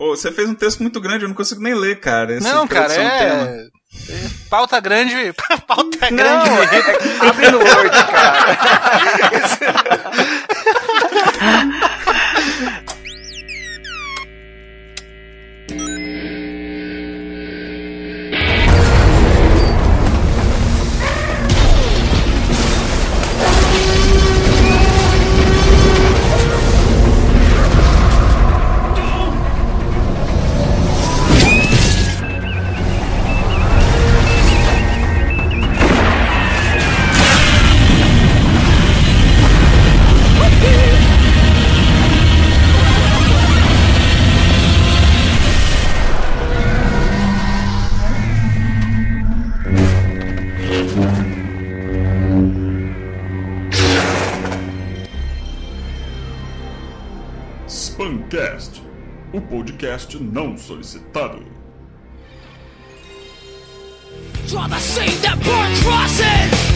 Pô, você fez um texto muito grande, eu não consigo nem ler, cara. Essa Não, cara, é. Pauta grande. Pauta grande. Não, é- abre no Word, cara. o podcast não solicitado. Draw the scene that!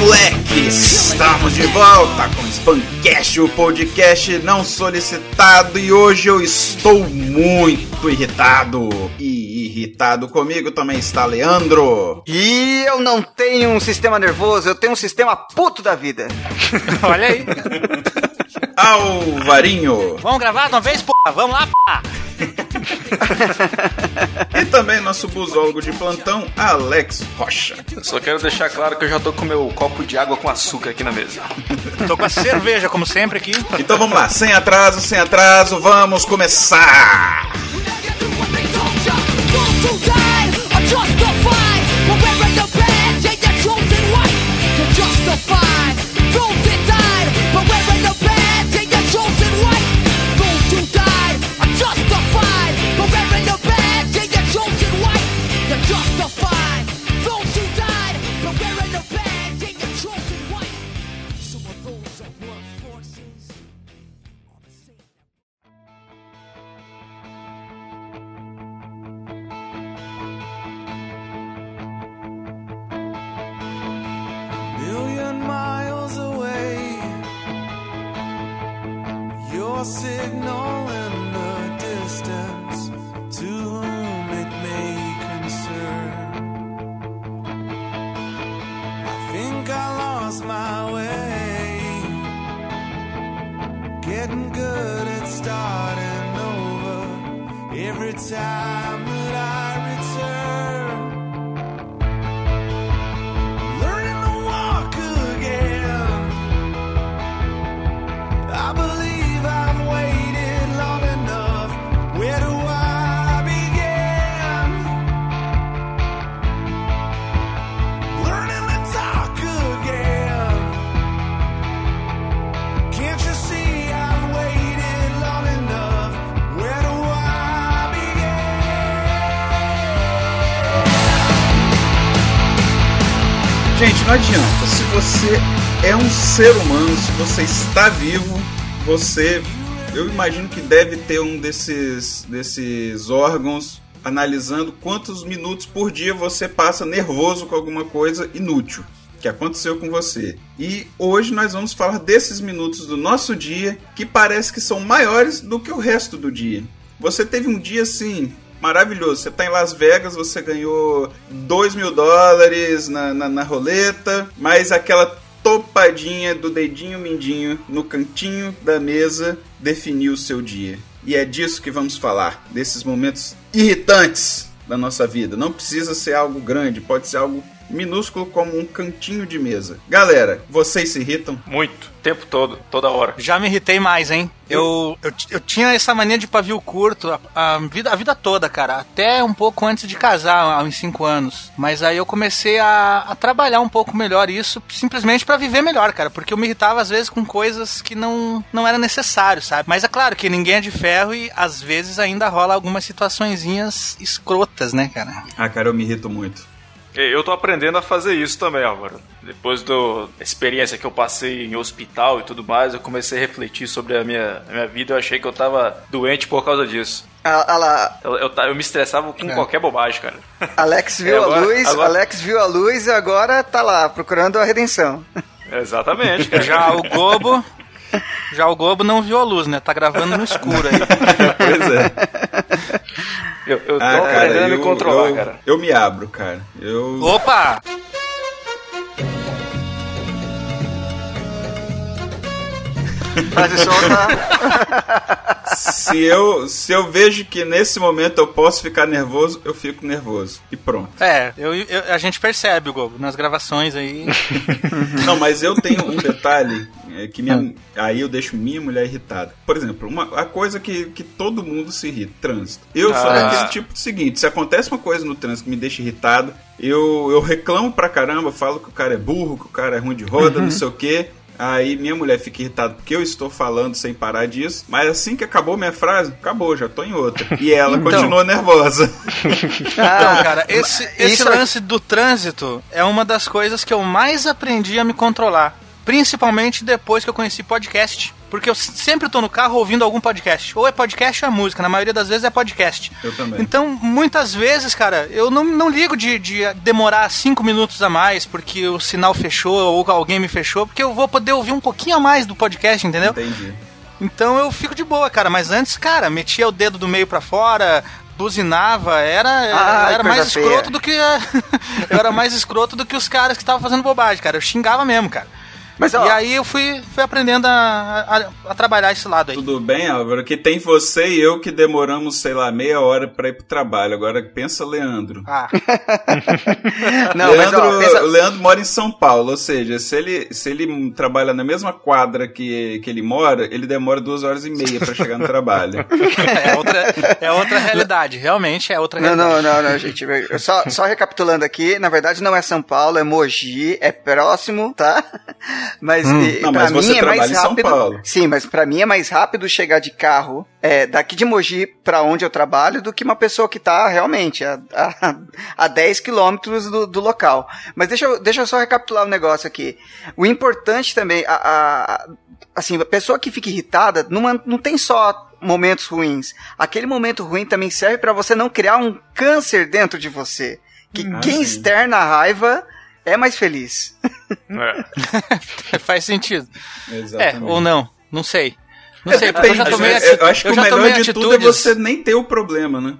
Moleques! Estamos de volta com o Spancast, o podcast não solicitado, e hoje eu estou muito irritado. E irritado comigo também está Leandro. E eu não tenho um sistema nervoso, eu tenho um sistema puto da vida. Olha aí. Alvarinho. Vamos gravar de uma vez, porra? Vamos lá, porra. E também nosso busólogo de plantão, Alex Rocha. Só quero deixar claro que eu já tô com meu copo de água com açúcar aqui na mesa. Tô com a cerveja, como sempre, aqui. Então vamos lá, sem atraso, sem atraso, vamos começar! Ser humano, se você está vivo, você. Eu imagino que deve ter um desses, desses órgãos analisando quantos minutos por dia você passa nervoso com alguma coisa inútil que aconteceu com você. E hoje nós vamos falar desses minutos do nosso dia que parece que são maiores do que o resto do dia. Você teve um dia assim maravilhoso. Você tá em Las Vegas, você ganhou 2 mil dólares na, na, na roleta, mas aquela topadinha do dedinho mindinho no cantinho da mesa definiu o seu dia. E é disso que vamos falar, desses momentos irritantes da nossa vida. Não precisa ser algo grande, pode ser algo minúsculo como um cantinho de mesa. Galera, vocês se irritam? Muito. O tempo todo. Toda hora. Já me irritei mais, hein? Eu, eu, eu tinha essa mania de pavio curto a, a vida, a vida toda, cara. Até um pouco antes de casar, há uns 5 anos. Mas aí eu comecei a, a trabalhar um pouco melhor isso, simplesmente pra viver melhor, cara. Porque eu me irritava às vezes com coisas que não, não era necessário, sabe? Mas é claro que ninguém é de ferro e às vezes ainda rola algumas situaçõezinhas escrotas, né, cara? Ah, cara, eu me irrito muito. Eu tô aprendendo a fazer isso também agora. Depois do- da experiência que eu passei em hospital e tudo mais, eu comecei a refletir sobre a minha, a minha vida. Eu achei que eu tava doente por causa disso. Ah, ah lá, Eu, eu, eu me estressava com qualquer bobagem, cara. Alex viu É, agora- a luz, agora- Alex viu a luz e agora tá lá, procurando a redenção. Exatamente, cara. Já o Gobo. Já o Gobo não viu a luz, né? Tá gravando no escuro aí. Pois é. Eu, eu tô Ah, aprendendo a me controlar, eu, cara. Eu me abro, cara. Eu. Opa! Solta. se, eu, se eu vejo que nesse momento eu posso ficar nervoso, eu fico nervoso. E pronto. É, eu, eu- a gente percebe, Gobo, nas gravações aí. Não, mas eu tenho um detalhe é, que minha, aí eu deixo minha mulher irritada. Por exemplo, uma a coisa que, que todo mundo se irrita, trânsito. Eu sou Ah. daquele tipo de seguinte, se acontece uma coisa no trânsito que me deixa irritado, eu, eu reclamo pra caramba, falo que o cara é burro, que o cara é ruim de roda, não sei o quê. Aí minha mulher fica irritada porque eu estou falando sem parar disso. Mas assim que acabou minha frase, acabou, já tô em outra. E ela Então. continua nervosa. Então, cara, esse, esse é- lance do trânsito é uma das coisas que eu mais aprendi a me controlar. Principalmente depois que eu conheci podcast. Porque eu sempre tô no carro ouvindo algum podcast. Ou é podcast ou é música. Na maioria das vezes é podcast. Eu também. Então, muitas vezes, cara, eu não, não ligo de, de demorar cinco minutos a mais porque o sinal fechou ou alguém me fechou. Porque eu vou poder ouvir um pouquinho a mais do podcast, entendeu? Entendi. Então eu fico de boa, cara. Mas antes, cara, metia o dedo do meio pra fora, buzinava, era, Ah, era mais feia. escroto do que. eu era mais escroto do que os caras que estavam fazendo bobagem, cara. Eu xingava mesmo, cara. Mas, ó, E aí eu fui, fui aprendendo a, a, a trabalhar esse lado aí. Tudo bem, Álvaro? Que tem você e eu que demoramos, sei lá, meia hora pra ir pro trabalho. Agora pensa, Leandro. Ah, não, mas Leandro, ó, pensa, O Leandro mora em São Paulo, ou seja, se ele, se ele trabalha na mesma quadra que, que ele mora, ele demora duas horas e meia pra chegar no trabalho. é outra, é outra realidade. Realmente é outra Não, realidade. não, não, não, gente. eu Só, só recapitulando aqui, na verdade não é São Paulo, é Mogi, é próximo, tá? Mas, e, Não, pra mas mim é mais rápido. Sim, mas pra mim é mais rápido chegar de carro é, daqui de Mogi pra onde eu trabalho do que uma pessoa que tá realmente a, a, a 10 quilômetros do, do local. Mas deixa eu, deixa eu só recapitular um negócio aqui. O importante também, a, a- assim, a pessoa que fica irritada numa, não tem só momentos ruins. Aquele momento ruim também serve pra você não criar um câncer dentro de você. Que Ah, quem sim. externa a raiva é mais feliz. É. Faz sentido. É, Exatamente. ou não. Não sei. Não sei, porque eu já Depende, tomei eu acho que eu o melhor de tudo é você nem ter o problema, né?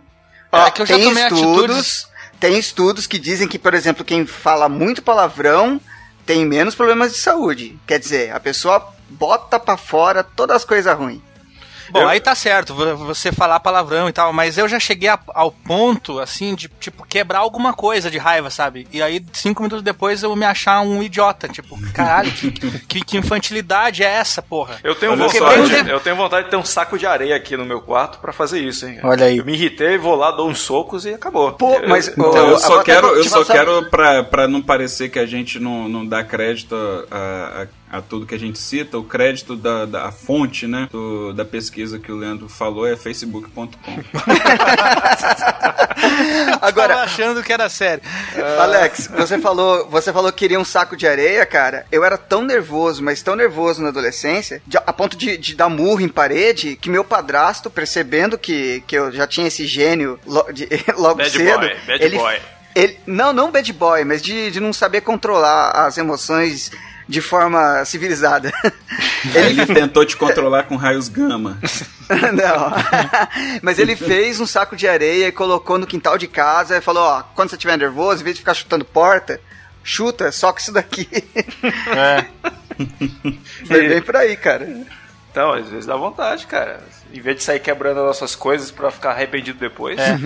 Ó, É que eu já tem tomei estudos, atitudes- tem estudos que dizem que, por exemplo, quem fala muito palavrão tem menos problemas de saúde. Quer dizer, a pessoa bota pra fora todas as coisas ruins. Bom, Eu- aí tá certo, vo- você falar palavrão e tal, mas eu já cheguei a- ao ponto, assim, de, tipo, quebrar alguma coisa de raiva, sabe? E aí, cinco minutos depois, eu me achar um idiota, tipo, caralho, que, que, que infantilidade é essa, porra? Eu tenho, Olha vontade, gente. eu tenho vontade de ter um saco de areia aqui no meu quarto pra fazer isso, hein? Olha aí. Eu me irritei, vou lá, dou uns socos e acabou. Pô, Eu- mas- Então, Ô, eu só agora quero, tá- eu só sabe- quero pra, pra não parecer que a gente não, não dá crédito a, a, a tudo que a gente cita, o crédito da, da fonte, né, do- da pesquisa que o Leandro falou é facebook.com. Agora- tava achando que era sério. Alex, você falou, você falou que queria um saco de areia, cara. Eu era tão nervoso, mas tão nervoso na adolescência, de- a ponto de, de dar murro em parede, que meu padrasto, percebendo que, que eu já tinha esse gênio lo- de- logo Bad cedo, boy, bad ele, boy. ele não, não bad boy, mas de, de não saber controlar as emoções de forma civilizada. Ele tentou te controlar com raios gama. Não. Mas ele fez um saco de areia e colocou no quintal de casa e falou, ó, quando você estiver nervoso, em vez de ficar chutando porta, chuta só com isso daqui. É. Foi bem por aí, cara. Então, às vezes dá vontade, cara. Em vez de sair quebrando as nossas coisas pra ficar arrependido depois. É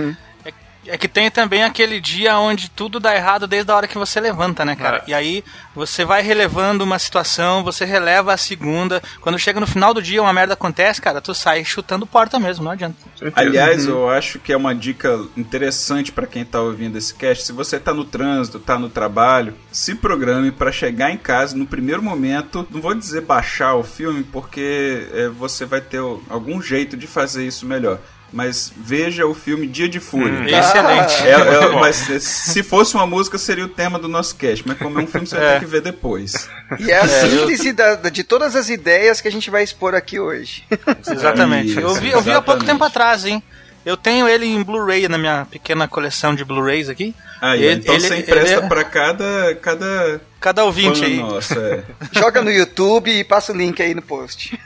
que tem também aquele dia onde tudo dá errado desde a hora que você levanta, né, cara? É. E aí você vai relevando uma situação, você releva a segunda. Quando chega no final do dia uma merda acontece, cara, tu sai chutando porta mesmo, não adianta. Aliás, eu acho que é uma dica interessante pra quem tá ouvindo esse cast. Se você tá no trânsito, tá no trabalho, se programe pra chegar em casa no primeiro momento. Não vou dizer baixar o filme, porque é, você vai ter algum jeito de fazer isso melhor. Mas veja o filme Dia de Fúria. Hum, Excelente. É, é, mas se fosse uma música, seria o tema do nosso cast. Mas como é um filme, você vai ter que ver depois. E é a síntese da- da- de todas as ideias que a gente vai expor aqui hoje. Exatamente. Isso, eu vi, eu vi há pouco tempo atrás, hein? Eu tenho ele em Blu-ray na minha pequena coleção de Blu-rays aqui. Aí, Ele- então ele- você empresta ele é- pra cada, cada Cada ouvinte fã aí. nosso. É. Joga no YouTube e passa o link aí no post.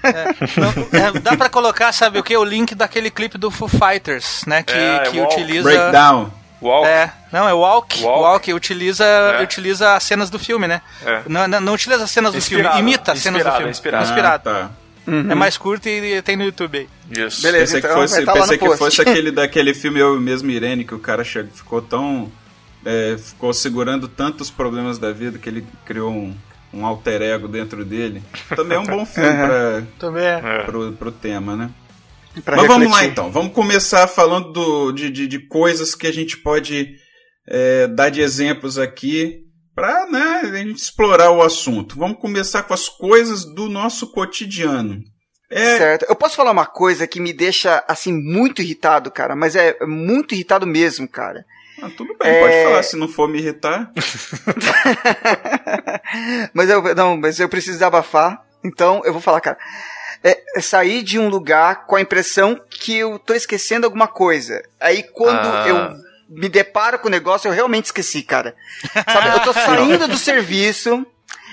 Não, é, dá pra colocar, sabe o que? O link daquele clipe do Foo Fighters, né? Que, É, que Walk. utiliza. Breakdown. Walk. É, não, é Walk. Walk. Walk, utiliza, É. utiliza as cenas do filme, né? É. Não, não, não utiliza as cenas do Inspirado, filme, imita as cenas do filme. inspirado. Inspirado. Ah, tá. É mais curto e tem no YouTube aí. Isso. Beleza. Pensei que então fosse, vai tá lá pensei no que post. fosse aquele daquele filme Eu Mesmo Irene, que o cara chegou, ficou tão. É, ficou segurando tantos problemas da vida que ele criou um, um alter ego dentro dele. Também é um bom filme pra, Também é. É. pro, pro tema, né? Pra Mas vamos lá refletir. então. Vamos começar falando do- de, de, de coisas que a gente pode é, dar de exemplos aqui para né, a gente explorar o assunto. Vamos começar com as coisas do nosso cotidiano. É, Certo. Eu posso falar uma coisa que me deixa, assim, muito irritado, cara, mas é muito irritado mesmo, cara. Ah, tudo bem, É. pode falar se não for me irritar. mas eu não, mas eu preciso desabafar. Então, eu vou falar, cara. É, é sair de um lugar com a impressão que eu tô esquecendo alguma coisa. Aí quando Ah. eu me deparo com o negócio, eu realmente esqueci, cara. Sabe, eu tô saindo do serviço.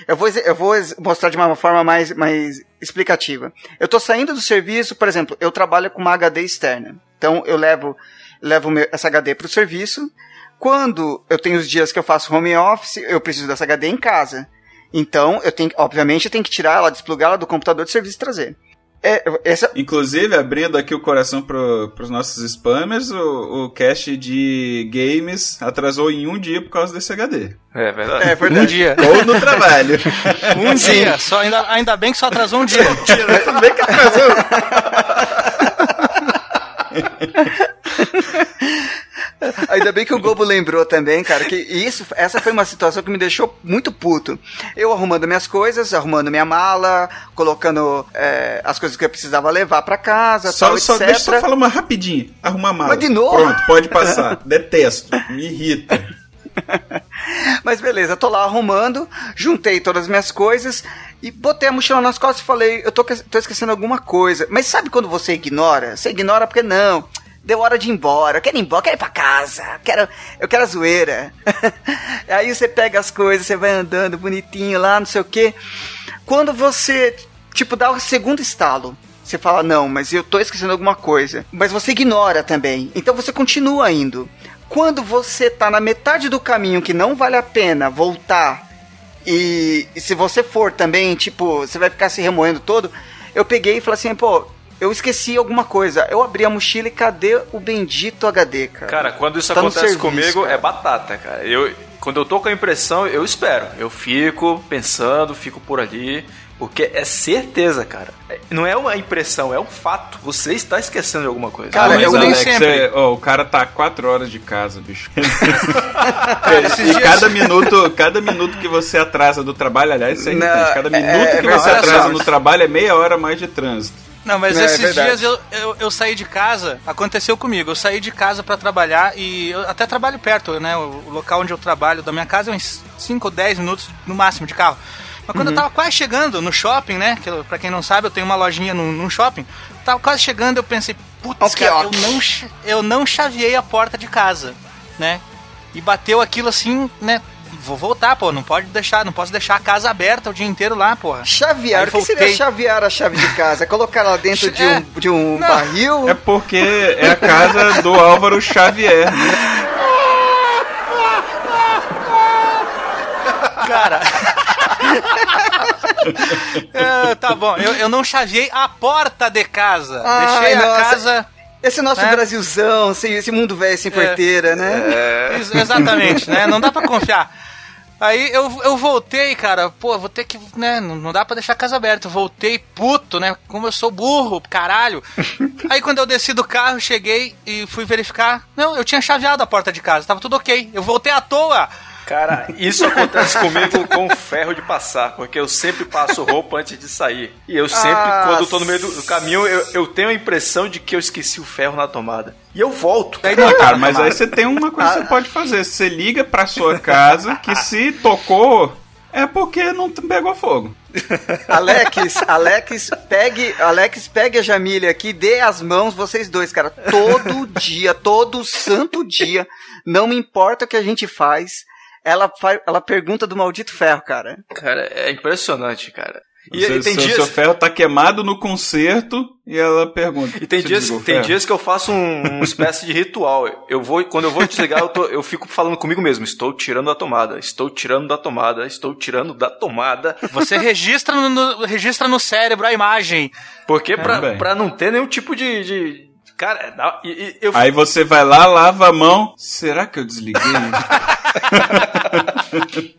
Eu vou, eu vou mostrar de uma forma mais, mais explicativa. Eu tô saindo do serviço, por exemplo, eu trabalho com uma HD externa. Então eu levo, levo meu- essa HD pro serviço. Quando eu tenho os dias que eu faço home office, eu preciso dessa HD em casa. Então, eu tenho, obviamente, eu tenho que tirar ela, desplugar ela do computador de serviço e trazer. É, essa, Inclusive, abrindo aqui o coração pro, pros nossos spammers, o, o cast de games atrasou em um dia por causa desse HD. É verdade. é verdade. Um dia. Ou no trabalho. Um dia. Só, ainda, ainda bem que só atrasou um dia. Tudo bem que atrasou. Ainda bem que o Globo lembrou também, cara, que isso, essa foi uma situação que me deixou muito puto. Eu arrumando minhas coisas, arrumando minha mala, colocando é, as coisas que eu precisava levar pra casa, Só, tal, só, etc. deixa eu só falar uma rapidinho. Arrumar mala. Mas de novo? Pronto, pode passar. Detesto. Me irrita. Mas beleza, tô lá arrumando, juntei todas as minhas coisas e botei a mochila nas costas e falei, eu tô, tô esquecendo alguma coisa. Mas sabe quando você ignora? Você ignora porque não. Deu hora de ir embora, eu quero ir embora, eu quero ir pra casa, eu quero, eu quero a zoeira. Aí você pega as coisas, você vai andando bonitinho lá, não sei o quê. Quando você, tipo, dá o segundo estalo, você fala, não, mas eu tô esquecendo alguma coisa. Mas você ignora também. Então você continua indo. Quando você tá na metade do caminho que não vale a pena voltar, e, e se você for também, tipo, você vai ficar se remoendo todo, eu peguei e falei assim, pô, eu esqueci alguma coisa. Eu abri a mochila e cadê o bendito HD, cara? Cara, quando isso Tá acontece serviço, comigo, cara. é batata, cara. Eu, quando eu tô com a impressão, eu espero. Eu fico pensando, fico por ali. Porque é certeza, cara. É- Não é uma impressão, é um fato. Você está esquecendo de alguma coisa. Cara, Mas eu nem Alex, sempre. é- ó, o cara tá 4 horas de casa, bicho. esses e dias- cada minuto, cada minuto que você atrasa do trabalho, aliás, isso é Não, irritante. Cada é- minuto é que você atrasa no trabalho é meia hora a mais de trânsito. Não, mas É, é esses verdade. dias eu, eu, eu saí de casa, aconteceu comigo, eu saí de casa pra trabalhar e eu até trabalho perto, né? O, o local onde eu trabalho da minha casa é uns 5 ou 10 minutos no máximo de carro. Mas quando eu Uhum. tava quase chegando no shopping, né? Que eu, pra quem não sabe, eu tenho uma lojinha num, num shopping. Tava quase chegando, eu pensei, putz, que cara, eu ótimo. não, eu não chaveei a porta de casa, né? E bateu aquilo assim, né? Vou voltar, pô, não pode deixar, não posso deixar a casa aberta o dia inteiro lá, porra. Chavear, Aí o que seria chavear a chave de casa? É colocar ela dentro de É. um, de um Não. barril? É porque é a casa do Álvaro Xavier, né? Cara. É, tá bom, eu, eu não chaveei a porta de casa. Ai, Deixei a nossa. casa. Esse nosso É. Brasilzão, esse mundo velho sem porteira, né? Ex- Exatamente, né? Não dá pra confiar. Aí eu, eu voltei, cara, pô, vou ter que, né, não, não dá pra deixar a casa aberta. Eu voltei puto, né, como eu sou burro, caralho. Aí quando eu desci do carro, cheguei e fui verificar. Não, eu tinha chaveado a porta de casa, tava tudo ok. Eu voltei à toa. Cara, isso acontece comigo com ferro de passar, porque eu sempre passo roupa antes de sair. E eu sempre, Ah, quando eu tô no meio do, caminho, eu, eu tenho a impressão de que eu esqueci o ferro na tomada. E eu volto. Aí Não, cara, mas aí você tem uma coisa que você pode fazer. Você liga pra sua casa que se tocou é porque não pegou fogo. Alex, Alex, pegue, Alex, pegue a Jamília aqui, dê as mãos vocês dois, cara. Todo dia, todo santo dia, não me importa o que a gente faz, ela, ela pergunta do maldito ferro, cara. Cara, é impressionante, cara. E, Seu- e tem seu, dias. seu ferro tá queimado no concerto e ela pergunta. E tem "Você dias, tem ferro?" dias que eu faço um, uma espécie de ritual. Eu vou, quando eu vou desligar, eu, tô- eu fico falando comigo mesmo. Estou tirando da tomada, estou tirando da tomada, estou tirando da tomada. Você registra no, registra no cérebro a imagem. Porque pra, bem. pra não ter nenhum tipo de. de- cara, eu Aí você vai lá, lava a mão. Será que eu desliguei?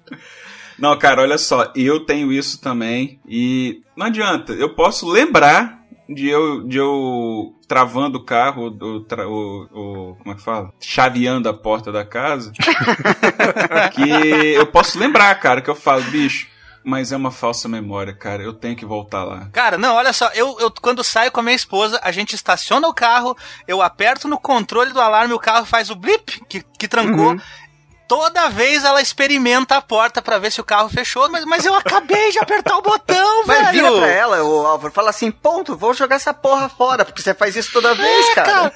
não, cara, olha só. Eu tenho isso também. E não adianta. Eu posso lembrar de eu, de eu travando o carro, o, tra- o- o- como é que fala? Chaveando a porta da casa. que eu posso lembrar, cara, que eu falo, bicho. Mas é uma falsa memória, cara. Eu tenho que voltar lá. Cara, não, olha só, eu, eu quando saio com a minha esposa, a gente estaciona o carro, eu aperto no controle do alarme, o carro faz o blip que, que trancou. Toda vez ela experimenta a porta pra ver se o carro fechou, mas, mas eu acabei de apertar o botão, Mas vira velho. pra ela, o Álvaro, fala assim, ponto, vou jogar essa porra fora, porque você faz isso toda vez, É, cara.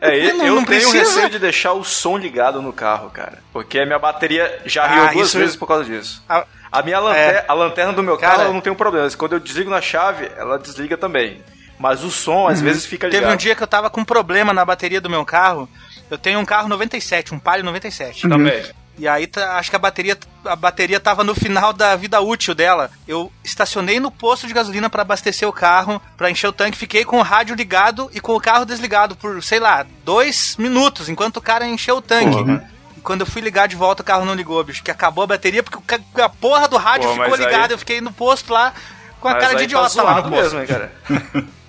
É, eu, Não, eu não tenho precisa. receio de deixar o som ligado no carro, cara. Porque a minha bateria já riu Ah, duas isso- vezes por causa disso. Ah, A minha lanterna, a lanterna do meu Cara- carro eu não tem problema. Quando eu desligo na chave, ela desliga também. Mas o som, às vezes, fica ligado. Teve um dia que eu tava com um problema na bateria do meu carro. Eu tenho um carro 97, um Palio 97. Também. E aí tá- acho que a bateria, a bateria tava no final da vida útil dela. Eu estacionei no posto de gasolina pra abastecer o carro, pra encher o tanque, fiquei com o rádio ligado e com o carro desligado por, sei lá, dois minutos, enquanto o cara encheu o tanque. E quando eu fui ligar de volta, o carro não ligou, bicho, que acabou a bateria porque a porra do rádio Pô, ficou mas aí- ligado. Eu fiquei no posto lá com a Mas cara de idiota tá lá no posto. mesmo, hein, cara.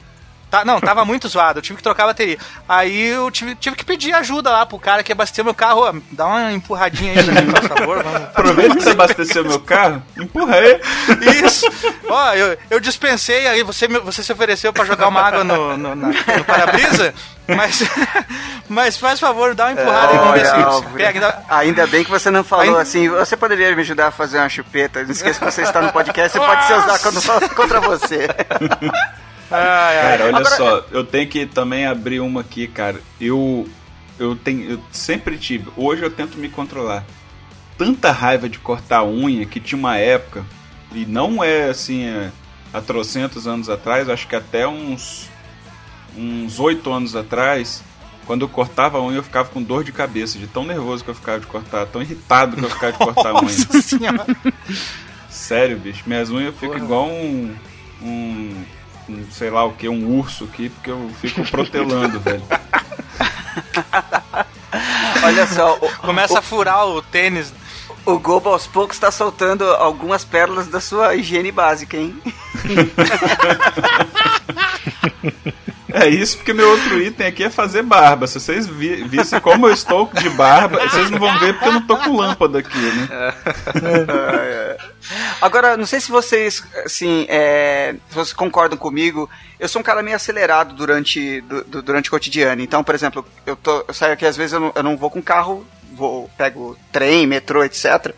Tá, não, tava muito zoado, eu tive que trocar a bateria. Aí eu tive, tive que pedir ajuda lá pro cara que abasteceu meu carro. ó, Dá uma empurradinha aí, mim, por favor. Vamos. Aproveita que você abasteceu meu carro, empurra aí. Isso! Ó, eu, eu dispensei aí, você, você se ofereceu pra jogar uma água no, no, na- no para-brisa, mas, mas faz favor, dá uma empurrada aí, ver Olha, se Álvaro, pega. Ainda- bem que você não falou Ainda- assim, você poderia me ajudar a fazer uma chupeta. Não esqueça que você está no podcast, você pode se usar quando fala contra você. Cara, olha Agora- só, eu tenho que também abrir uma aqui, cara. Eu eu tenho, eu sempre tive. Hoje eu tento me controlar. Tanta raiva de cortar unha que tinha uma época e não é assim, é, há trocentos anos atrás, acho que até uns uns oito anos atrás, quando eu cortava a unha eu ficava com dor de cabeça, de tão nervoso que eu ficava de cortar, tão irritado que eu ficava de cortar a unha. Nossa senhora. Sério, bicho, minhas unhas ficam igual um, um, um, sei lá o que, um urso aqui, porque eu fico protelando, velho. Olha só, o, Começa a furar o tênis. O Gobo aos poucos está soltando algumas pérolas da sua higiene básica, hein? É isso, porque meu outro item aqui é fazer barba. Se vocês vi- vissem como eu estou de barba, vocês não vão ver porque eu não tô com lâmpada aqui, né? Agora, não sei se vocês, assim, é, se vocês concordam comigo. Eu sou um cara meio acelerado durante, du- du- durante o cotidiano. Então, por exemplo, eu, tô, eu saio aqui, às vezes eu não, eu não vou com carro, vou, pego trem, metrô, etc.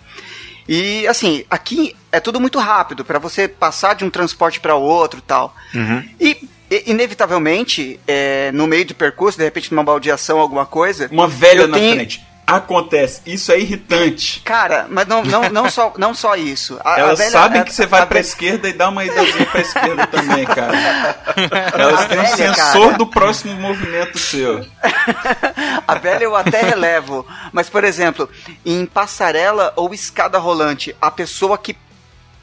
E, assim, aqui é tudo muito rápido, para você passar de um transporte para outro e tal. E, e, inevitavelmente, é, no meio do percurso, de repente numa baldeação, alguma coisa... Uma velha na tenho- frente. Acontece. Isso é irritante. Cara, mas não, não, não, só, não só isso. A- a Elas velha- sabem a- que você vai a pra velha- esquerda e dá uma idazinha pra esquerda também, cara. Elas têm um velha, sensor cara. do próximo movimento seu. A velha eu até relevo. Mas, por exemplo, em passarela ou escada rolante, a pessoa que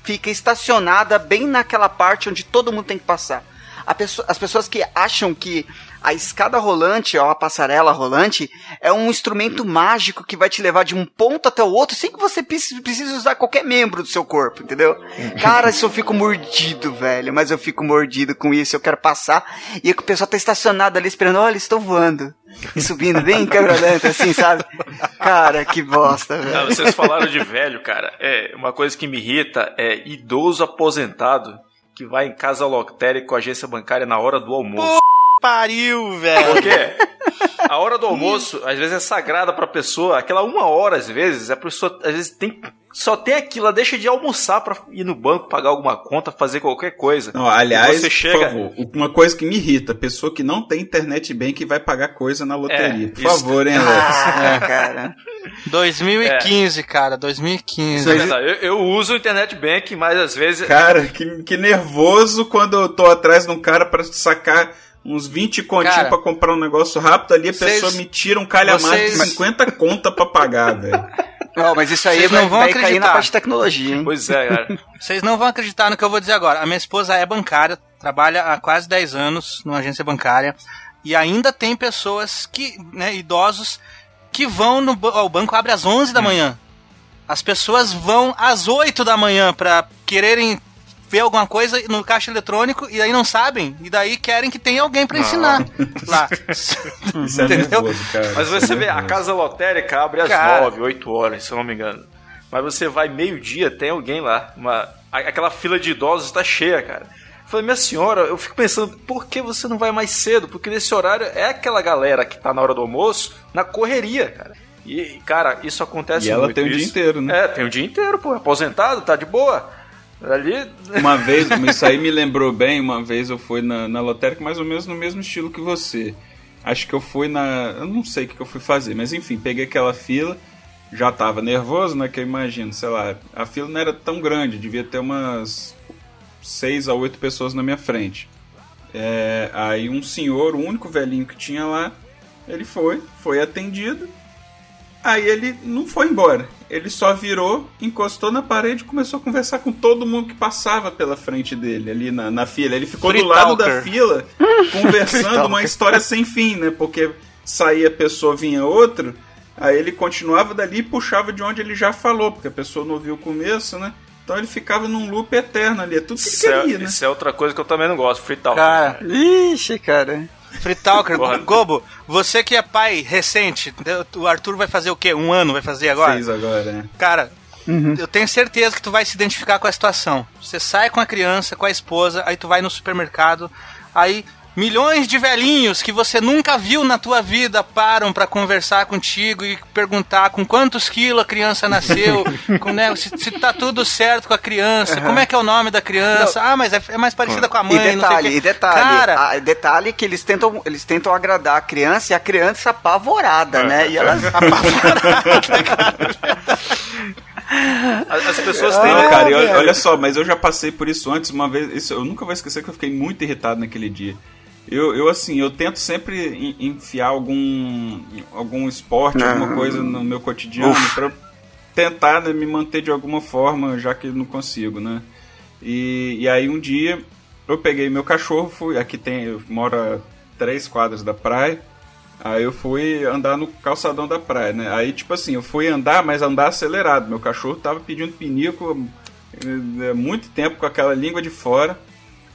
fica estacionada bem naquela parte onde todo mundo tem que passar. A pessoa- as pessoas que acham que a escada rolante ou a passarela rolante é um instrumento mágico que vai te levar de um ponto até o outro sem que você precise usar qualquer membro do seu corpo, entendeu? Cara, isso eu fico mordido, velho. Mas eu fico mordido com isso. Eu quero passar e o pessoal tá estacionado ali esperando. Olha, estou voando. E subindo bem lenta, assim, sabe? Cara, que bosta, Não, velho. vocês falaram de velho, cara. É uma coisa que me irrita é idoso aposentado que vai em casa lotérica com agência bancária na hora do almoço. Pariu, velho. Por quê? A hora do almoço, às vezes, é sagrada pra pessoa. Aquela uma hora, às vezes, a pessoa às vezes tem. Só tem aquilo, ela deixa de almoçar pra ir no banco, pagar alguma conta, fazer qualquer coisa. Não, aliás, Você por chega- favor, uma coisa que me irrita, pessoa que não tem internet bem que vai pagar coisa na loteria. É, por favor, hein, Alex? Ah, cara. 2015, cara, 2015. É verdade, eu, eu uso o internet bank, mas às vezes. Cara, que, que nervoso quando eu tô atrás de um cara pra sacar uns 20 continhos Cara, pra comprar um negócio rápido ali, a vocês- pessoa me tira um calhamaço de vocês- 50 conta pra pagar, velho. Não, mas isso aí Vocês vai, não vão vai cair na acreditar. parte de tecnologia, hein? Pois é, cara. Vocês não vão acreditar no que eu vou dizer agora. A minha esposa é bancária, trabalha há quase 10 anos numa agência bancária e ainda tem pessoas que, né, idosos que vão no ó, o banco abre às 11 da manhã. As pessoas vão às 8 da manhã pra quererem ver alguma coisa no caixa eletrônico e aí não sabem e daí querem que tenha alguém pra ensinar lá. Isso é Entendeu? nervoso, cara. Mas você é vê, a casa lotérica abre às Cara. 9, 8 horas, se eu não me engano. Mas você vai meio-dia, tem alguém lá. Uma, aquela fila de idosos está cheia, cara. Eu falei, minha senhora, eu fico pensando, por que você não vai mais cedo? Porque nesse horário é aquela galera que tá na hora do almoço na correria, cara. E, cara, isso acontece E ela muito. tem o dia inteiro, né? É, tem o dia inteiro, pô. Aposentado, tá de boa. Ali. Uma vez, isso aí me lembrou bem, uma vez eu fui na, na lotérica mais ou menos no mesmo estilo que você. Acho que eu fui na. Eu não sei o que eu fui fazer, mas enfim, peguei aquela fila, já tava nervoso, né? Que eu imagino, sei lá, a fila não era tão grande, devia ter umas seis a oito pessoas na minha frente. É, aí um senhor, o único velhinho que tinha lá, ele foi, foi atendido. Aí ele não foi embora. Ele só virou, encostou na parede e começou a conversar com todo mundo que passava pela frente dele, ali na, na fila. Ele ficou do Free lado da talker. fila, conversando uma história sem fim, né? Porque saía pessoa, vinha outro. Aí ele continuava dali e puxava de onde ele já falou, porque a pessoa não ouviu o começo, né? Então ele ficava num loop eterno ali. É tudo que Isso é, queria, né? isso é outra coisa que eu também não gosto, free talk. Cara, Ixi, cara. Free Talker. Gobo, você que é pai recente, o Arthur vai fazer o quê? Um ano vai fazer agora? Fez agora, né? Cara, eu tenho certeza que tu vai se identificar com a situação. Você sai com a criança, com a esposa, aí tu vai no supermercado, aí milhões de velhinhos que você nunca viu na tua vida param pra conversar contigo e perguntar com quantos quilos a criança nasceu, com, né, se, se tá tudo certo com a criança, como é que é o nome da criança, ah, mas é, é mais parecida com a mãe, E não detalhe, e detalhe, Cara, ah, detalhe que eles tentam, eles tentam agradar a criança e a criança apavorada, É. né? E ela As, as pessoas têm. Não, né, cara, e olha, olha só, mas eu já passei por isso antes uma vez. Isso, eu nunca vou esquecer que eu fiquei muito irritado naquele dia. Eu, eu assim, eu tento sempre en- enfiar algum, algum esporte, alguma coisa no meu cotidiano pra tentar né, me manter de alguma forma, já que não consigo, né? E, e aí um dia eu peguei meu cachorro, fui. Aqui tem. Eu moro a três quadras da praia. Aí eu fui andar no calçadão da praia, né? Aí, tipo assim, eu fui andar, mas andar acelerado. Meu cachorro tava pedindo pinico há muito tempo com aquela língua de fora.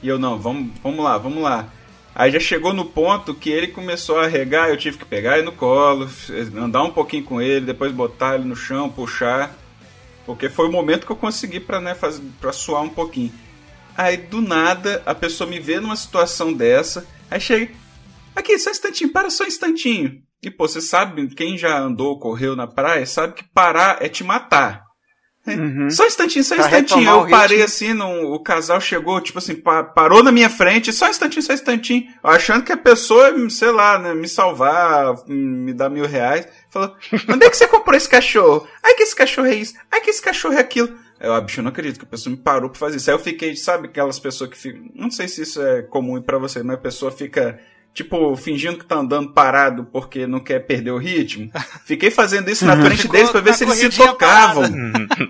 E eu, não, vamos, vamos lá, vamos lá. Aí já chegou no ponto que ele começou a regar, eu tive que pegar ele no colo, andar um pouquinho com ele, depois botar ele no chão, puxar. Porque foi o momento que eu consegui pra, né, fazer, pra suar um pouquinho. Aí do nada a pessoa me vê numa situação dessa, aí chega. Aqui, só um instantinho, para só um instantinho. E pô, você sabe, quem já andou, correu na praia, sabe que parar é te matar. É, Só um instantinho, só um Pra instantinho. Eu parei assim, num- o casal chegou, tipo assim, pa- parou na minha frente, só um instantinho, só um instantinho. Achando que a pessoa, sei lá, né, me salvar, me dar mil reais. Falou, onde é que você comprou esse cachorro? Ai, que esse cachorro é isso? Ai, que esse cachorro é aquilo. Aí Eu, ah, bicho, eu não acredito que a pessoa me parou pra fazer isso. Aí eu fiquei, sabe, aquelas pessoas que ficam. Não sei se isso é comum pra você, mas a pessoa fica. Tipo, fingindo que tá andando parado porque não quer perder o ritmo. Fiquei fazendo isso na frente deles pra ver se eles se tocavam.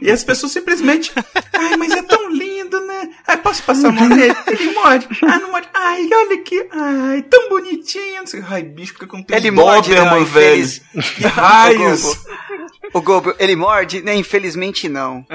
E as pessoas simplesmente. Ai, mas é tão lindo, né? Ai, posso passar a mão nele? Ele morde. Ah, não morde. Ai, olha aqui. Ai, tão bonitinho. Não. Ai, bicho, porque eu não tenho Ele morde, não, Doberman, velho. Que raios. O Gobo, ele morde? Né, infelizmente não.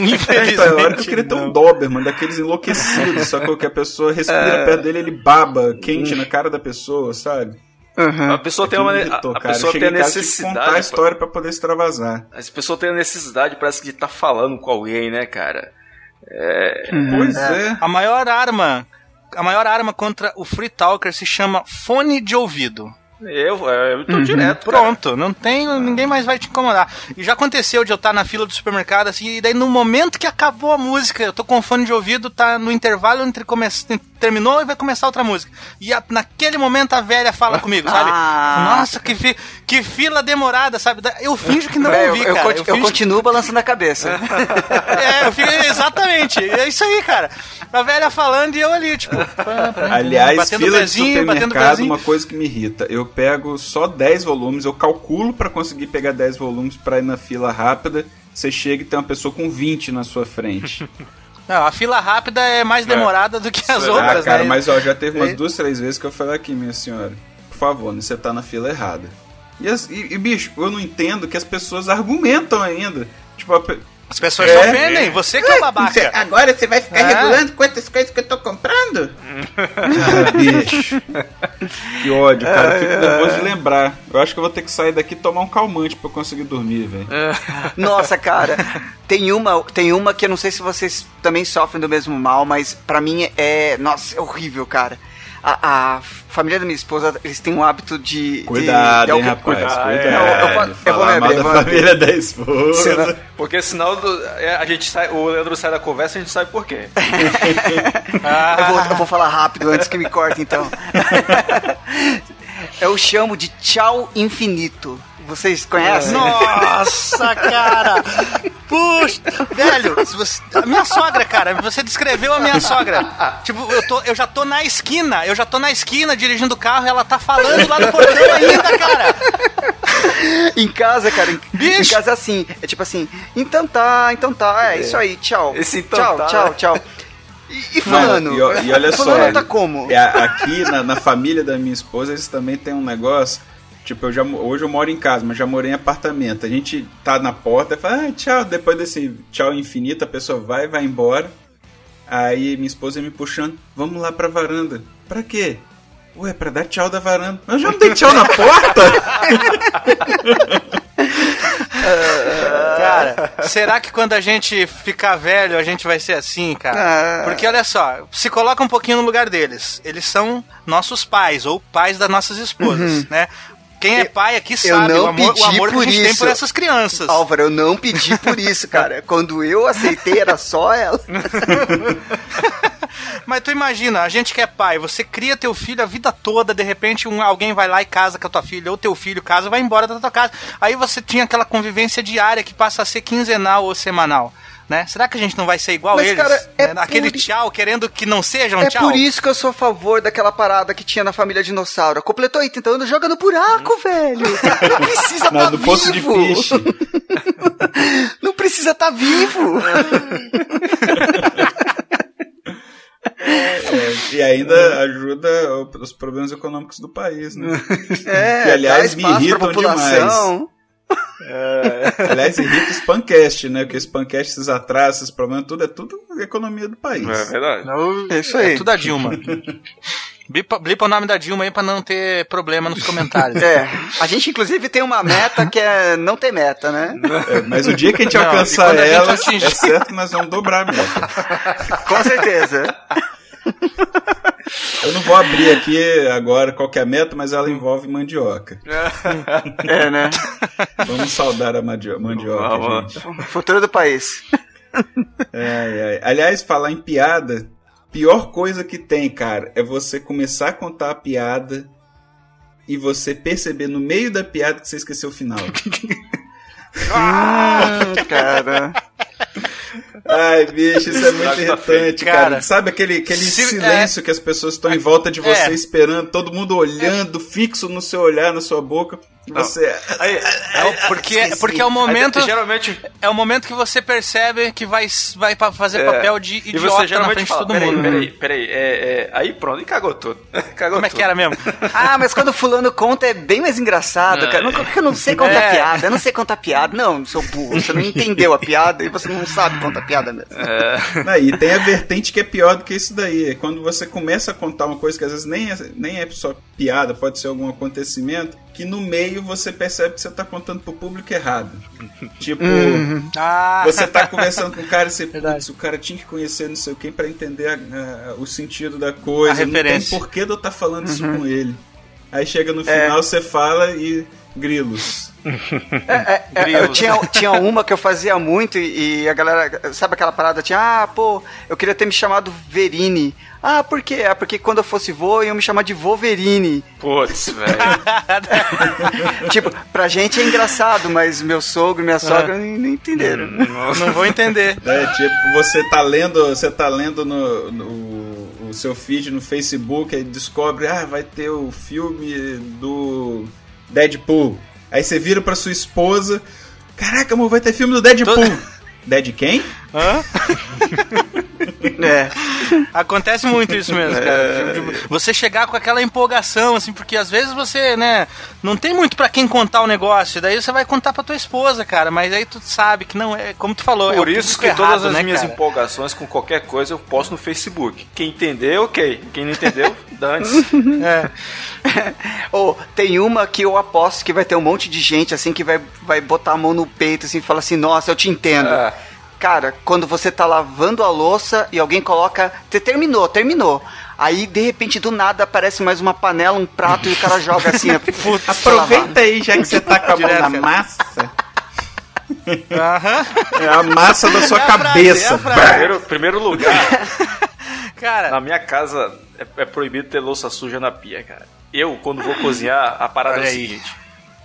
É, então, é eu queria ter um Doberman, daqueles enlouquecidos, só que a pessoa respira perto dele, ele baba quente na cara da pessoa, sabe? Uhum. A pessoa tem uma. A, irritou, a cara. pessoa tem a tive que necessidade. contar a história pra poder extravasar. As pessoas têm a necessidade, parece que de estar falando com alguém, né, cara? Pois é. A maior arma, a maior arma contra o Free Talker se chama fone de ouvido. Eu, eu tô direto. cara. Pronto, não tem, ninguém mais vai te incomodar. E já aconteceu de eu estar na fila do supermercado assim, e daí no momento que acabou a música, eu tô com fone de ouvido, tá no intervalo entre come... terminou e vai começar outra música. E a- naquele momento a velha fala comigo, sabe? Ah. Nossa, que, fi- que fila demorada, sabe? Eu finjo que não É, eu, ouvi, eu cara. conti- eu finjo- continuo balançando a cabeça. É, eu fico, exatamente, é isso aí, cara. A velha falando e eu ali, tipo, Aliás, batendo fila de pezinho, batendo supermercado, pezinho. uma coisa que me irrita. Eu pego só 10 volumes, eu calculo pra conseguir pegar 10 volumes pra ir na fila rápida. Você chega e tem uma pessoa com 20 na sua frente. Não, a fila rápida é mais demorada do que as ah, outras, cara, né? mas ó, já teve umas É. duas, três vezes que eu falei aqui, minha senhora, por favor, né, você tá na fila errada. E, as- e- e, bicho, eu não entendo que as pessoas argumentam ainda. Tipo, a As pessoas É. se ofendem, você que é o babaca. agora você vai ficar É. regulando quantas coisas que eu tô comprando? ah, bicho. Que ódio, cara. Eu fico nervoso de lembrar. Eu acho que eu vou ter que sair daqui e tomar um calmante pra eu conseguir dormir, velho. Nossa, cara, tem uma, tem uma que eu não sei se vocês também sofrem do mesmo mal, mas pra mim é, nossa, é horrível, cara. A, a família da minha esposa, eles têm um hábito de... de- Cuidado, de hein, alguém- rapaz. cuidado. Cuidado. Eu- eu vou- eu vou abrir, da família da esposa. Senão- Porque senão do- é, a gente sai, o Leandro sai da conversa e a gente sabe por quê. Eu vou, eu vou falar rápido antes que me corte, então. Eu chamo de tchau infinito. Vocês conhecem? Nossa, cara! Puxa, velho, se você- a minha sogra, cara, você descreveu a minha sogra. Tipo, eu, tô, eu já tô na esquina, eu já tô na esquina dirigindo o carro e ela tá falando lá no portão ainda, cara. Em casa, cara, em, Bicho. em casa é assim. É tipo assim, então tá, então tá, é, isso aí, tchau. Esse então tchau, tá, tchau, né? tchau. E, e Mano, fulano? e, ó- e olha só, fulano tá como? é, aqui na, na família da minha esposa, eles também têm um negócio. Tipo, eu já, hoje eu moro em casa, mas já morei em apartamento. A gente tá na porta e fala, ah, tchau. Depois desse tchau infinito, a pessoa vai, vai embora. Aí minha esposa me puxando, vamos lá pra varanda. Pra quê? Ué, pra dar tchau da varanda. Eu já não dei tchau na porta? Cara, será que quando a gente ficar velho a gente vai ser assim, cara? Ah. Porque olha só, se coloca um pouquinho no lugar deles. Eles são nossos pais ou pais das nossas esposas, né? Quem é pai aqui sabe o amor, o amor que a gente tem isso. por essas crianças. Álvaro, eu não pedi por isso, cara. Quando eu aceitei, era só ela. Mas tu imagina, a gente que é pai, você cria teu filho a vida toda, de repente um, alguém vai lá e casa com a tua filha, ou teu filho casa, vai embora da tua casa. Aí você tinha aquela convivência diária que passa a ser quinzenal ou semanal. Né? Será que a gente não vai ser igual Mas, eles? cara, é Né? Aquele por- tchau querendo que não seja um É tchau. por isso que eu sou a favor daquela parada que tinha na família dinossauro. Completou 80 anos, joga no buraco, velho. Não precisa tá poço de vivo. Não precisa tá vivo. É, e ainda ajuda os problemas econômicos do país, né? É, Que, aliás, me irritam pra população. Aliás, irrita o Spancast, né? Porque Spancast, esses atrasos, esses problemas, tudo é tudo economia do país. É verdade. É isso aí. É tudo a Dilma. Blipa, blipa o nome da Dilma aí pra não ter problema nos comentários. É, a gente inclusive tem uma meta que é não ter meta, né? É, mas o dia que a gente Não, alcançar ela, atingir- é certo que nós vamos dobrar a meta. Com certeza. Eu não vou abrir aqui agora qual que é a meta, mas ela envolve mandioca. É, né? Vamos saudar a mandio- mandioca, gente. Futuro do país. Aliás, falar em piada, pior coisa que tem, cara, é você começar a contar a piada e você perceber no meio da piada que você esqueceu o final. Ah, cara. Ai, bicho, isso é muito Tá irritante, Cara, cara. Sabe aquele, aquele se- silêncio que as pessoas estão em volta de você É. esperando, todo mundo olhando, fixo no seu olhar, na sua boca. E você. Aí, É porque, Esqueci. porque é o momento. aí, geralmente. É o momento que você percebe que vai, vai fazer é, papel de e idiota você na geralmente frente fala, de todo peraí, mundo. peraí, peraí, é, é, aí pronto, e cagou tudo. Cagou Como é que tudo. era mesmo? Ah, mas quando o fulano conta é bem mais engraçado, cara. Não, porque eu não sei contar É. piada, eu não sei contar piada. Não, seu burro, você não entendeu a piada e você não sabe contar piada mesmo. Não, e tem a vertente que é pior do que isso daí. É quando você começa a contar uma coisa que às vezes nem é, nem é só piada, pode ser algum acontecimento, que no meio você percebe que você tá contando pro público errado. Tipo, Ah, você tá conversando com o cara e você, putz, o cara tinha que conhecer não sei quem pra entender a- a- o sentido da coisa. A não tem referência. porquê de eu estar falando isso com ele. Aí chega no final, você fala e grilos. É, é, eu tinha, tinha uma que eu fazia muito e, e a galera, sabe aquela parada? Tinha, ah, pô, eu queria ter me chamado Verini. Ah, por quê? Ah, porque quando eu fosse vô, iam me chamar de Voverine. Putz, velho. tipo, pra gente é engraçado, mas meu sogro e minha sogra não, não entenderam. não vou entender. É, tipo, você tá lendo, você tá lendo no, no- o seu feed no Facebook e descobre, ah, vai ter o filme do Deadpool. Aí você vira pra sua esposa, caraca, amor, vai ter filme do Deadpool. Dead quem? Hã? É. Acontece muito isso mesmo, cara. Tipo, Você chegar com aquela empolgação, assim, porque às vezes você, né, não tem muito pra quem contar o negócio, daí você vai contar pra tua esposa, cara, mas aí tu sabe que não é, como tu falou, é Por o isso que público todas errado, as né, minhas cara? empolgações com qualquer coisa eu posto no Facebook. Quem entender, ok. Quem não entendeu, dane-se. É. Ou tem uma que eu aposto que vai ter um monte de gente assim que vai, vai botar a mão no peito assim e fala assim, nossa, eu te entendo. É. Cara, quando você tá lavando a louça e alguém coloca. Você terminou, terminou. Aí, de repente, do nada aparece mais uma panela, um prato e o cara joga assim. Puta, Aproveita aí, já que você tá com a mão na massa. Aham. É a massa da sua É a frase, cabeça. é a frase. Primeiro, primeiro lugar, Cara, na minha casa é, é proibido ter louça suja na pia, cara. Eu, quando vou cozinhar, a parada Olha é o aí. seguinte.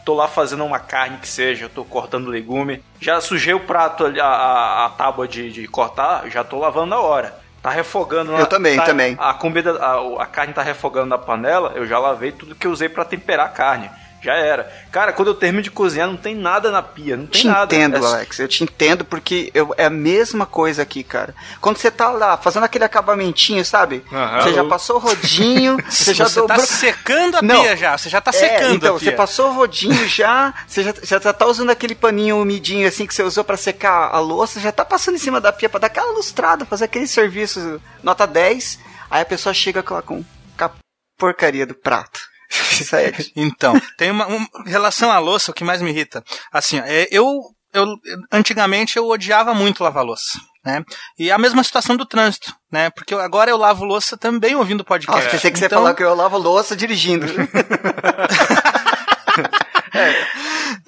Tô lá fazendo uma carne que seja, eu tô cortando legume. Já sujei o prato, ali, a, a, a tábua de, de cortar, já tô lavando na hora. Tá refogando na, Eu também, tá- também. A comida, a, a carne tá refogando na panela, eu já lavei tudo que eu usei pra temperar a carne. Já era. Cara, quando eu termino de cozinhar, não tem nada na pia, não tem te nada. entendo, É Alex. Eu te entendo porque eu- é a mesma coisa aqui, cara. Quando você tá lá fazendo aquele acabamentinho, sabe? Aham. Você já passou o rodinho, você já você dobrou. tá secando a Não. pia já, você já tá É, secando então, a pia. você passou o rodinho já, você já, já tá usando aquele paninho umidinho assim que você usou pra secar a louça, já tá passando em cima da pia pra dar aquela lustrada, fazer aquele serviço nota 10, aí a pessoa chega com a porcaria do prato. De- Então, tem uma, um, em relação à louça, o que mais me irrita, assim, é, eu, eu antigamente eu odiava muito lavar louça, né? E a mesma situação do trânsito, né? Porque eu- agora eu lavo louça também ouvindo podcast. Nossa, pensei que você ia Então, falar que eu lavo louça dirigindo.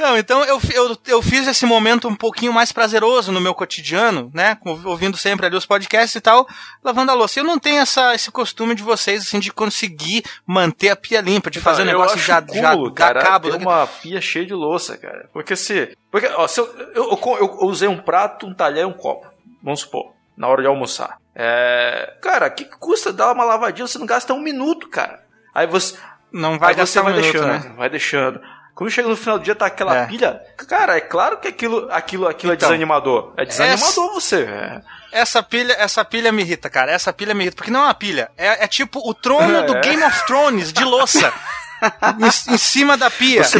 Não, então eu, eu, eu fiz esse momento um pouquinho mais prazeroso no meu cotidiano, né? Ouvindo sempre ali os podcasts e tal, lavando a louça. Eu não tenho essa, esse costume de vocês, assim, de conseguir manter a pia limpa, de fazer um eu negócio já, já cúmulo, dar cara, cabo. ter uma pia cheia de louça, cara. Porque se... Porque, ó, se eu, eu, eu- eu usei um prato, um talher e um copo, vamos supor, na hora de almoçar. É... Cara, que custa dar uma lavadinha? Você não gasta um minuto, cara. Aí você... Não vai aí você gastar vai um minuto, deixando, né? vai deixando. Quando chega no final do dia, tá aquela É. pilha. Cara, é claro que aquilo, aquilo, aquilo Então, é desanimador. É desanimador você. É. Essa pilha, essa pilha me irrita, cara. Essa pilha me irrita. Porque não é uma pilha. É, é tipo o trono do É. Game of Thrones de louça. em, em cima da pia. Você,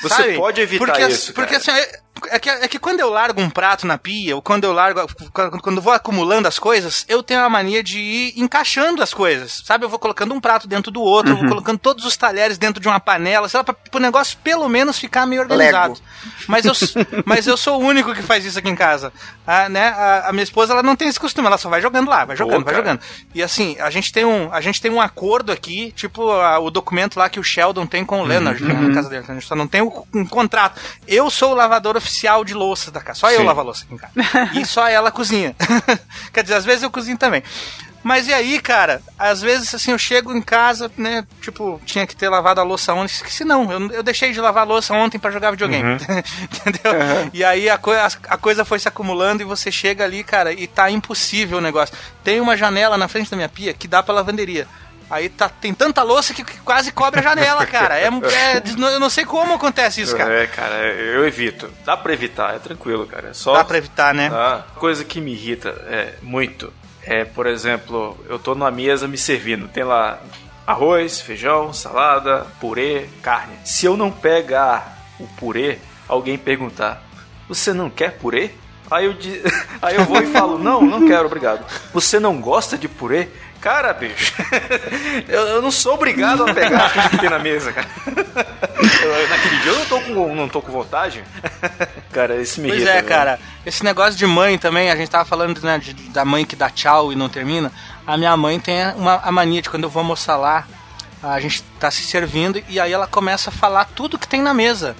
você pode evitar porque, isso. Porque cara. assim, é, que, é que quando eu largo um prato na pia, ou quando eu largo. Quando, quando vou acumulando as coisas, eu tenho a mania de ir encaixando as coisas. Sabe? Eu vou colocando um prato dentro do outro, eu vou colocando todos os talheres dentro de uma panela, sei lá, pra, pro negócio pelo menos ficar meio organizado. Mas eu, mas eu sou o único que faz isso aqui em casa. A, né? a, a minha esposa ela não tem esse costume, ela só vai jogando lá, vai jogando, Pô, vai jogando. E assim, a gente tem um, a gente tem um acordo aqui, tipo a- o documento lá que o Sheldon tem com o Leonard né, na casa dele. A gente só não tem um, um contrato. Eu sou o lavador oficial de louças da casa. Só eu Sim. lavo a louça aqui em casa. E só ela cozinha. Quer dizer, às vezes eu cozinho também. Mas e aí, cara, às vezes assim eu chego em casa, né? Tipo, tinha que ter lavado a louça ontem. Esqueci, não. Eu, eu deixei de lavar a louça ontem pra jogar videogame. Entendeu? E aí a, coi- a, a coisa foi se acumulando e você chega ali, cara, e tá impossível o negócio. Tem uma janela na frente da minha pia que dá pra lavanderia. Aí tá, tem tanta louça que, que quase cobre a janela, cara. É, é- eu não sei como acontece isso, cara. É, cara, eu evito. Dá pra evitar, é tranquilo, cara. É só. Dá pra evitar, né? Tá? Coisa que me irrita é, muito é, por exemplo, eu tô numa mesa me servindo, tem lá arroz, feijão, salada, purê, carne. Se eu não pegar o purê, alguém perguntar: "Você não quer purê?" Aí eu, aí eu vou e falo: "Não, não quero, obrigado." "Você não gosta de purê?" Cara, bicho, eu, eu não sou obrigado a pegar tudo que tem na mesa, cara. Eu- naquele dia eu não tô com, não tô com vontade. Cara, isso me Pois irrita. é, velho. cara. Esse negócio de mãe também, a gente tava falando né, de- da mãe que dá tchau e não termina. A minha mãe tem uma, a mania de quando eu vou almoçar lá, a gente tá se servindo e aí ela começa a falar tudo que tem na mesa.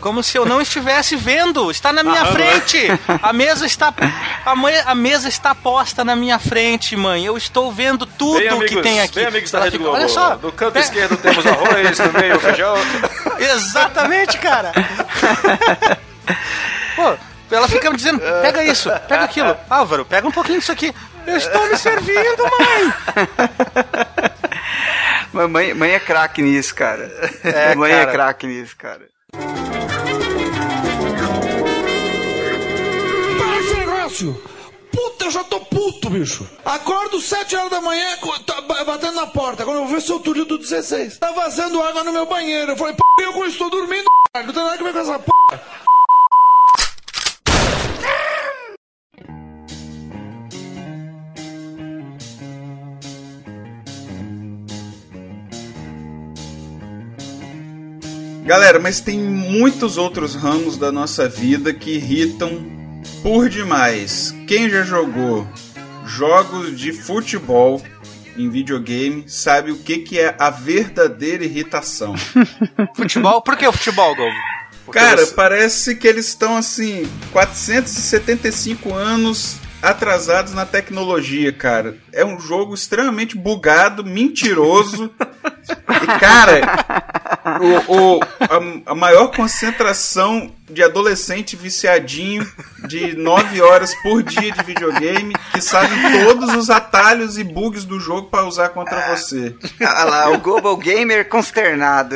Como se eu não estivesse vendo. Está na minha frente. A mesa está a, mãe- a mesa está posta na minha frente, mãe. Eu estou vendo tudo Bem, amigos, que tem aqui. Bem, amigos da Rede fica, Globo. Olha só. Do canto pe- esquerdo temos arroz, no meio feijão. Exatamente, cara. Pô, ela fica me dizendo, pega isso, pega aquilo. Álvaro, pega um pouquinho disso aqui. Eu estou me servindo, mãe. Mas mãe, mãe é craque nisso, cara. É, mãe cara. é craque nisso, cara. Para negócio! Puta, eu já tô puto, bicho. Acordo 7 horas da manhã, tá ba- batendo na porta. Quando eu vou ver seu Túlio do 16. Tá vazando água no meu banheiro. Eu falei, p, eu estou dormindo, não tem nada a ver com essa p. Galera, mas tem muitos outros ramos da nossa vida que irritam por demais. Quem já jogou jogos de futebol em videogame sabe o que, que é a verdadeira irritação. Futebol? Por que o futebol, Globo? Cara, parece que eles estão assim, 475 anos atrasados na tecnologia, cara. É um jogo extremamente bugado, mentiroso. e, cara, o, o- a, a maior concentração de adolescente viciadinho de 9 horas por dia de videogame que sabem todos os atalhos e bugs do jogo pra usar contra você. Ah lá, o Global Gamer consternado.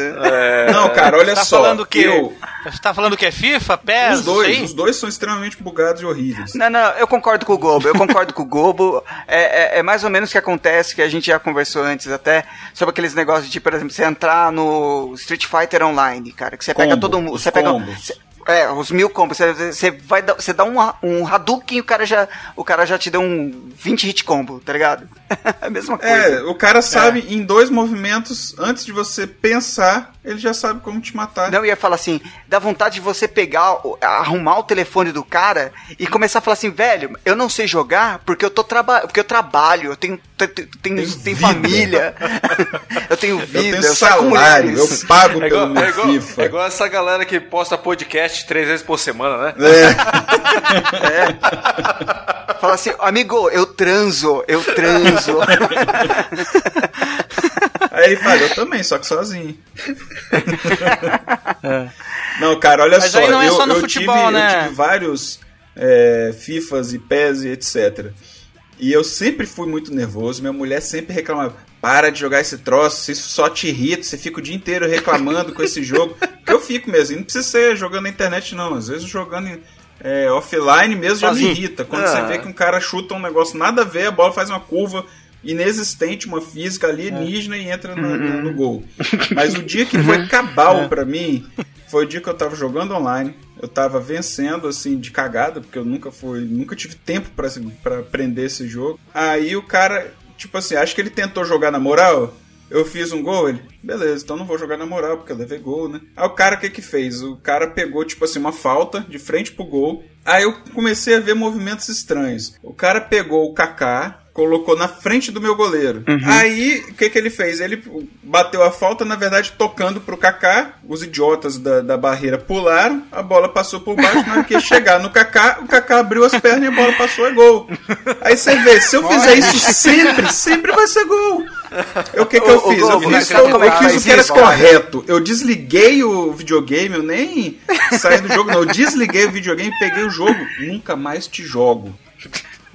Não, cara, olha Tá só. falando o quê? eu- Você tá falando o que é FIFA, PES, os dois, os dois são extremamente bugados e horríveis. Não, não, eu concordo com o Globo, eu concordo com o Globo. É, é- é mais ou menos o que acontece, que a gente já conversou antes até, sobre aqueles negócios de, por exemplo, você entrar no Street Fighter Online, cara, que você pega Combo, todo mundo. Você pega. você- é, os mil combos. Você, você você dá um, um Hadouken e o cara já, o cara já te deu um 20 hit combo, tá ligado? É a mesma coisa. É, o cara sabe em dois movimentos, antes de você pensar, ele já sabe como te matar. Não, eu ia falar assim, dá vontade de você pegar, arrumar o telefone do cara e começar a falar assim, velho, eu não sei jogar porque eu tô trabalhando, porque eu trabalho, eu tenho, te- te- tenho, tenho, vida. família, eu tenho eu vida, tenho saio com salário, eu pago É pelo igual, meu é, igual, FIFA. é igual essa galera que posta podcast três vezes por semana, né? É, Fala assim, amigo, eu transo, eu transo. Aí ele fala, eu também, só que sozinho. Não, cara, olha Mas só. aí não é eu, só no eu futebol, tive, né? Eu tive vários é, FIFAs e PES e etc. E eu sempre fui muito nervoso. Minha mulher sempre reclamava: para de jogar esse troço, isso só te irrita. Você fica o dia inteiro reclamando com esse jogo. Que eu fico mesmo. E não precisa ser jogando na internet, não. Às vezes jogando em- é, offline mesmo já Sozinho. me irrita. Quando Ah. você vê que um cara chuta um negócio nada a ver, a bola faz uma curva inexistente, uma física alienígena e entra na- na- no gol. Mas o dia que foi cabal pra mim foi o dia que eu tava jogando online. Eu tava vencendo, assim, de cagada, porque eu nunca fui. Nunca tive tempo assim, pra aprender esse jogo. Aí o cara, tipo assim, acho que ele tentou jogar na moral. Eu fiz um gol, ele, beleza, então não vou jogar na moral, porque eu levei gol, né? Aí o cara, o que que fez? O cara pegou, tipo assim, uma falta de frente pro gol. Aí eu comecei a ver movimentos estranhos. O cara pegou o Kaká, colocou na frente do meu goleiro. Aí, o que que ele fez? Ele bateu a falta, na verdade, tocando pro Kaká. Os idiotas da, da barreira pularam, a bola passou por baixo. Na hora que chegar no Kaká, o Kaká abriu as pernas e a bola passou, é gol. Aí você vê, se eu fizer isso sempre, sempre vai ser gol. O que que eu fiz? Eu fiz, sabe eu, é eu fiz o que era correto. Eu desliguei o videogame, eu nem saí do jogo, não. Eu desliguei o videogame, peguei o jogo, nunca mais te jogo.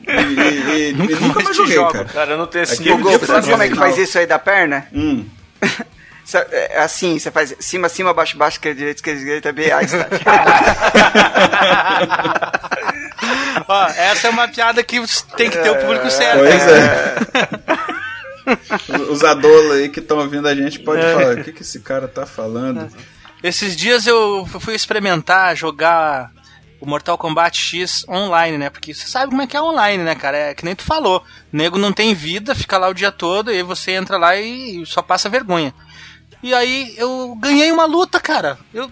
E, e nunca, mais, te joguei, jogo. cara. Cara, eu não tenho esse foi sabe como é que faz isso aí da perna? Hum. Sa- é Assim, você faz cima, cima, baixo, baixo, esquerda, direita, esquerda, direita, B, A, está. Ó, essa é uma piada que tem que ter o público certo. Pois né? é. Os adola aí que estão ouvindo a gente pode falar, o que, que esse cara tá falando? Esses dias eu fui experimentar jogar o Mortal Kombat X online, né? Porque você sabe como é que é online, né, cara? É que nem tu falou. O nego não tem vida, fica lá o dia todo, e aí você entra lá e só passa vergonha. E aí eu ganhei uma luta, cara. Eu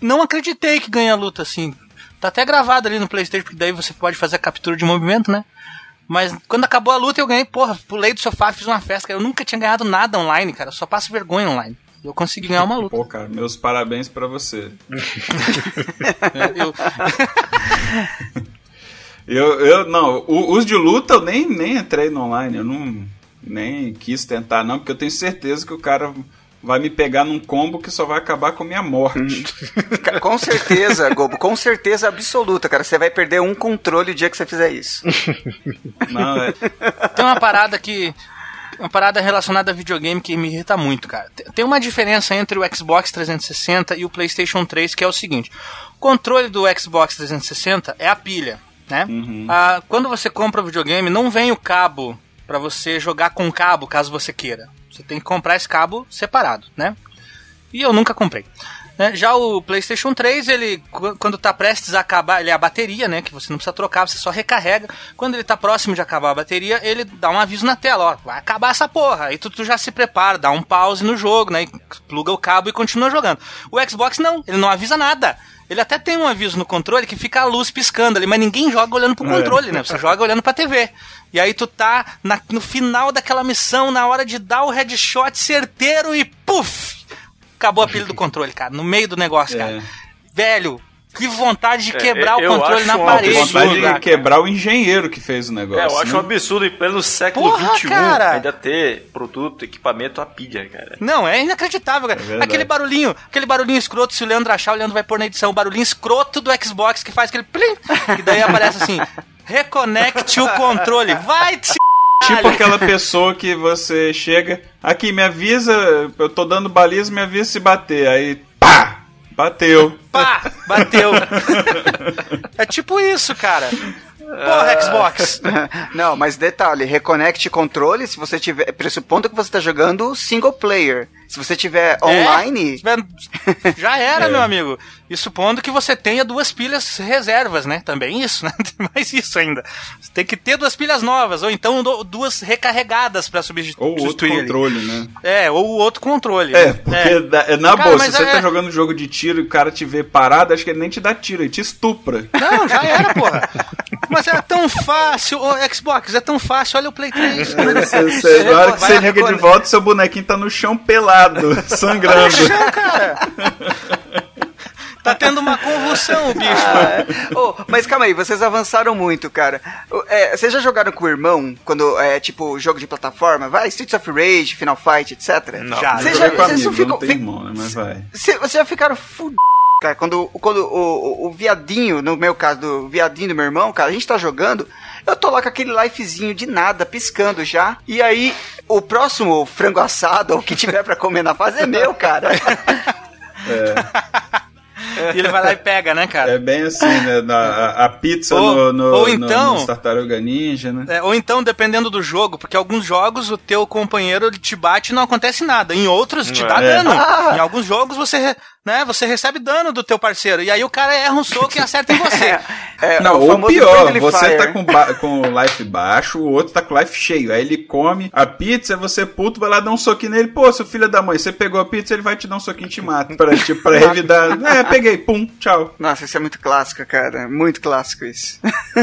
não acreditei que ganhei a luta assim. Tá até gravado ali no Playstation, porque daí você pode fazer a captura de movimento, né? Mas quando acabou a luta eu ganhei, porra, pulei do sofá, fiz uma festa, cara. Eu nunca tinha ganhado nada online, cara. Eu só passo vergonha online. Eu consegui ganhar uma luta. Pô, cara, meus parabéns pra você. Eu- Eu, eu não, os de luta eu nem, nem entrei no online, eu não nem quis tentar não, porque eu tenho certeza que o cara vai me pegar num combo que só vai acabar com a minha morte. Com certeza, Gobo, com certeza absoluta, cara. Você vai perder um controle o dia que você fizer isso. Não, é, Tem uma parada que. Uma parada relacionada a videogame que me irrita muito, cara. Tem- uma diferença entre o Xbox 360 e o PlayStation 3, que é o seguinte: o controle do Xbox 360 é a pilha, né? Ah, quando você compra o videogame, não vem o cabo pra você jogar com cabo, caso você queira. Você tem que comprar esse cabo separado, né? E eu nunca comprei. Né? Já o PlayStation 3, ele qu- quando tá prestes a acabar, ele é a bateria, né? Que você não precisa trocar, você só recarrega. Quando ele tá próximo de acabar a bateria, ele dá um aviso na tela, ó, vai acabar essa porra. Aí tu, tu já se prepara, dá um pause no jogo, né? Pluga o cabo e continua jogando. O Xbox não, ele não avisa nada. Ele até tem um aviso no controle que fica a luz piscando ali, mas ninguém joga olhando pro controle, né? Você joga olhando pra TV. E aí tu tá na- no final daquela missão, na hora de dar o headshot certeiro e puf! Acabou a pilha do controle, cara, no meio do negócio, É. cara. Velho, que vontade de É, quebrar eu o controle na parede. vontade de cara. quebrar o engenheiro que fez o negócio. É, eu acho né? um absurdo em pleno século Porra, XXI cara. ainda ter produto, equipamento a pilha, cara. Não, é inacreditável, cara. verdade. aquele barulhinho, aquele barulhinho escroto, se o Leandro achar, o Leandro vai pôr na edição, o barulhinho escroto do Xbox que faz aquele plim, e daí aparece assim, reconecte o controle, vai te Tipo aquela pessoa que você chega, aqui, me avisa, eu tô dando baliza, me avisa se bater. Aí, pá! Bateu. pá, bateu. é tipo isso, cara. Porra, Xbox. Não, mas detalhe, reconecte controle se você tiver. Pressupondo que você tá jogando single player. Se você tiver online. É, já era, meu amigo. E supondo que você tenha duas pilhas reservas, né? Também isso, né? Tem mais isso ainda. Você tem que ter duas pilhas novas, ou então duas recarregadas pra substituir. Ou outro ali. controle, né? É, ou o outro controle. É, né? porque na, é, na Cara, boa, se você é- tá jogando um jogo de tiro e o cara te vê parado, acho que ele nem te dá tiro, ele te estupra. Não, já era, porra. Mas é tão fácil, o Xbox, é tão fácil, olha o Play 3. Você, você- na hora que você liga de volta, seu bonequinho tá no chão pelado, sangrando. Chão, cara. Tá tendo uma convulsão, o bicho. Ah, é. Ô, mas calma aí, vocês avançaram muito, cara. É, vocês já jogaram com o irmão, quando é tipo jogo de plataforma? Vai, Streets of Rage, Final Fight, etc? Não. Já, Vocês já, com vocês amigo, não ficam. não tem irmão, né? Mas vai. Cê- Vocês já ficaram fudidos, cara, quando, quando o, o, o viadinho, no meu caso, do viadinho do meu irmão, cara, a gente tá jogando, eu tô lá com aquele lifezinho de nada, piscando já, e aí o próximo frango assado, ou o que tiver pra comer na fase, é meu, cara. e ele vai lá e pega, né, cara? É bem assim, né? Na- a, a pizza Ou- no, no, ou no- então- nos Tartaruga Ninja, né? É, ou então, dependendo do jogo, porque alguns jogos o teu companheiro ele te bate e não acontece nada. Em outros, te dá É. dano. Em alguns jogos, você, né, você recebe dano do teu parceiro. E aí o cara erra um soco e acerta em você. É, Não, o ou pior, você fire. tá com, ba- com o life baixo, o outro tá com o life cheio. Aí ele come a pizza, você puto, vai lá dar um soquinho nele. Pô, seu filho da mãe, você pegou a pizza, ele vai te dar um soquinho e te mata. Pra, tipo, pra evitar. É, peguei, pum, tchau. Nossa, isso é muito clássico, cara. Muito clássico isso.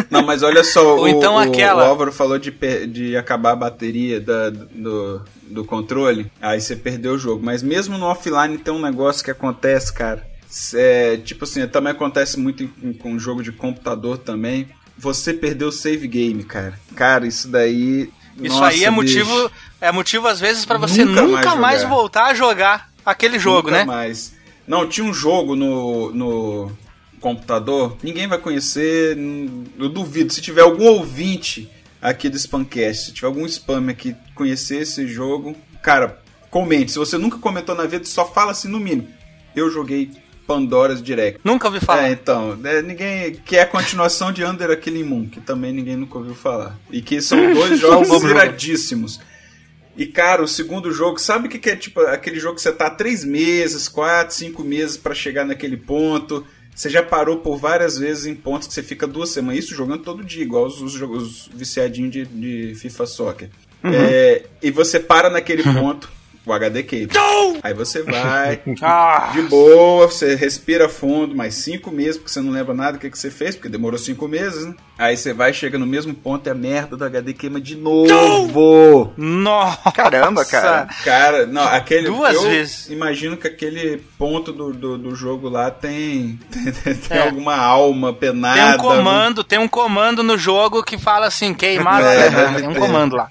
Não, mas olha só, Ou o, então o- aquela- o Álvaro falou de, de acabar a bateria da- do, do controle, aí você perdeu o jogo. Mas mesmo no offline tem um negócio que acontece, cara. É, tipo assim, também acontece muito com jogo de computador também. Você perdeu o save game, cara. Cara, isso daí. Isso nossa, aí é motivo, bicho, é motivo às vezes pra você Nunca nunca, mais mais, voltar a jogar aquele jogo, nunca né? mais. Não, tinha um jogo no, no computador, ninguém vai conhecer, eu duvido. Se tiver algum ouvinte aqui do Spamcast, se tiver algum spam aqui conhecer esse jogo, cara, comente. Se você nunca comentou na vida, só fala assim no mínimo. Eu joguei Pandora's Direct. Nunca ouvi falar. É, então, é, ninguém. Que é a continuação de Under Aquele Moon, que também ninguém nunca ouviu falar. E que são dois jogos iradíssimos. E, cara, o segundo jogo, sabe o que, que é tipo aquele jogo que você tá três meses, quatro, cinco meses pra chegar naquele ponto? Você já parou por várias vezes em pontos que você fica duas semanas, isso jogando todo dia, igual os, os jogos viciadinhos de, de FIFA Soccer. É, e você para naquele ponto, o HD quebra. Aí você vai, Ah, de boa, você respira fundo, mais cinco meses, porque você não lembra nada do que, que você fez, porque demorou cinco meses, né? Aí você vai, chega no mesmo ponto e a merda do HD queima de novo. nossa. Caramba, cara. Cara, não, aquele. Duas eu vezes. Imagino que aquele ponto do, do, do jogo lá tem, tem, tem É. alguma alma Tem penada. um comando, tem um comando no jogo que fala assim, queimar É, Tem um comando lá.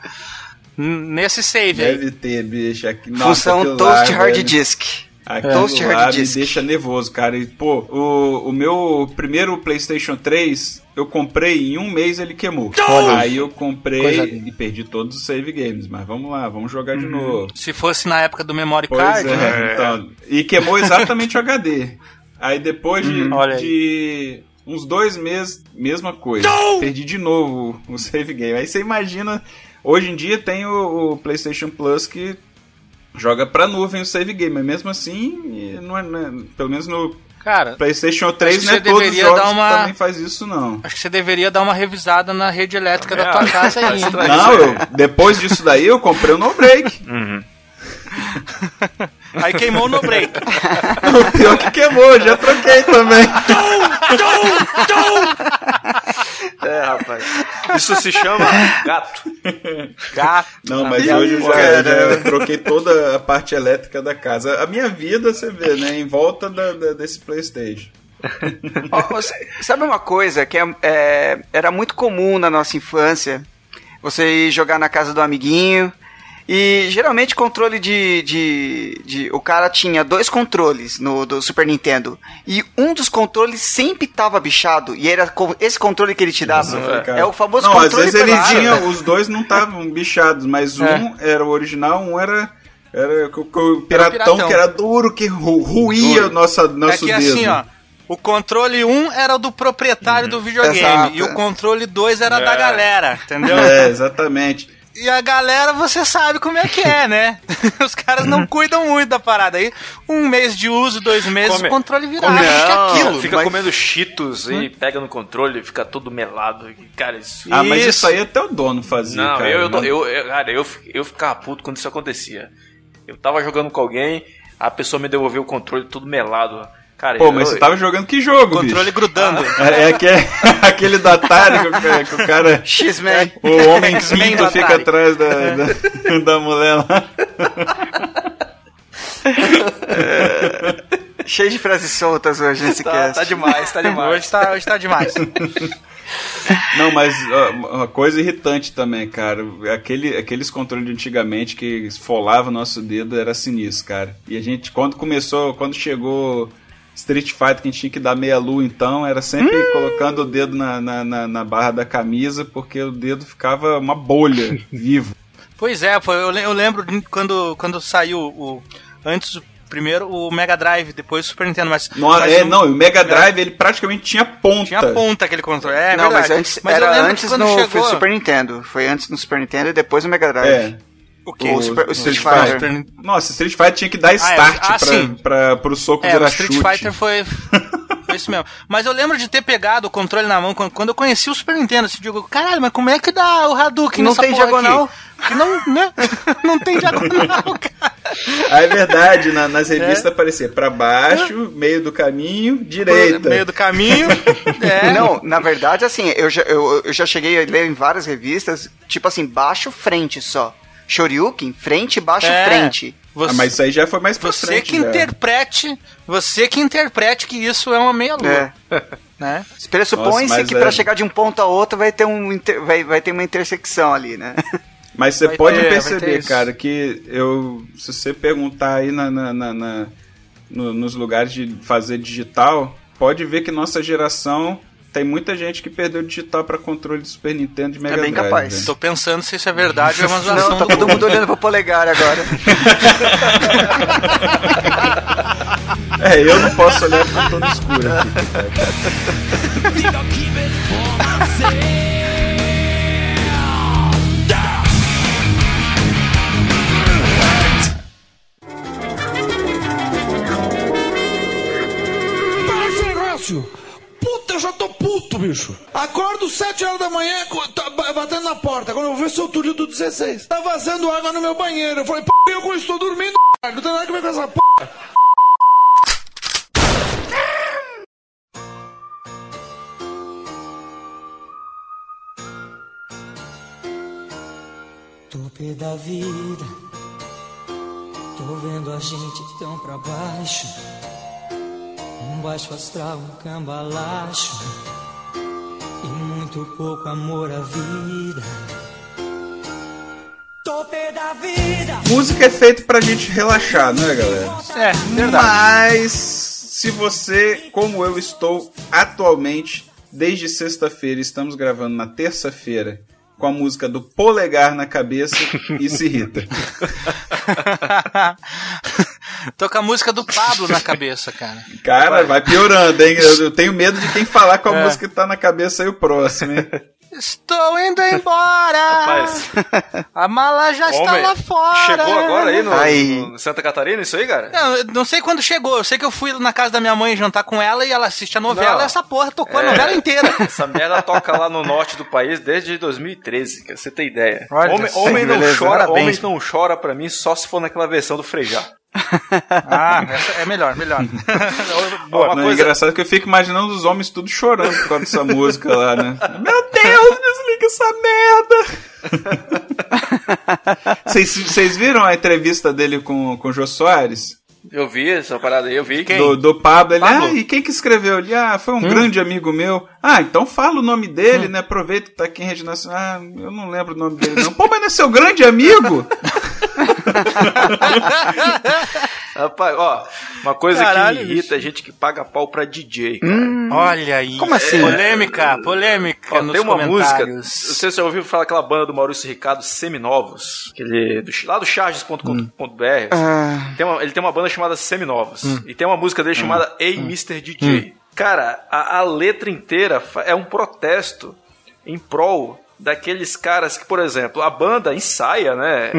Nesse save aí. Deve ter, bicho. Aqui, nossa, Função aquilo Toast lá, Hard velho. Disk. Aquilo Toast lá Hard me Disk. deixa nervoso, cara. E, pô, o, o meu primeiro PlayStation 3, eu comprei em um mês ele queimou. Aí eu comprei e perdi todos os save games. Mas vamos lá, vamos jogar de novo. Se fosse na época do memory Pois card, é, né? então. E queimou exatamente o HD. Aí depois de, aí. de uns dois meses, mesma coisa. Perdi de novo o save game. Aí você imagina. Hoje em dia tem o, o PlayStation Plus que joga pra nuvem o save game, mas mesmo assim, não é, não é- pelo menos no Cara, PlayStation 3 Acho que não é todos os jogos uma- que também faz isso não. acho que você deveria dar uma revisada na rede elétrica da É, tua casa aí. Não, eu- depois disso daí eu comprei o No Break. Aí queimou no break. o pior que queimou, já troquei também. É, rapaz. Isso se chama gato. Gato. Não, mas hoje eu já, já troquei toda a parte elétrica da casa. A minha vida, você vê, né? Em volta da- da- desse Playstation. Você- sabe uma coisa que é- é, era muito comum na nossa infância? Você ir jogar na casa do amiguinho. E geralmente controle de, de, de- O cara tinha dois controles no do Super Nintendo. E um dos controles sempre tava bichado. E era esse controle que ele te dava. Cara. é o famoso Não, às controle vezes ele tinha, os dois não estavam bichados, mas um era o original, um era. Era o, o piratão, piratão. que era duro, que ru, ruía Duro. nossa, É nosso que dedo. assim, ó. O controle 1 era o do proprietário do videogame. Exato. E o controle 2 era da É. galera, entendeu? É, exatamente. E a galera, você sabe como é que é, né? Os caras não cuidam muito da parada. Aí, um mês de uso, dois meses, Come- o controle vira come- é aquilo. Fica mas- comendo cheetos e pega no controle, fica todo melado. Cara, isso. Ah, mas Isso. isso aí até o dono fazia. Não, cara, eu, eu, né? eu, eu- cara, eu, eu ficava puto quando isso acontecia. Eu tava jogando com alguém, a pessoa me devolveu o controle todo melado. Cara, Pô, eu, mas eu- você tava jogando que jogo, Controle bicho? grudando. É, é que é aquele da Atari que, o cara- que o cara... X-Men. O homem X-Men pinto fica atrás da, da, da mulher lá. Cheio de frases soltas hoje nesse Tá, cast. tá demais, tá demais. Hoje tá, hoje tá demais. Não, mas uma coisa irritante também, cara. Aquele, aqueles controles de antigamente que esfolava o nosso dedo era sinistro, cara. E a gente, quando começou, quando chegou Street Fighter, que a gente tinha que dar meia lua, então, era sempre colocando o dedo na, na, na- na barra da camisa, porque o dedo ficava uma bolha vivo. Pois é, foi, eu, le- eu lembro quando, quando saiu o. Antes primeiro o Mega Drive, depois o Super Nintendo, mas. Não, mas é, o- não, o Mega Drive ele praticamente tinha ponta. Tinha ponta aquele controle. É, não, verdade. mas antes Mas eu era antes quando no chegou- foi Super Nintendo. Foi antes no Super Nintendo e depois no Mega Drive. É. O quê? O, Super- o o Street Street Fighter. Super- Nossa, Street Fighter tinha que dar é, start ah, sim. pra, pra, pro soco É, o virar Street chute. Fighter foi. Foi isso mesmo. Mas eu lembro de ter pegado o controle na mão quando, quando eu conheci o Super Nintendo. Assim, digo, caralho, mas como é que dá o Hadouken Não nessa tem porra diagonal. Aqui? Que não, né? Não tem diagonal, cara. Ah, é verdade, na- nas É. revistas aparecia pra baixo, meio do caminho, direita. Meio do caminho. É. Não, na verdade, assim, eu já, eu, eu já cheguei a ler em várias revistas, tipo assim, baixo, frente só. Shoryuken, frente, baixo, É. frente. Você, Ah, mas isso aí já foi mais pra você frente. que já. interprete. Você que interprete que isso é uma meia-lua. É. Né? Pressupõe-se que é- pra chegar de um ponto a outro vai ter, um, inter- vai, vai ter uma intersecção ali, né? Mas você Vai pode ter, perceber, cara, que eu. Se você perguntar aí na, na- na- na- no- nos lugares de fazer digital, pode ver que nossa geração tem muita gente que perdeu digital pra controle de Super Nintendo e de Mega É bem Drive. capaz. velho. Tô pensando se isso é verdade ou é uma zoação Não, tá do todo mundo olhando pro polegar agora. É, eu não posso olhar porque eu tô no escuro aqui. cara. Para bicho. Acordo 7 horas da manhã, tá ba- batendo na porta. Quando eu vou ver seu Túlio do 16. Tá vazando água no meu banheiro. Eu falei, p, eu estou dormindo, c****. Não tem nada a ver com essa p. Tope da vida, tô vendo a gente tão pra baixo. Um baixo astral, um cambalacho. E muito pouco amor à vida. Tope da vida. Música é feita pra gente relaxar, não é, galera? É, verdade. Mas se você, como eu estou atualmente, desde sexta-feira, estamos gravando na terça-feira, com a música do polegar na cabeça, isso irrita. Tô com a música do Pablo na cabeça, cara. Cara, vai piorando, hein? Eu, eu tenho medo de quem falar com a É. música que tá na cabeça aí o próximo, hein? Estou indo embora! Rapaz, A mala já está homem, lá fora! chegou agora aí no, Aí. no Santa Catarina, isso aí, cara? Não, eu não sei quando chegou. Eu sei que eu fui na casa da minha mãe jantar com ela e ela assiste a novela Não. e essa porra tocou a É. novela inteira. Essa merda toca lá no norte do país desde 2013, cara. Você tem ideia. Olha homem homem não beleza, chora, parabéns. homem não chora pra mim só se for naquela versão do Frejá. Ah, essa é melhor, melhor. Boa, é coisa, engraçado que eu fico imaginando os homens tudo chorando por causa dessa música lá, né? Meu Deus, desliga essa merda! Vocês viram a entrevista dele com, com o Jô Soares? eu vi essa parada aí, eu vi. Quem? Do, do Pablo. Ele, Pablo? ah, e quem que escreveu? Ele, ah, foi um grande amigo meu. Ah, então fala o nome dele, né? Aproveita que tá aqui em Rede Nacional. Ah, eu não lembro o nome dele, não. Pô, mas não é seu grande amigo? Rapaz, ó, uma coisa Caralho, que me irrita é gente que paga pau pra DJ, cara. Olha aí. Como assim? Polêmica, polêmica Ó, nos tem uma música, não comentários. sei se você já ouviu falar daquela banda do Maurício Ricardo, Seminovos, aquele, do, lá do charges.com.br. Ah, Tem uma- ele tem uma banda chamada Seminovos. E tem uma música dele chamada Ei Mr. DJ. Cara, a, a letra inteira é um protesto em prol daqueles caras que, por exemplo, a banda ensaia, né?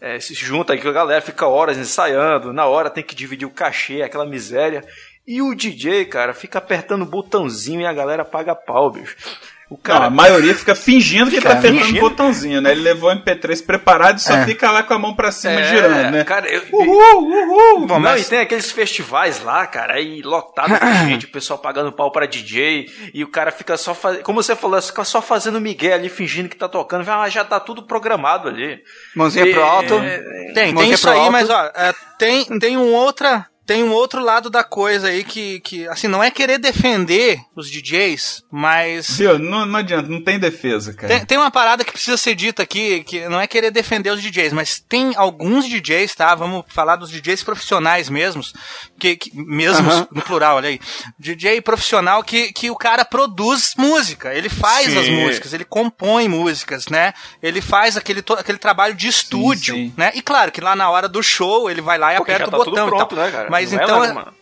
É, se junta aqui, a galera fica horas ensaiando, na hora tem que dividir o cachê, aquela miséria. E o DJ, cara, fica apertando o botãozinho e a galera paga pau, bicho. O Não, cara. a maioria fica fingindo que Fica tá apertando o fingindo. botãozinho, né? Ele levou o MP3 preparado e só É. fica lá com a mão pra cima É, girando, né? Cara, eu, Uhul, uhul! Bom, não, mas- e tem aqueles festivais lá, cara, aí lotado de gente, o pessoal pagando pau pra DJ, e o cara fica só fazendo. Como você falou, fica só fazendo migué ali, fingindo que tá tocando. Ah, já tá tudo programado ali. mãozinha E- pro alto. Tem, tem Mãozinha isso aí, alto. mas ó, é, tem, tem um outra. Tem um outro lado da coisa aí que, que assim, não é querer defender os DJs, mas. Viu? Não, não adianta, não tem defesa, cara. Tem, tem uma parada que precisa ser dita aqui, que não é querer defender os DJs, mas tem alguns DJs, tá? Vamos falar dos DJs profissionais mesmos, que, que mesmos no plural, olha aí. DJ profissional que, que o cara produz música, ele faz Sim. as músicas, ele compõe músicas, né? Ele faz aquele, aquele trabalho de estúdio, sim. né? E claro que lá na hora do show ele vai lá e Porque aperta já o tá botão tudo e pronto, tal. né, cara? Mas Não é então, uma-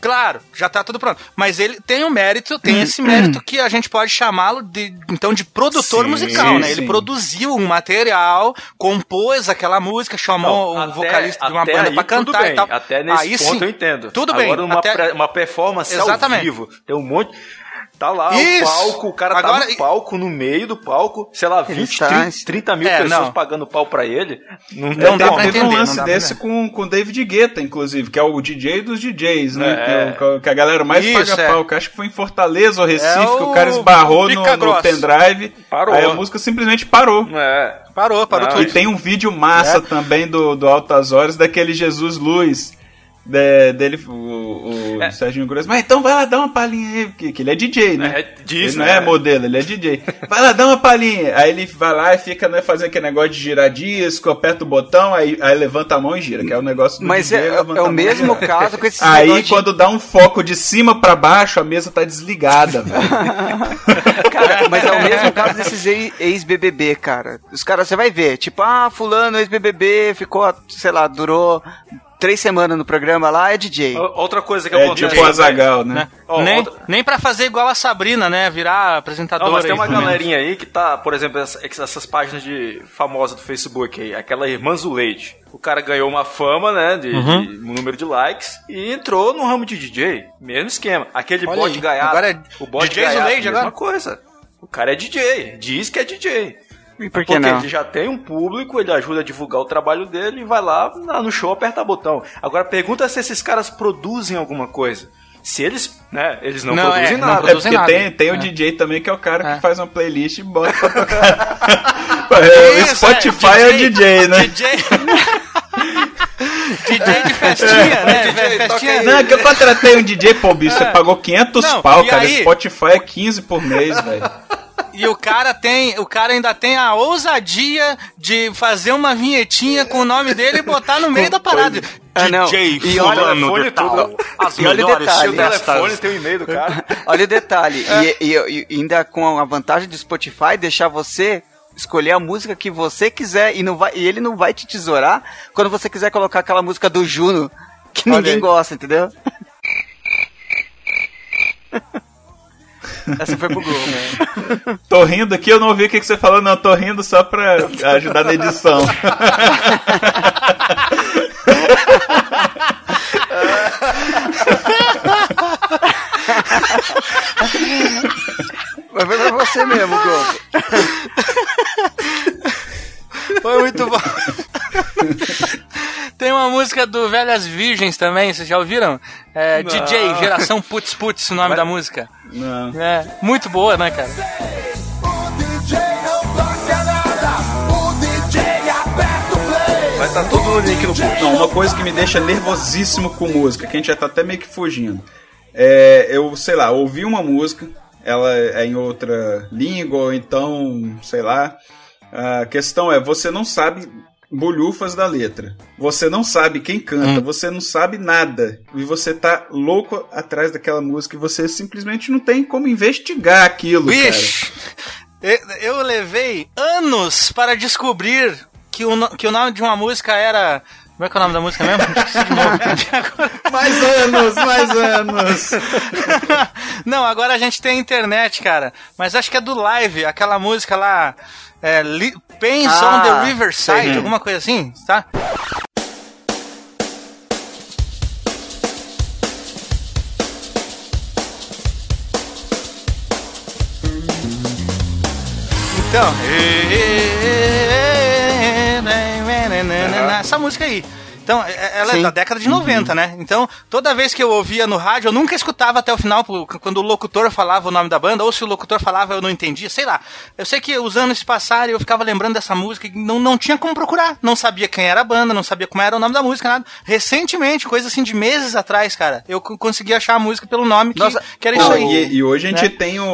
Claro, já tá tudo pronto. Mas ele tem um mérito, tem esse mérito que a gente pode chamá-lo de então de produtor Sim, musical, né? sim. Ele produziu um material, compôs aquela música, chamou Não, um vocalista de uma banda aí pra tudo cantar bem. e tal. Até nesse aí ponto sim, eu entendo. Tudo bem. Agora uma, até- uma performance Exatamente. ao vivo. Tem um monte... Tá lá Isso. o palco, o cara Agora- tá no palco, no meio do palco, sei lá, Ele 20, tá- 30, 30 mil É, pessoas não. pagando pau pra ele. Não, Não tem dá como. pra Teve entender, um não lance desse com, com o David Guetta, inclusive, que é o DJ dos DJs, né? É. Que, é o- que a galera mais Isso, paga é. pau. Que acho que foi em Fortaleza ou Recife, É que o cara esbarrou no, no pendrive. Parou. Aí a música simplesmente parou. É. Parou, parou Não, tudo. E tem um vídeo massa também do, do Altas Horas daquele Jesus Luz. De- dele, o, o É. Serginho Grosso. Mas então vai lá dar uma palhinha aí, porque que ele é DJ, né? É, diz, ele não né? é modelo, ele é DJ. Vai lá, dá uma palhinha. Aí ele vai lá e fica né, fazendo aquele negócio de girar disco, aperta o botão, aí, aí levanta a mão e gira, que é o negócio do Mas DJ, é, é o mesmo caso com esses Aí de- quando dá um foco de cima pra baixo, a mesa tá desligada, velho. Cara, mas é o mesmo caso desses ex- ex-BBB, cara. Os caras, você vai ver, tipo, ah, fulano ex-BBB ficou, sei lá, durou três semanas no programa lá, é DJ. Outra coisa que É acontece. tipo o Azagal, né? né? Ó, nem, outra- nem pra fazer igual a Sabrina, né? Virar apresentadora. Não, mas tem uma menos. galerinha aí que tá, por exemplo, essa- essas páginas de famosa do Facebook aí, aquela irmã Zuleide. O cara ganhou uma fama, né, de, Uhum. de um número de likes e entrou no ramo de DJ. Mesmo esquema. Aquele Olha bode aí, gaiato. agora é o bode DJ gaiato, Zuleide mesma agora? coisa. O cara é DJ, diz que é DJ. E por que Porque não? ele já tem um público, ele ajuda a divulgar o trabalho dele e vai lá no show apertar botão. Agora pergunta se esses caras produzem alguma coisa. Se eles, né, eles não, Não, produzem é, não nada. É produzem porque nada. tem, tem o É. DJ também, que é o cara É. que faz uma playlist e bota pra tocar. É, o Isso, Spotify é, o DJ, né? DJ. DJ de festinha, né? DJ, festinha. Não, é que eu contratei um DJ, pô, bicho, você pagou 500 Não, pau, cara. aí? Spotify é 15 por mês, velho. E o cara tem, o cara ainda tem a ousadia de fazer uma vinhetinha com o nome dele e botar no meio da parada. Ah, não. DJ E olha- fulano Telefone e tal. As E olha o detalhe. O telefone, festas. tem o e-mail do cara. Olha o detalhe, e, e- e ainda com a vantagem do Spotify, deixar você escolher a música que você quiser e, não vai, e ele não vai te tesourar quando você quiser colocar aquela música do Juno que Olha ninguém aí. gosta, entendeu? Essa foi pro Google. Tô rindo aqui, eu não ouvi o que, que você falou, não. Tô rindo só pra ajudar na edição. Mas foi pra você mesmo, Google. Foi muito bom. Tem uma música do Velhas Virgens também, vocês já ouviram? É, DJ, Geração Putz Putz, o nome da música. Não. É, muito boa, né, cara? O DJ não toca nada, o DJ aperta o play. Vai estar tudo no link no post. Não, uma coisa que me deixa nervosíssimo com música, que a gente já tá até meio que fugindo. É, eu, sei lá, ouvi uma música, ela é em outra língua, ou então, sei lá. A questão é, você não sabe bolhufas da letra. Você não sabe quem canta, você não sabe nada. E você tá louco atrás daquela música e você simplesmente não tem como investigar aquilo, Vixe! Eu, levei anos para descobrir que o, que o nome de uma música era. Como é que é o nome da música mesmo? Mais anos, mais anos. Não, agora a gente tem internet, cara. Mas acho que é do Live, aquela música lá. É, Li- Pains Ah, on the Riverside, sei. alguma coisa assim, tá? Então. Essa música aí. Então, é- ela é Sim. da década de 90, né? Então, toda vez que eu ouvia no rádio, eu nunca escutava até o final, quando o locutor falava o nome da banda, ou se o locutor falava eu não entendia, sei lá. Eu sei que os anos se passaram e eu ficava lembrando dessa música e não, não tinha como procurar. Não sabia quem era a banda, não sabia como era o nome da música, nada. Recentemente, coisa assim de meses atrás, cara, eu consegui achar a música pelo nome que, Nossa, que era isso aí. e, e hoje a gente né? tem o,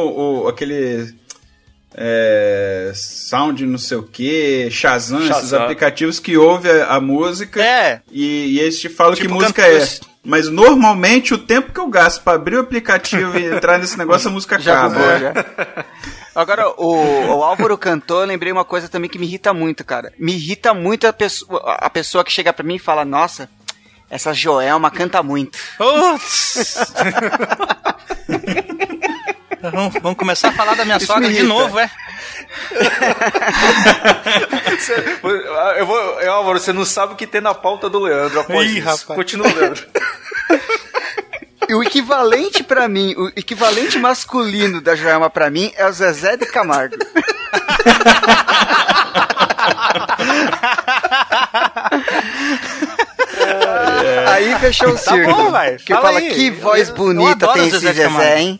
o- aquele é, sound não sei o que, Shazam, esses Shazam. aplicativos que ouve a, a música É. e, e eles te falam Tipo, que música é. Mas normalmente o tempo que eu gasto pra abrir o aplicativo e entrar nesse negócio, a música Já acaba. bugou, já. Agora, o, o Álvaro cantou, eu lembrei uma coisa também que me irrita muito, cara. Me irrita muito a pessoa, a pessoa que chega pra mim e fala, nossa, essa Joelma canta muito. Vamos, vamos começar a falar da minha Isso sogra de novo, é? Eu vou, eu, Álvaro, você não sabe o que tem na pauta do Leandro após Ih, isso. rapaz. Continua, Leandro. O equivalente pra mim, o equivalente masculino da Joelma pra mim é o Zezé de Camargo. Aí fechou o Tá círculo. bom, vai. Que Fala fala, aí. que voz Eu- eu bonita adoro tem esse Zezé Zezé, hein?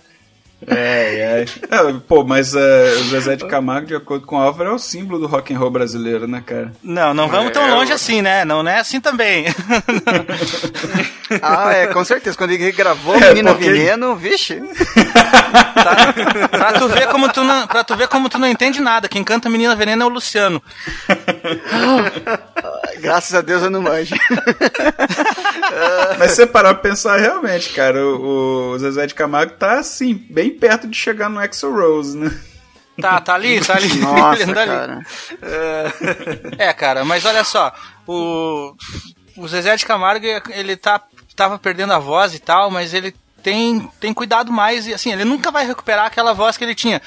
É, é. É, Pô, mas é, o Zezé de Camargo, de acordo com o Álvaro, é o símbolo do rock and roll brasileiro, né, cara? Não, não vamos tão longe assim, né? Não, não é assim também. Ah, é, com certeza. Quando ele gravou É, Menina porque- Veneno, vixe. pra, tu ver como tu não, pra tu ver como tu não entende nada. Quem canta Menina Veneno é o Luciano. Graças a Deus eu não manjo. Mas se você parar pra pensar, realmente, cara, o, o Zezé de Camargo tá, assim, bem perto de chegar no Exo Rose, né? Tá, tá ali, tá ali. Nossa, Ele anda ali. cara. É, cara, mas olha só, o, o Zezé de Camargo, ele tá, tava perdendo a voz e tal, mas ele tem, tem cuidado mais e assim, ele nunca vai recuperar aquela voz que ele tinha.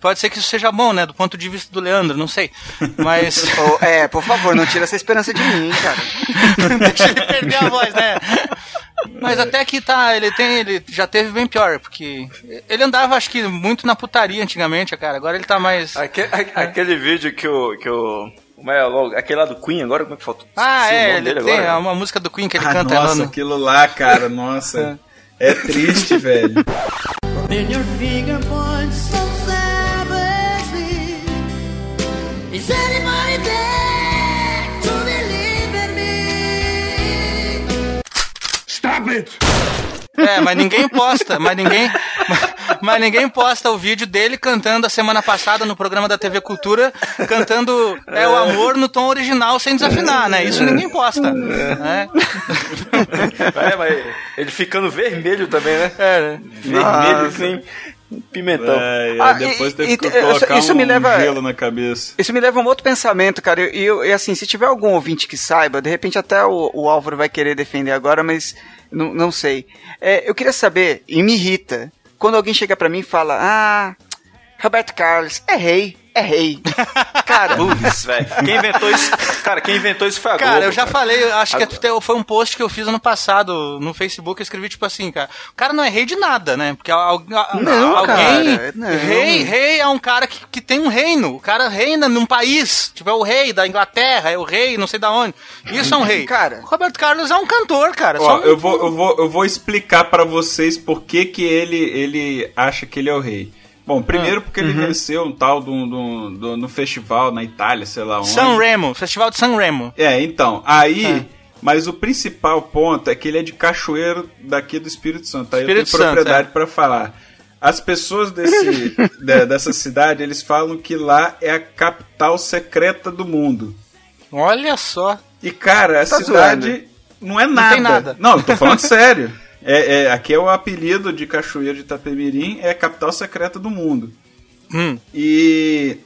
Pode ser que isso seja bom, né, do ponto de vista do Leandro, não sei. Mas é, por favor, não tira essa esperança de mim, cara. deixa ele perder a voz, né? Mas até que tá, ele tem, ele já teve bem pior, porque ele andava, acho que, muito na putaria antigamente, cara. Agora ele tá mais. Aque- a- aquele vídeo que o. Que o como é, logo, aquele lá do Queen agora, como é que faltou? Ah, Esqueci é, nome ele dele tem agora. uma música do Queen que ele Ah, canta. nossa, no- aquilo lá, cara, nossa. É triste, velho. Then your finger points so savagely. Is anybody Stop it! É, mas ninguém posta, mas ninguém, mas ninguém posta o vídeo dele cantando a semana passada no programa da TV Cultura, cantando é o amor no tom original sem desafinar, né? Isso ninguém posta. né? É, mas ele ficando vermelho também, né? É, né? Vermelho, Nossa. nem pimentão. É, e Ah, depois e- teve que colocar isso um me leva- gelo na cabeça. Isso me leva a um outro pensamento, cara. E eu, e assim, se tiver algum ouvinte que saiba, de repente até o, o Álvaro vai querer defender agora, mas não, não sei. É, eu queria saber, e me irrita, quando alguém chega pra mim e fala: Ah, Roberto Carlos, é rei, é rei. Cara, Putz, velho. Quem inventou isso? Cara, quem inventou isso foi a Cara, Globo, eu já cara. falei, acho que até foi um post que eu fiz ano passado no Facebook, eu escrevi tipo assim, cara, o cara não é rei de nada, né? Porque al- al- Não, alguém, cara, não. rei, rei é um cara que, que tem um reino, o cara reina num país, tipo é o rei da Inglaterra, é o rei não sei da onde, isso é um rei. Cara. O Roberto Carlos é um cantor, cara. Ó, só um- eu vou, eu vou, eu vou explicar pra vocês por que, que ele, ele acha que ele é o rei. Bom, primeiro porque ele venceu um tal do, do, do- no festival na Itália, sei lá onde. San Remo, Festival de San Remo. É, então, aí. Mas o principal ponto é que ele é de Cachoeiro daqui do Espírito Santo. Aí Espírito eu tenho propriedade é. pra falar. As pessoas desse, de- dessa cidade, eles falam que lá é a capital secreta do mundo. Olha só. E, cara, a Tá cidade zoando. não é nada. tem nada. Não, eu tô falando sério. É, é, aqui é o apelido de Cachoeiro de Itapemirim, é a capital secreta do mundo. Hum. E.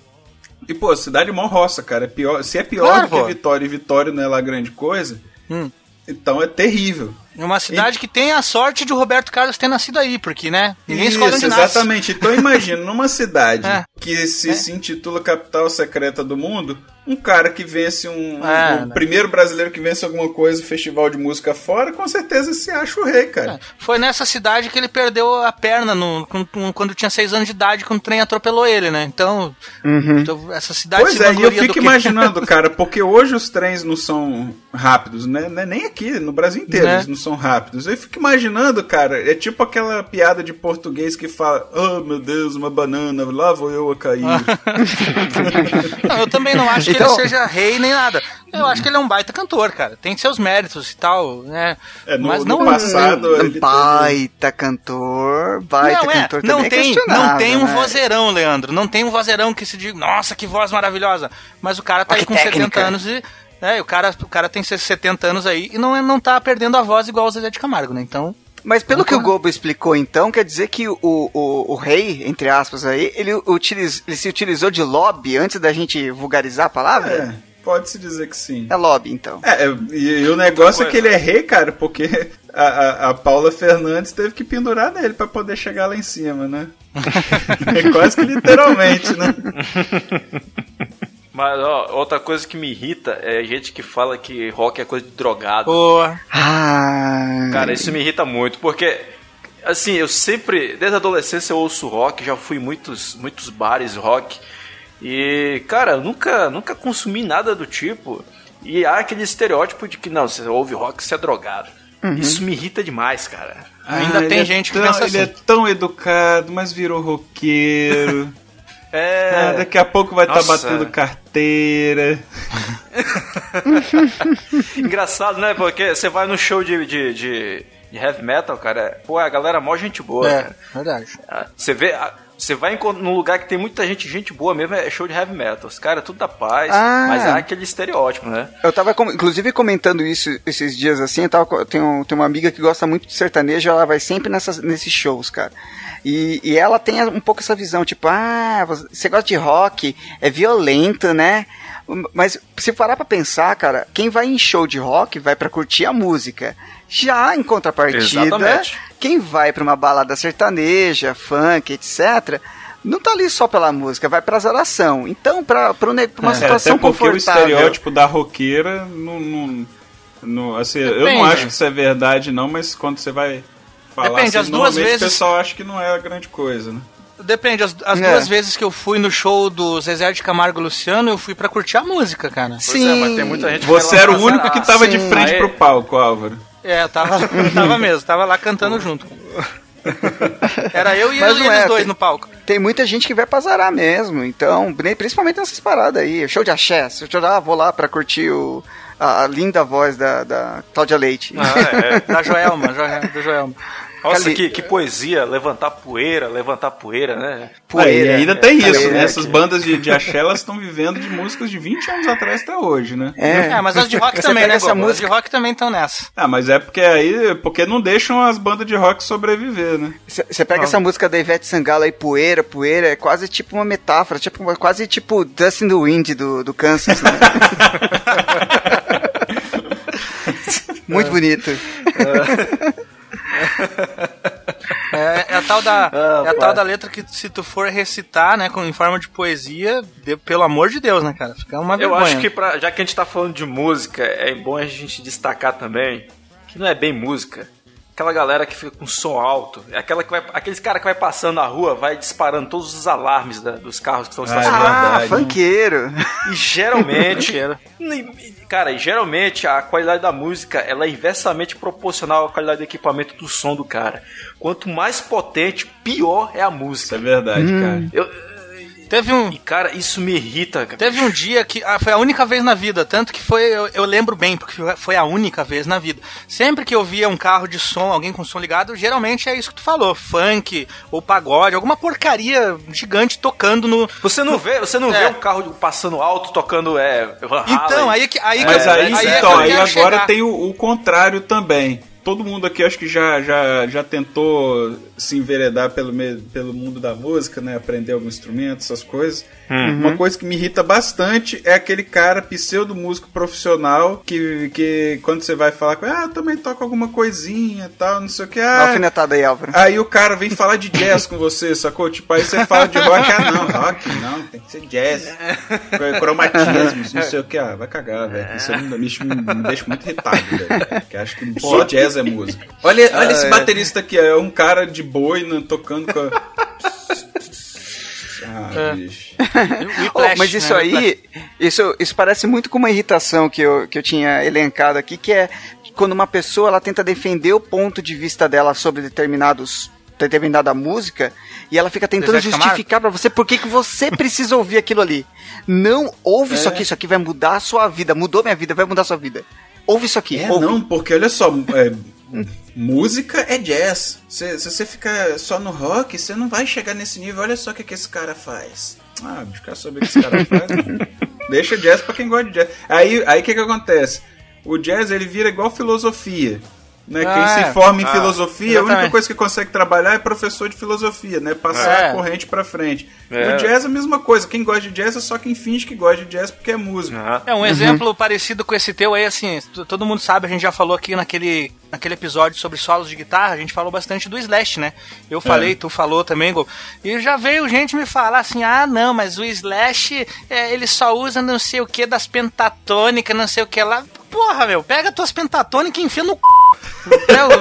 E, pô, cidade mó roça, cara. É pior, se é pior Claro, do que pô. Vitória e Vitória não é lá grande coisa, Hum. então é terrível. É uma cidade que tem a sorte de o Roberto Carlos ter nascido aí, porque, né? Ninguém Isso, escolhe onde nasce. exatamente. Então imagina, numa cidade É. que se, se intitula capital secreta do mundo, um cara que vence um. É, o né? primeiro brasileiro que vence alguma coisa, festival de música fora, com certeza se acha o rei, cara. Foi nessa cidade que ele perdeu a perna no, com- quando tinha seis anos de idade, quando o trem atropelou ele, né? Então, então, essa cidade Pois é, e eu fico que- imaginando, cara, porque hoje os trens não são rápidos, né? É Nem aqui, no Brasil inteiro Né? eles não são rápidos. Eu fico imaginando, cara, é tipo aquela piada de português que fala: Oh meu Deus, uma banana, lá vou eu a cair. Não, eu também não acho que Então- ele seja rei nem nada. Eu acho que ele é um baita cantor, cara. Tem seus méritos e tal, né? É, no- Mas no não passado- ele baita cantor, baita não é, cantor não também é tem, não questionável, tem um né? vozeirão, Leandro. Não tem um vozeirão que se diga, nossa, que voz maravilhosa. Mas o cara tá Olha aí com 70 técnica. anos e. É, o cara, o cara tem seus 70 anos aí e não, é- não tá perdendo a voz igual o Zezé de Camargo, né? Então. Mas pelo que o Gobo explicou então, quer dizer que o, o, o rei, entre aspas aí, ele, utiliz, ele se utilizou de lobby antes da gente vulgarizar a palavra? É, pode-se dizer que sim. É lobby, então. É, e, e o negócio é que ele é rei, cara, porque a, a, a Paula Fernandes teve que pendurar nele pra poder chegar lá em cima, né? é quase que literalmente, né? Mas, ó, outra coisa que me irrita é gente que fala que rock é coisa de drogado. Boa. Ah, Cara, isso me irrita muito, porque, assim, eu sempre, desde a adolescência eu ouço rock, já fui em muitos, muitos bares rock, e, cara, eu nunca, nunca consumi nada do tipo, e há aquele estereótipo de que, não, você ouve rock, você é drogado. Isso me irrita demais, cara. Ainda ele tem é gente que tão- pensa Ele é assim. tão educado, mas virou roqueiro. É... Ah, daqui a pouco vai estar Nossa. batendo carteira. Engraçado, né? Porque você vai no show de, de, de, de heavy metal, cara, pô, a galera é mó gente boa, É, cara. verdade. Ah, Você vê, ah, você vai num lugar que tem muita gente, gente boa mesmo, é show de heavy metal. Os caras, tudo da paz, Ah. mas há aquele estereótipo, né? Eu tava, com- inclusive, comentando isso esses dias assim. Eu tava, eu tenho, tenho uma amiga que gosta muito de sertanejo, ela vai sempre nessas, nesses shows, cara. E, e ela tem um pouco essa visão, tipo, ah, você gosta de rock, é violento, né? Mas se parar pra pensar, cara, quem vai em show de rock vai pra curtir a música. Já em contrapartida, Exatamente. quem vai pra uma balada sertaneja, funk, etc., não tá ali só pela música, vai pra zaração. Então, pra, pra, um uma É, situação até porque o confortável. estereótipo da roqueira não. não, não- assim, eu não Depende. acho que isso é verdade, não, mas quando você vai falar Depende, assim, as duas vezes- o pessoal acha que não é a grande coisa, né? Depende, as, as É. duas vezes que eu fui no show do Zezé de Camargo e Luciano, eu fui pra curtir a música, cara. Pois é, mas tem muita gente Você era o único que tava de Sim. frente Aí- pro palco, Álvaro. É, eu tava, tava mesmo, tava lá cantando junto. Era eu e Mas eles não é, dois tem- no palco. Tem muita gente que vai pra zarar mesmo, então, principalmente nessas paradas aí. Show de axé, se eu ah, vou lá pra curtir o, a, a linda voz da, da Cláudia Leite. Ah, é. Da Joelma, Joel- da Joelma. Nossa, Cali- que, que poesia, levantar poeira, levantar poeira, né? Aí, ainda tem isso, poeira, né? Essas que- bandas de, de axé, elas estão vivendo de músicas de 20 anos atrás até hoje, né? É, É, mas as de rock Você também, né, essa Gogo? As música- de rock também estão nessa. Ah, mas é porque aí, porque não deixam as bandas de rock sobreviver, né? Você pega essa música da Ivete Sangalo aí, poeira, poeira, é quase tipo uma metáfora, tipo, quase tipo Dust in the Wind do, do Kansas, né? Muito bonito. É, é a tal da, Ah, é a tal da letra que se tu for recitar, né, com, em forma de poesia, de- pelo amor de Deus, né, cara? Fica uma Eu vergonha. acho que, pra, já que a gente tá falando de música, é bom a gente destacar também que não é bem música. Aquela galera que fica com som alto, é aquela que vai, aqueles cara que vai passando na rua, vai disparando todos os alarmes da- dos carros que estão Ah, estacionados. Ah, verdade. funkeiro. E geralmente, cara, e geralmente a qualidade da música ela é inversamente proporcional à qualidade do equipamento do som do cara. Quanto mais potente, pior é a Isso música. é verdade, cara. Eu, Teve um, e cara, isso me irrita. cara. Teve um dia que ah, foi a única vez na vida, tanto que foi, eu, eu lembro bem, porque foi a única vez na vida. Sempre que eu via um carro de som, alguém com som ligado, geralmente é isso que tu falou, funk ou pagode, alguma porcaria gigante tocando no. Você não vê, você não É. vê um carro passando alto tocando é, Van Halen. Então, aí que aí que Mas eu- aí, é então, aí agora chegar. tem o, o contrário também. Todo mundo aqui acho que já, já, já tentou se enveredar pelo, pelo mundo da música, né? Aprender algum instrumento, essas coisas. Uma coisa que me irrita bastante é aquele cara pseudo músico profissional que, que quando você vai falar com ele, ah, eu também toco alguma coisinha e tal, não sei o que. Ah, alfinetada aí, Álvaro. Aí o cara vem falar de jazz com você, sacou? Tipo, aí você fala de rock, ah não, rock não, tem que ser jazz. Cromatismos, não sei o que, ah, vai cagar, velho. Isso me, me, me deixa muito irritado, velho. Porque acho que só jazz é música. Olha, olha esse baterista aqui, é um cara de boina tocando com a... Ah, bicho. Oh, mas isso aí, isso, isso parece muito com uma irritação que eu, que eu tinha elencado aqui, que é quando uma pessoa ela tenta defender o ponto de vista dela sobre determinados determinada música e ela fica tentando Zé de Camargo? justificar pra você por que que você precisa ouvir aquilo ali. Não ouve isso aqui, isso aqui vai mudar a sua vida, mudou minha vida, vai mudar a sua vida. Ouve isso aqui, É, ouve. não, porque olha só, é, música é jazz. Se, se você ficar só no rock, você não vai chegar nesse nível. Olha só o que, que esse cara faz. Ah, quer saber o que esse cara faz? Deixa jazz pra quem gosta de jazz. Aí o aí, que, que acontece? O jazz ele vira igual filosofia. Né? Ah, Quem é. se forma em Ah, filosofia, a única exatamente. coisa que consegue trabalhar é professor de filosofia, né? Passar É. a corrente pra frente. É. O jazz é a mesma coisa. Quem gosta de jazz é só quem finge que gosta de jazz porque é música. Aham. É um exemplo parecido com esse teu aí, assim, todo mundo sabe, a gente já falou aqui naquele, naquele episódio sobre solos de guitarra, a gente falou bastante do Slash, né? Eu falei, tu falou também, Gol. E já veio gente me falar assim, ah, não, mas o Slash, é, ele só usa não sei o que das pentatônicas, não sei o que lá. Porra, meu, pega tuas pentatônicas e enfia no c... Entendeu?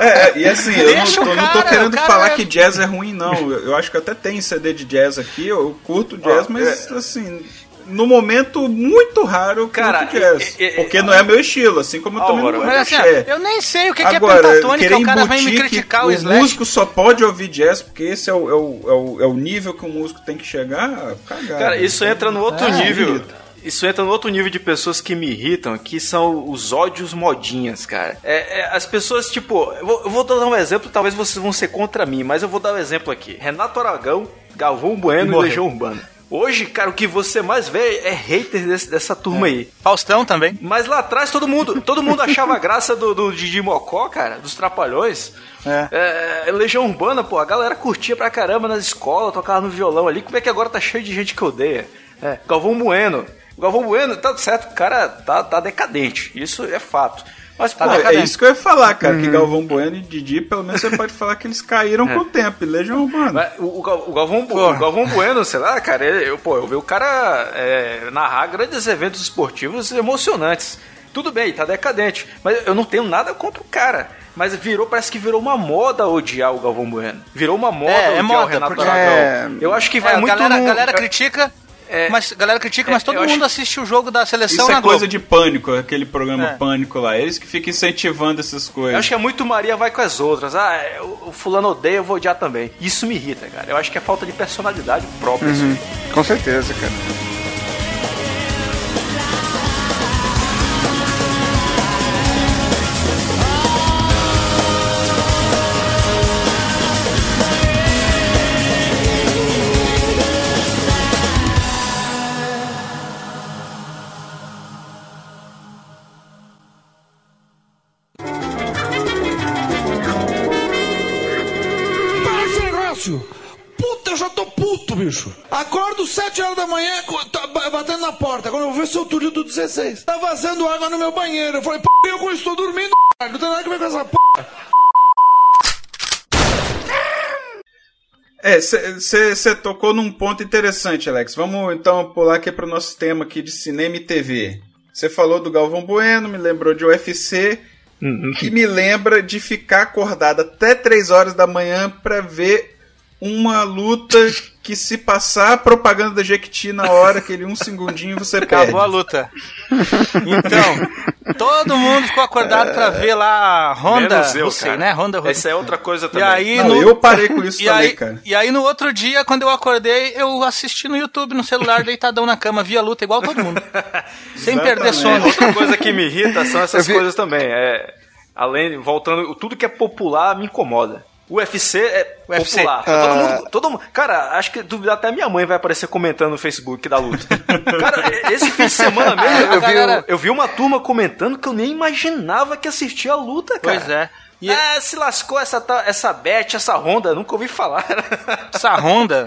É, é, e assim, eu não tô, não tô cara, querendo cara falar é- que jazz é ruim, não. Eu, eu acho que até tem CD de jazz aqui, eu curto jazz, Ó, mas assim, no momento muito raro eu Cara, curto jazz. e- e- porque não é meu estilo, assim como eu também não Mas assim, eu nem sei o que, que é Agora, pentatônica, o cara vem me criticar o o Slash. músico só pode ouvir jazz, porque esse é o, é o, é o, é o nível que o músico tem que chegar, cagar. Cara, isso entra no outro É, nível. Isso entra no outro nível de pessoas que me irritam, que são os ódios modinhas, cara. É, é, as pessoas, tipo, eu vou, eu vou dar um exemplo, talvez vocês vão ser contra mim, mas eu vou dar um exemplo aqui. Renato Aragão, Galvão Bueno e Morreu. Legião Urbana. Hoje, cara, o que você mais vê é hater desse- dessa turma aí. Faustão também. Mas lá atrás todo mundo, todo mundo achava graça do, do Didi Mocó, cara, dos Trapalhões. É. É, Legião Urbana, pô, a galera curtia pra caramba nas escolas, tocava no violão ali. Como é que agora tá cheio de gente que odeia? É, Galvão Bueno. O Galvão Bueno, tá certo, o cara tá, tá decadente. Isso é fato. Mas, pô, Pô, é isso que eu ia falar, cara, que Galvão Bueno e Didi, pelo menos você pode falar que eles caíram com o tempo, e Legião Urbana. O, o Gal- o Galvão, o Galvão Bueno, sei lá, cara, ele- eu, pô, eu vi o cara é, narrar grandes eventos esportivos emocionantes. Tudo bem, tá decadente, mas eu não tenho nada contra o cara. Mas virou, parece que virou uma moda odiar o Galvão Bueno. Virou uma moda É, é odiar moda, o Renato porque- Aragão. É, Eu acho que vai É, a muito galera, no- galera critica, É. mas galera critica, É, mas todo mundo assiste o jogo da seleção Isso na é coisa Globo. de pânico, aquele programa É. pânico lá. Eles que ficam incentivando essas coisas. Eu acho que é muito Maria vai com as outras. Ah, é, o fulano odeia, eu vou odiar também. Isso me irrita, cara. Eu acho que é falta de personalidade própria. isso aí. com certeza, cara. Manhã, tá ba- batendo na porta. Quando eu vou ver seu Túlio do 16. Tá vazando água no meu banheiro. Eu falei, p, eu estou dormindo, c****. Não tem nada a ver com essa p. É, você tocou num ponto interessante, Alex. Vamos então pular aqui para o nosso tema aqui de cinema e TV. Você falou do Galvão Bueno, me lembrou de UFC e me lembra de ficar acordado até 3 horas da manhã para ver uma luta que se passar a propaganda da Jequiti na hora, aquele um segundinho você perde. Acabou a luta. Então, todo mundo ficou acordado pra ver lá a Honda Menos eu, cara. né? Honda Russell. Essa é outra coisa E também. aí, Não, no... eu parei com isso e também, aí, cara. E aí no outro dia, quando eu acordei, eu assisti no YouTube, no celular, deitadão na cama, via a luta igual todo mundo. Sem perder sono. Outra coisa que me irrita são essas vi- coisas também. É, além, voltando, tudo que é popular me incomoda. O UFC é UFC. popular. Todo mundo, todo mundo- Cara, acho que duvidar até minha mãe vai aparecer comentando no Facebook da luta. cara, esse fim de semana mesmo, eu vi, galera- eu vi uma turma comentando que eu nem imaginava que assistia a luta, cara. Pois é. E É, se lascou essa, essa Bet, essa Honda, nunca ouvi falar. essa Honda.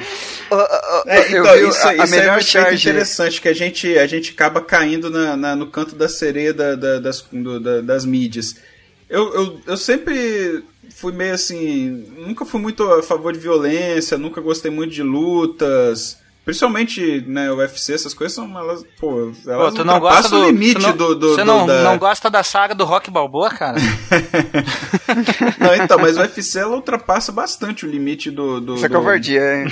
É, Eu então, vi isso, a- a isso é um melhor efeito charge. interessante, que a gente, a gente acaba caindo na, na- no canto da sereia da- da- das, do- da- das mídias. Eu, eu, eu sempre fui meio assim. Nunca fui muito a favor de violência, nunca gostei muito de lutas. Principalmente, né, o UFC, essas coisas são. Elas, pô, elas Pô, tu não gosta do. o limite não, do, do, Você do- não, da- não gosta da saga do Rock Balboa, cara? Não, então, mas o UFC ela ultrapassa bastante o limite do. do Isso é do- covardia, hein?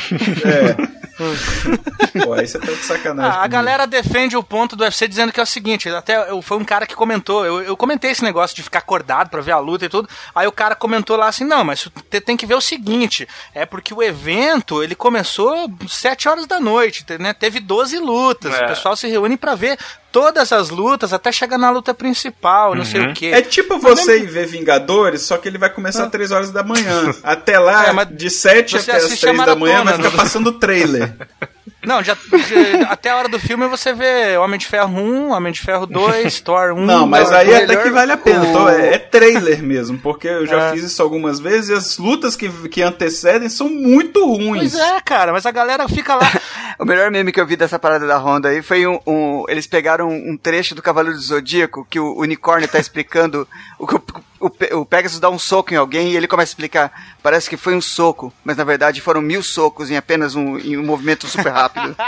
É. Pô, aí você tá de sacanagem. Ah, a galera defende o ponto do UFC dizendo que é o seguinte, até eu- foi um cara que comentou, eu, eu comentei esse negócio de ficar acordado pra ver a luta e tudo, aí o cara comentou lá assim, não, mas você tem que ver o seguinte, é porque o evento, ele começou 7 horas da noite, te- né, teve 12 lutas, É. o pessoal se reúne pra ver todas as lutas até chegar na luta principal, não sei o quê. É tipo você ir ver Vingadores, só que ele vai começar às 3 horas da manhã. Até lá, É, de 7 você até as assiste a 3 da manhã, vai ficar né? passando o trailer. Não, já, já- até a hora do filme você vê Homem de Ferro 1, Homem de Ferro 2, Thor 1. Não, mas aí até melhor- que vale a pena. o- Então, é, é trailer mesmo, porque eu já É. fiz isso algumas vezes e as lutas que, que antecedem são muito ruins. Pois é, cara, mas a galera fica lá. O melhor meme que eu vi dessa parada da Honda aí foi um. um- eles pegaram um trecho do Cavaleiro do Zodíaco que o unicórnio tá explicando. o, que o, o, Pe- o Pegasus dá um soco em alguém e ele começa a explicar. Parece que foi um soco, mas na verdade foram mil socos em apenas um, em um movimento super rápido.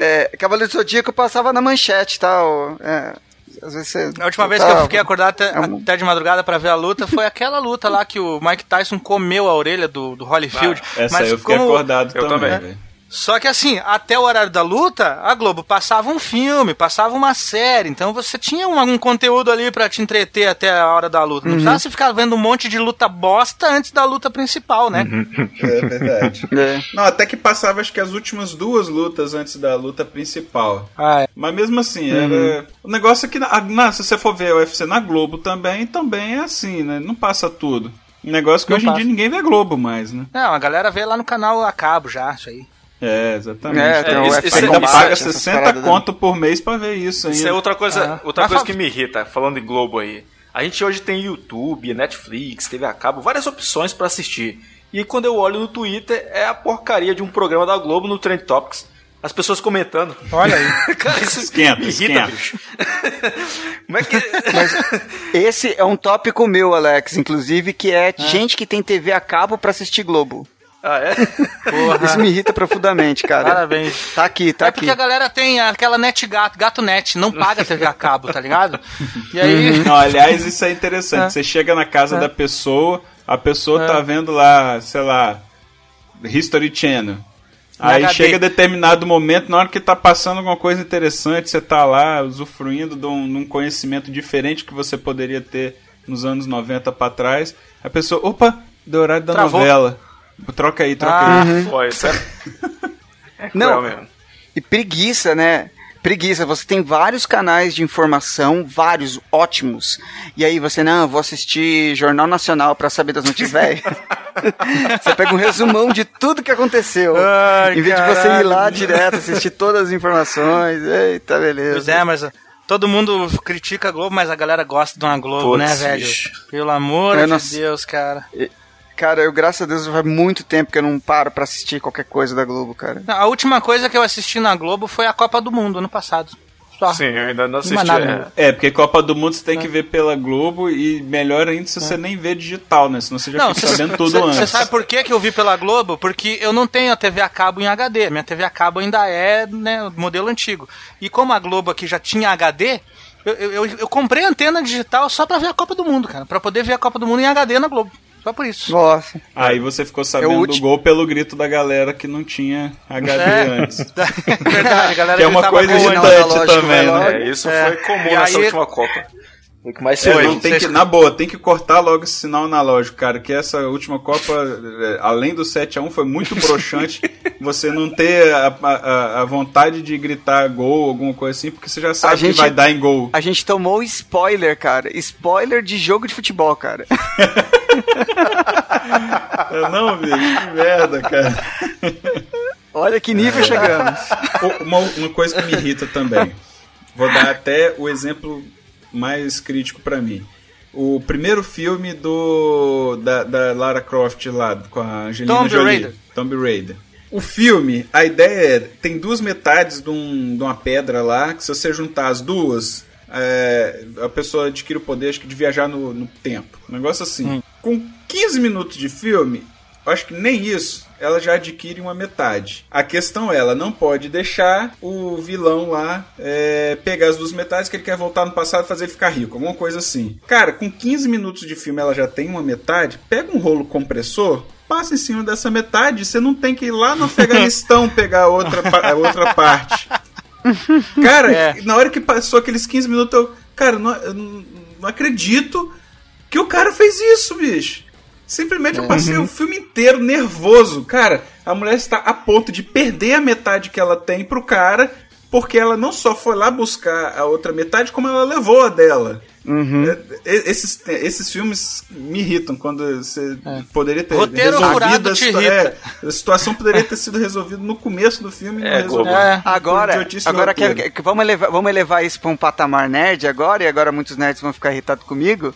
é, Cavaleiro do Zodíaco passava na manchete tal. É, às vezes você. A última vez que eu fiquei acordado até, É um- até de madrugada pra ver a luta foi aquela luta lá que o Mike Tyson comeu a orelha do, do Holyfield. Essa mas aí eu fiquei como- acordado Eu também. também. Só que assim, até o horário da luta, a Globo passava um filme, passava uma série, então você tinha um, algum conteúdo ali pra te entreter até a hora da luta. Não precisava você ficar vendo um monte de luta bosta antes da luta principal, né? É verdade. É. Não, até que passava acho que as últimas duas lutas antes da luta principal. Ah, é. Mas mesmo assim, era... o negócio é que, na, na- se você for ver o UFC na Globo também, também é assim, né? Não passa tudo. Um negócio que Não hoje em passa. dia ninguém vê Globo mais, né? Não, a galera vê lá no canal a cabo já, isso aí. É, exatamente. É, tem É, o isso- UFC isso é- Ainda Combate, paga essas 60 paradas, né? conto por mês pra ver isso ainda. Isso é outra coisa, Ah. outra Mas coisa que me irrita, falando em Globo aí. A gente hoje tem YouTube, Netflix, TV a cabo, várias opções pra assistir. E quando eu olho no Twitter, é a porcaria de um programa da Globo no Trend Topics. As pessoas comentando. Olha aí. Cara, isso Esquenta, me irrita, esquenta. bicho. Como é que. Esse é um tópico meu, Alex, inclusive, que é gente que tem TV a cabo pra assistir Globo. Ah, é? Porra. Isso me irrita profundamente, cara. Parabéns. Tá aqui, tá é aqui. porque a galera tem aquela net gato, gato net, não paga TV a cabo, tá ligado? E aí. Não, aliás, isso é interessante. É. Você chega na casa É. da pessoa, a pessoa É. tá vendo lá, sei lá, History Channel. Aí HD. chega determinado momento, na hora que tá passando alguma coisa interessante, você tá lá usufruindo de um, de um conhecimento diferente que você poderia ter nos anos 90 pra trás. A pessoa, opa, deu horário da Travou. novela. Troca aí, troca Ah, aí. Pô, isso é. É Não. mesmo. E preguiça, né? Preguiça, você tem vários canais de informação, vários ótimos. E aí você, não, eu vou assistir Jornal Nacional pra saber das notícias, velho. você pega um resumão de tudo que aconteceu. Ai, em vez de você ir caralho. lá direto, assistir todas as informações. Eita, Pois beleza. é, mas todo mundo critica a Globo, mas a galera gosta de uma Globo, Putz, né, velho? Pelo amor Eu de não- Deus, cara. Cara, eu, graças a Deus, faz muito tempo que eu não paro pra assistir qualquer coisa da Globo, cara. A última coisa que eu assisti na Globo foi a Copa do Mundo, ano passado. Só. Sim, eu ainda não assisti. Não é nada, é. não. É, porque Copa do Mundo você tem que ver pela Globo e melhor ainda se você nem vê digital, né? Senão você já Não, fica sabendo tudo Você antes. sabe por que, que eu vi pela Globo? Porque eu não tenho a TV a cabo em HD. Minha TV a cabo ainda é né, modelo antigo. E como a Globo aqui já tinha HD, eu, eu, eu- eu comprei antena digital só pra ver a Copa do Mundo, cara. Pra poder ver a Copa do Mundo em HD na Globo. Só por isso. Nossa. Aí você ficou sabendo É o do ulti- gol pelo grito da galera que não tinha HD É. antes. Verdade, a galera Que é uma coisa né? irritante também, né? logo. É, isso É. foi comum E nessa aí- última Copa. O que mais se É, não, tem que, na boa, tem que cortar logo esse sinal analógico, cara, que essa última Copa, é, além do 7x1, foi muito broxante você não ter a, a- a vontade de gritar gol, alguma coisa assim, porque você já sabe gente- que vai dar em gol. A gente tomou spoiler, cara. Spoiler de jogo de futebol, cara. Eu não, bicho, que merda, cara. Olha que nível chegamos. O- Uma, uma coisa que me irrita também. Vou dar até o exemplo mais crítico pra mim. O primeiro filme do da, da Lara Croft lá com a Angelina Tomb Jolie, Raider. Tomb Raider. O filme, a ideia é, tem duas metades de, um- de uma pedra lá, que se você juntar as duas, é, a pessoa adquire o poder acho que, de viajar no, no tempo. Um negócio assim. Com 15 minutos de filme, eu acho que nem isso, ela já adquire uma metade. A questão é, ela não pode deixar o vilão lá é, pegar as duas metades que ele quer voltar no passado e fazer ele ficar rico, alguma coisa assim. Cara, com 15 minutos de filme ela já tem uma metade, pega um rolo compressor, passa em cima dessa metade, você não tem que ir lá no Afeganistão pegar a outra, pa- outra parte. Cara, É. na hora que passou aqueles 15 minutos, eu. Cara, não, eu não acredito que o cara fez isso, bicho. Simplesmente eu passei o filme inteiro nervoso. Cara, a mulher está a ponto de perder a metade que ela tem pro cara, porque ela não só foi lá buscar a outra metade, como ela levou a dela. É, é, Esses, esses filmes me irritam quando você poderia ter Roteiro resolvido a, situa- é, a situação poderia ter sido resolvida no começo do filme e É. É. Agora, agora que, que- vamos, elevar, vamos elevar isso pra um patamar nerd agora, e agora muitos nerds vão ficar irritados comigo.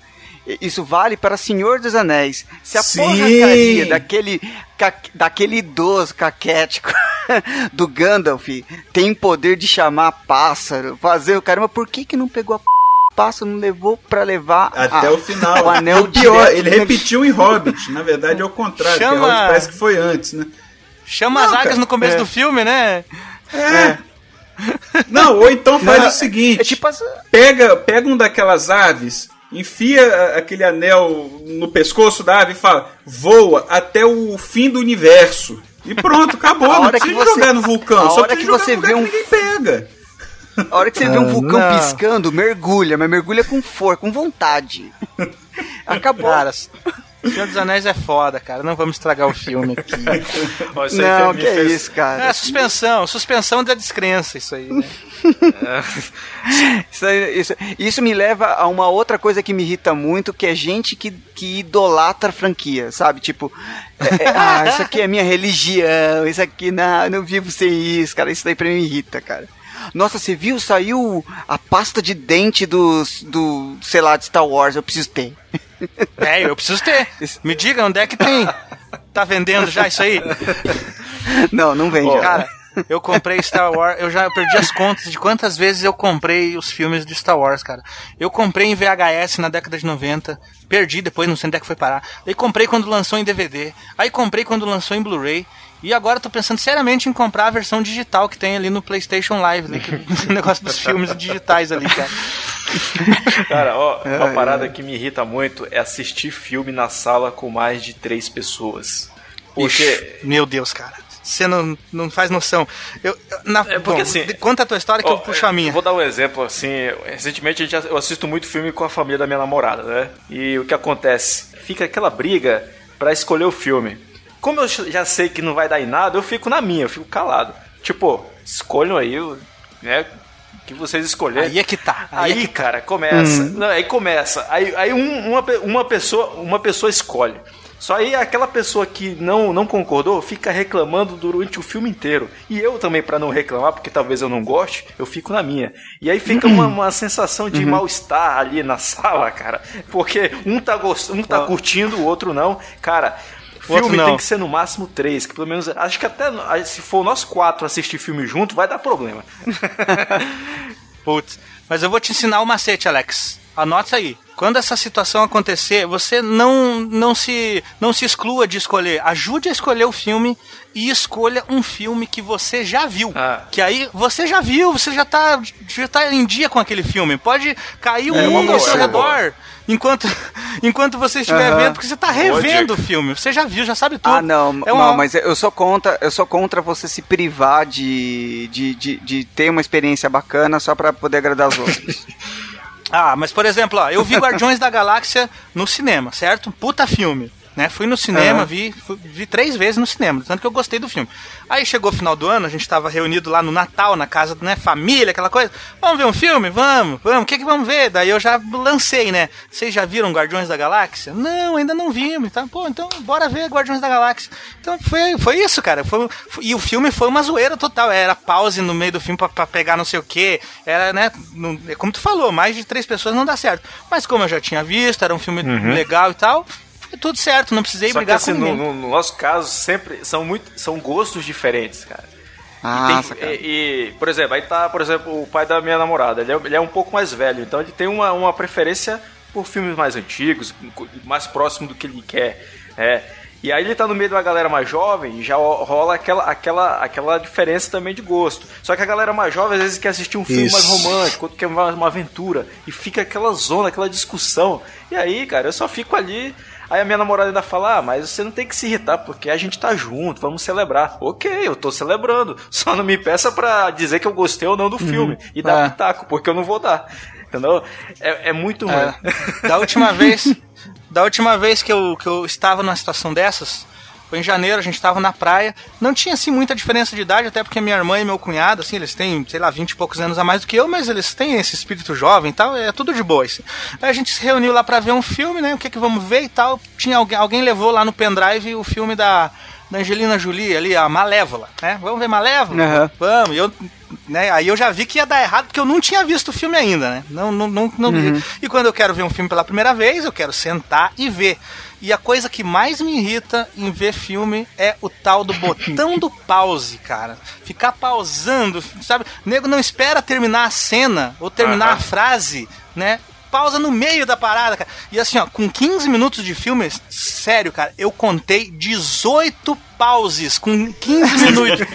Isso vale para Senhor dos Anéis. Se a Sim. porcaria daquele, ca- daquele idoso caquético do Gandalf tem poder de chamar pássaro, fazer o caramba, por que que não pegou a p... pássaro, não levou pra levar Até a- o final. o anel o pior, direto ele no- repetiu em Hobbit. Na verdade é o contrário, Chama- Hobbit parece que foi antes, né? Chama Não, as águias no começo é. do filme, né? É. Não, ou então faz Não, o seguinte: É tipo as- pega, pega um daquelas aves, enfia aquele anel no pescoço da ave e fala: voa até o fim do universo. E pronto, acabou. Não hora precisa que você- jogar no vulcão. a Só hora que jogar você vê um- que ninguém pega. A hora que você vê um vulcão não. piscando, mergulha, mas mergulha com força, com vontade. Acabou. Cara, Senhor dos Anéis é foda, cara. Não vamos estragar o filme aqui. Ó, não, que é fez- isso, cara. É, suspensão. Suspensão da descrença, isso aí, né? Isso, isso- isso me leva a uma outra coisa que me irrita muito, que é gente que, que idolatra franquia, sabe? Tipo, é, é, ah, isso aqui é minha religião, isso aqui, não, eu não vivo sem isso, cara. Isso daí pra mim me irrita, cara. Nossa, você viu? Saiu a pasta de dente dos, do, sei lá, de Star Wars, eu preciso ter. É, eu preciso ter. Me diga onde é que tem. Tá vendendo já isso aí? Não, não vende. Ó, Cara, eu comprei Star Wars, eu já perdi as contas de quantas vezes eu comprei os filmes de Star Wars, cara. Eu comprei em VHS na década de 90, perdi depois, não sei onde é que foi parar. Aí comprei quando lançou em DVD, aí comprei quando lançou em Blu-ray. E agora eu tô pensando seriamente em comprar a versão digital que tem ali no PlayStation Live, que, o negócio dos filmes digitais ali, cara. Cara, ó, uma parada que me irrita muito é assistir filme na sala com mais de três pessoas. Porque. Ixi, meu Deus, cara. Você não, não faz noção. Eu, na, É porque bom, assim, conta a tua história que Ó, eu puxo a minha. Vou dar um exemplo, assim, recentemente a gente, eu assisto muito filme com a família da minha namorada, né? E o que acontece? Fica aquela briga pra escolher o filme. Como eu já sei que não vai dar em nada, eu fico na minha, eu fico calado. Tipo, escolham aí, o- né? Que vocês escolherem. Aí é que tá. Aí, Aí, é que cara, começa. Não, aí começa. Aí, aí um- uma, uma, pessoa, uma pessoa escolhe. Só aí aquela pessoa que não, não concordou fica reclamando durante o filme inteiro. E eu também, pra não reclamar, porque talvez eu não goste, eu fico na minha. E aí fica uma, uma sensação de mal-estar ali na sala, cara. Porque um tá, gost... um tá curtindo, o outro não. Cara, filme tem que ser no máximo três, que pelo menos. Acho que até se for nós quatro assistir filme junto, vai dar problema. Putz, mas eu vou te ensinar o macete, Alex. Anota aí. Quando essa situação acontecer, você não, não, se, não se exclua de escolher. Ajude a escolher o filme e escolha um filme que você já viu. Ah. Que aí você já viu, você já tá, já tá em dia com aquele filme. Pode cair um É, mundo ao seu redor enquanto, enquanto você estiver vendo, porque você tá revendo o filme. Você já viu, já sabe tudo. Ah, não, É uma- não, mas eu sou contra, eu sou contra você se privar de, de, de, de ter uma experiência bacana só pra poder agradar os outros. Ah, mas por exemplo, ó, eu vi Guardiões da Galáxia no cinema, certo? Puta filme. Né? Fui no cinema, Aham. vi, fui- vi três vezes no cinema, tanto que eu gostei do filme. Aí chegou o final do ano, a gente tava reunido lá no Natal, na casa, né, família, aquela coisa. Vamos ver um filme? Vamos, vamos. O que que vamos ver? Daí eu já lancei, né? Vocês já viram Guardiões da Galáxia? Não, ainda não vimos. Tá? Pô, então bora ver Guardiões da Galáxia. Então foi, foi isso, cara. Foi, foi- e o filme foi uma zoeira total. Era pause no meio do filme pra, pra pegar não sei o que. Era, né? não- como tu falou, mais de três pessoas não dá certo. Mas como eu já tinha visto, era um filme legal e tal. Tudo certo, não precisei. Só que brigar assim, com ninguém. no- no nosso caso, sempre são muito. São gostos diferentes, cara. Ah, E tem- e, e, por exemplo, aí tá, por exemplo, o pai da minha namorada. Ele é, ele é um pouco mais velho, então ele tem uma, uma preferência por filmes mais antigos, mais próximo do que ele quer. É. E aí ele tá no meio da galera mais jovem e já rola aquela, aquela, aquela diferença também de gosto. Só que a galera mais jovem às vezes quer assistir um filme mais Isso. romântico, outro quer uma, uma aventura. E fica aquela zona, aquela discussão. E aí, cara, eu só fico ali. Aí a minha namorada ainda fala: Ah, mas você não tem que se irritar, porque a gente tá junto, vamos celebrar. Ok, eu tô celebrando. Só não me peça pra dizer que eu gostei ou não do filme. E dar É. pitaco, porque eu não vou dar. Entendeu? É, é muito ruim. É. Da última vez, da última vez que eu, que eu estava numa situação dessas, foi em janeiro, a gente estava na praia. Não tinha assim muita diferença de idade, até porque minha irmã e meu cunhado, assim, eles têm, sei lá, 20 e poucos anos a mais do que eu, mas eles têm esse espírito jovem e tal, é tudo de boa. Assim. Aí a gente se reuniu lá pra ver um filme, né? O que que vamos ver e tal. Tinha alguém, alguém levou lá no pendrive o filme da, da Angelina Jolie ali, a Malévola, né? Vamos ver Malévola? Aham. Vamos. E eu, né, aí eu já vi que ia dar errado porque eu não tinha visto o filme ainda, né? Não, não, não, não vi. E quando eu quero ver um filme pela primeira vez, eu quero sentar e ver. E a coisa que mais me irrita em ver filme é o tal do botão do pause, cara. Ficar pausando, sabe? O nego não espera terminar a cena ou terminar Aham. a frase, né? Pausa no meio da parada, cara. E assim, ó, com 15 minutos de filme, sério, cara, eu contei 18 pauses com 15 minutos.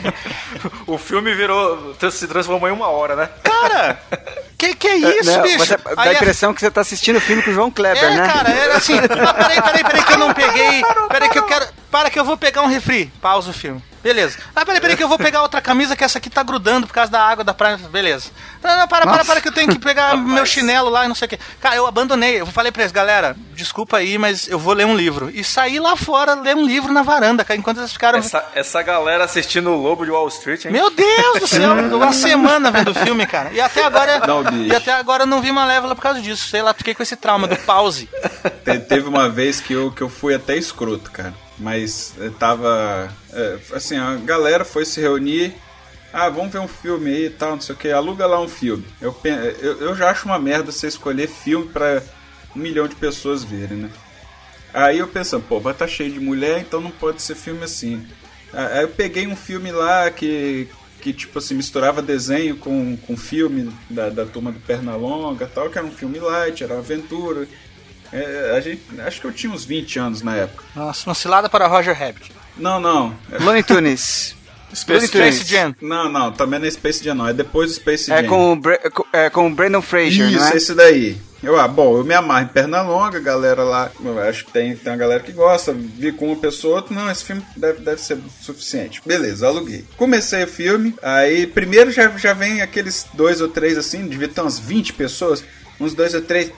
O filme virou. se transformou em uma hora, né? Cara, que que é isso, Não, bicho? você dá a Aí é- impressão que você tá assistindo o filme com o João Kleber, é, né? cara, era assim. Ah, peraí, peraí, peraí, que eu não peguei. Peraí, que eu quero. Para que eu vou pegar um refri. Pausa o filme. Beleza. Ah, peraí, peraí, que eu vou pegar outra camisa que essa aqui tá grudando por causa da água da praia. Beleza. Não, não, para, para, Nossa. para, que eu tenho que pegar meu chinelo lá e não sei o quê. Cara, eu abandonei. Eu falei pra eles, galera, desculpa aí, mas eu vou ler um livro. E saí lá fora ler um livro na varanda, cara, enquanto eles ficaram. Essa, essa galera assistindo o Lobo de Wall Street, hein? Meu Deus do céu, uma semana vendo o filme, cara. E até agora. Não, bicho. e até agora eu não vi Malévola por causa disso. Sei lá, fiquei com esse trauma do pause. Te- Teve uma vez que eu, que eu fui até escroto, cara. Mas eh, tava. eh, assim, a galera foi se reunir. Ah, vamos ver um filme aí e tal, não sei o que. Aluga lá um filme. Eu, eu, eu já acho uma merda você escolher filme pra um milhão de pessoas verem, né? Aí eu pensando, pô, vai estar cheio de mulher, então não pode ser filme assim. Ah, Aí eu peguei um filme lá que, que tipo assim, misturava desenho com, com filme da, da turma do Pernalonga tal, que era um filme light, era aventura. É, a gente, acho que eu tinha uns 20 anos na época. Nossa, uma cilada para Roger Rabbit. Não, não. É- Looney Tunes. Space Space Jam. não, não, também não é Space Jam, não. É depois do Space É Jam. com, o Bra- é com o Brandon Fraser, Isso, não é? esse daí. Eu, ah, bom, eu me amarro em perna longa, galera lá, eu acho que tem, tem uma galera que gosta, vi com uma pessoa, outra, não, esse filme deve, deve ser suficiente. Beleza, aluguei. Comecei o filme, aí primeiro já, já vem aqueles dois ou três assim, devia ter umas 20 pessoas, uns dois ou três.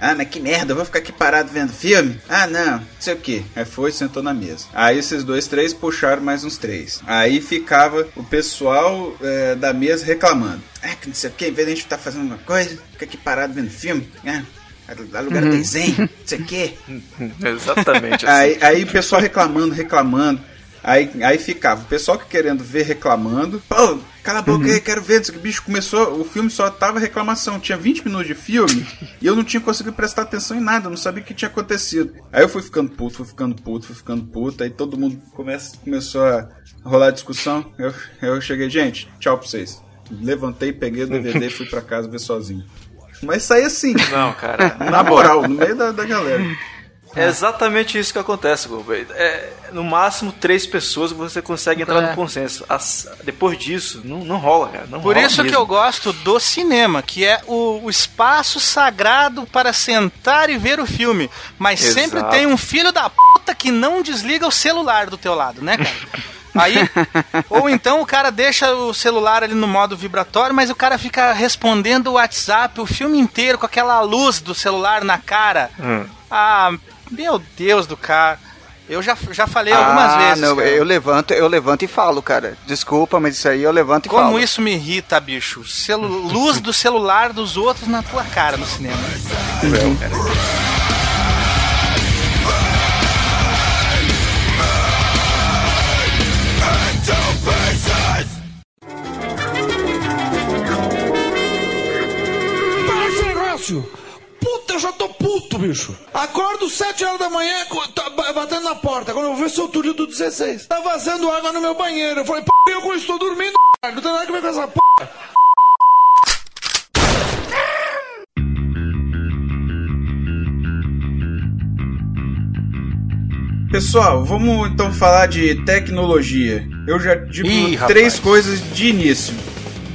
Ah, mas que merda, eu vou ficar aqui parado vendo filme? Ah, não, não sei o que. Aí foi, sentou na mesa. Aí esses dois, três puxaram mais uns três. Aí ficava o pessoal é, da mesa reclamando. Ah, que não sei o que, em vez de a gente estar fazendo uma coisa, fica aqui parado vendo filme. Ah, alugar desenho, não sei o que. Exatamente assim. Aí, aí o pessoal reclamando, reclamando. Aí, aí ficava o pessoal que querendo ver reclamando. Pô, cala a boca aí, quero ver. que. Bicho, começou. O filme só tava reclamação. Tinha 20 minutos de filme e eu não tinha conseguido prestar atenção em nada. Não sabia o que tinha acontecido. Aí eu fui ficando puto, fui ficando puto, fui ficando puto. Aí todo mundo começa, começou a rolar discussão. Eu, eu cheguei, gente, tchau pra vocês. Levantei, peguei o DVD e fui pra casa ver sozinho. Mas saí assim, Não, cara. na moral, no meio da, da galera. É exatamente isso que acontece, Globo. É, no máximo três pessoas você consegue entrar É. no consenso. As- depois disso, não, não rola, cara. Não Por rola isso que mesmo. eu gosto do cinema, que é o, o espaço sagrado para sentar e ver o filme. Mas Exato. sempre tem um filho da puta que não desliga o celular do teu lado, né, cara? Aí, ou então o cara deixa o celular ali no modo vibratório, mas o cara fica respondendo o WhatsApp o filme inteiro com aquela luz do celular na cara. Hum. Ah, meu Deus do cara. Eu já, já falei algumas ah, vezes. não, cara. eu levanto, eu levanto e falo, cara. Desculpa, mas isso aí eu levanto e Como falo. isso me irrita, bicho. Celu- luz do celular dos outros na tua cara no cinema. Esse negócio! Já tô puto, bicho. Acordo 7 horas da manhã, tá ba- batendo na porta. Quando eu vou ver sou tudo do 16. Tá vazando água no meu banheiro. Eu falei, p, eu estou dormindo, c****. Não tem nada a ver com essa p. Pessoal, vamos então falar de tecnologia. Eu já digo Ih, três rapaz. coisas de início.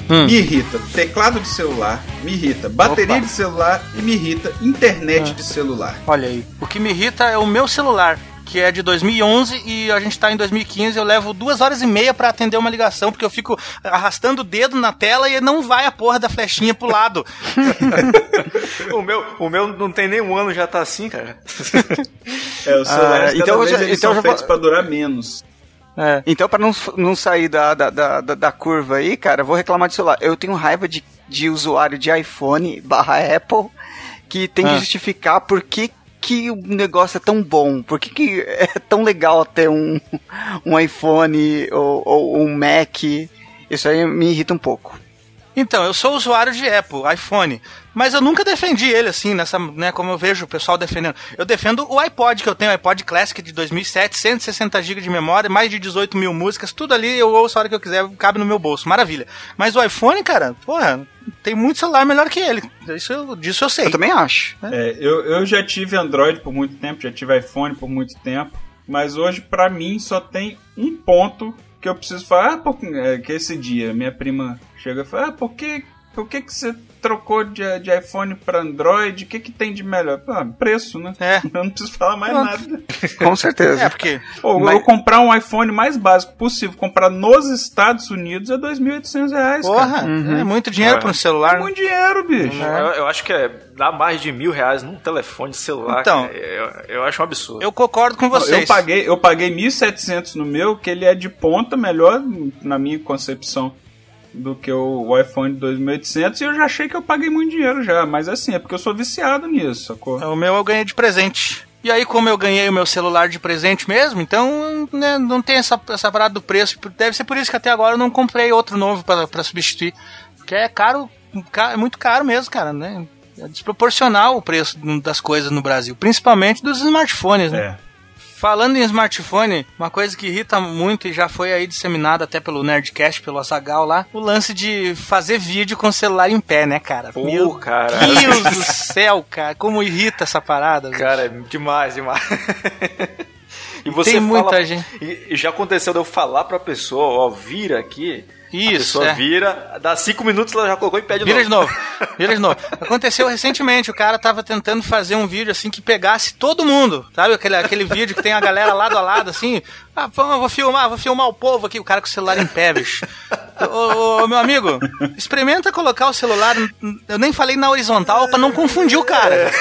Hum. Me irrita teclado de celular, me irrita bateria Opa. de celular e me irrita internet de celular. Olha aí. O que me irrita é o meu celular, que é de 2011 e a gente tá em 2015. Eu levo duas horas e meia pra atender uma ligação, porque eu fico arrastando o dedo na tela e não vai a porra da flechinha pro lado. O meu, o meu não tem nem um ano, já tá assim, cara. É, os celulares Ah, então já- então já feitos pra durar menos. É. Então, pra não, não sair da, da, da, da- curva aí, cara, vou reclamar de celular. Eu tenho raiva de, de usuário de iPhone barra Apple que tem que Ah. justificar por que, que o negócio é tão bom, por que, que é tão legal ter um, um iPhone ou, ou um Mac. Isso aí me irrita um pouco. Então, eu sou usuário de Apple, iPhone, mas eu nunca defendi ele assim, nessa, né, como eu vejo o pessoal defendendo. Eu defendo o iPod que eu tenho, o iPod Classic de 2007, 160 GB de memória, mais de 18 mil músicas, tudo ali eu ouço a hora que eu quiser, cabe no meu bolso, maravilha. Mas o iPhone, cara, porra, tem muito celular melhor que ele, isso eu, disso eu sei. Eu também acho. É, eu, eu já tive Android por muito tempo, já tive iPhone por muito tempo, mas hoje pra mim só tem um ponto que eu preciso falar, ah, por, é, que esse dia minha prima chega e fala, ah, por que, por que, que você trocou de, de iPhone pra Android? O que, que tem de melhor? Ah, preço, né? É. Eu não preciso falar mais Pronto. nada. Com certeza. É, porque Pô, Mas- eu comprar um iPhone mais básico possível, comprar nos Estados Unidos é 2.800 reais, Porra, cara. é muito dinheiro É. para um É celular. muito dinheiro, bicho. Eu, eu acho que é dá mais de mil reais num telefone celular. Então. eu, eu acho um absurdo. Eu concordo com vocês. Eu paguei, eu paguei 1.700 no meu, que ele é de ponta, melhor na minha concepção do que o, iPhone de 2.800 e eu já achei que eu paguei muito dinheiro já, mas assim, é porque eu sou viciado nisso, sacou? O meu eu ganhei de presente. E aí, como eu ganhei o meu celular de presente mesmo, então né, não tem essa, essa parada do preço. Deve ser por isso que até agora eu não comprei outro novo pra substituir. Porque é caro, ca- é muito caro mesmo, cara, né? É desproporcional o preço das coisas no Brasil, principalmente dos smartphones, né? É. Falando em smartphone, uma coisa que irrita muito e já foi aí disseminada até pelo Nerdcast, pelo Azagal lá, o lance de fazer vídeo com o celular em pé, né, cara? Pô, Meu cara. Deus do céu, cara, como irrita essa parada. Cara, é demais, demais. E você Tem fala- muita gente. E, e já aconteceu de eu falar pra pessoa, ó, vira aqui. A Isso, pessoa é. vira, dá cinco minutos ela já colocou em pé de Vira de novo. vira de novo. Aconteceu recentemente, o cara tava tentando fazer um vídeo assim que pegasse todo mundo, sabe? Aquele, aquele vídeo que tem a galera lado a lado, assim. Ah, vamos, vou filmar, vou filmar o povo aqui, o cara com o celular em pé, bicho. Ô, ô, ô, meu amigo, experimenta colocar o celular, eu nem falei na horizontal pra não confundir o cara.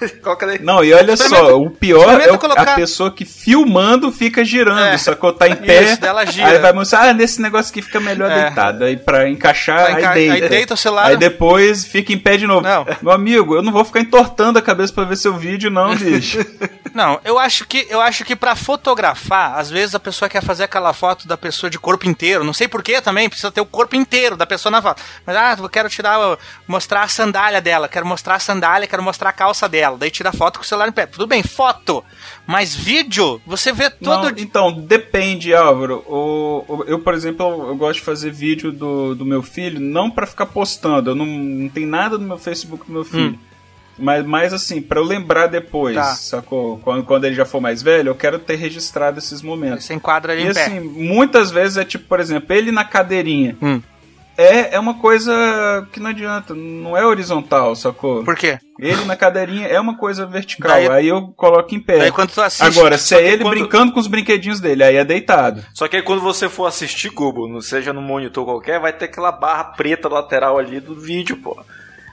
Coloca ali. Não, e olha só, o pior é o- colocar- a pessoa que filmando fica girando, É. sacou? Tá em pé, Isso, dela gira. aí vai mostrar, ah, nesse negócio aqui fica melhor É. deitado, aí pra encaixar, Pra enca- aí deita. aí deita o celular. Aí depois fica em pé de novo. Não. Meu amigo, eu não vou ficar entortando a cabeça pra ver seu vídeo não, bicho. Não, eu acho que eu acho que para fotografar, às vezes a pessoa quer fazer aquela foto da pessoa de corpo inteiro. Não sei porquê também, precisa ter o corpo inteiro da pessoa na foto. Mas ah, eu quero tirar, mostrar a sandália dela, quero mostrar a sandália, quero mostrar a calça dela. Daí tira foto com o celular em pé. Tudo bem, foto. Mas vídeo, você vê todo Não, então, depende, Álvaro. O, o- eu, por exemplo, eu, gosto de fazer vídeo do, do meu filho, não pra ficar postando. Eu não, não tem nada no meu Facebook do meu filho. Mas, mas assim, pra eu lembrar depois, Tá. sacou? Quando, quando ele já for mais velho, eu quero ter registrado esses momentos. você enquadra ali E em pé. assim, muitas vezes é tipo, por exemplo, ele na cadeirinha. Hum. É, é uma coisa que não adianta, não é horizontal, sacou? Por quê? Ele na cadeirinha é uma coisa vertical, Daí- aí eu coloco em pé. Daí quando tu assiste, Agora, se é ele quando- brincando com os brinquedinhos dele, aí é deitado. Só que aí quando você for assistir Google, não seja no monitor qualquer, vai ter aquela barra preta lateral ali do vídeo, pô.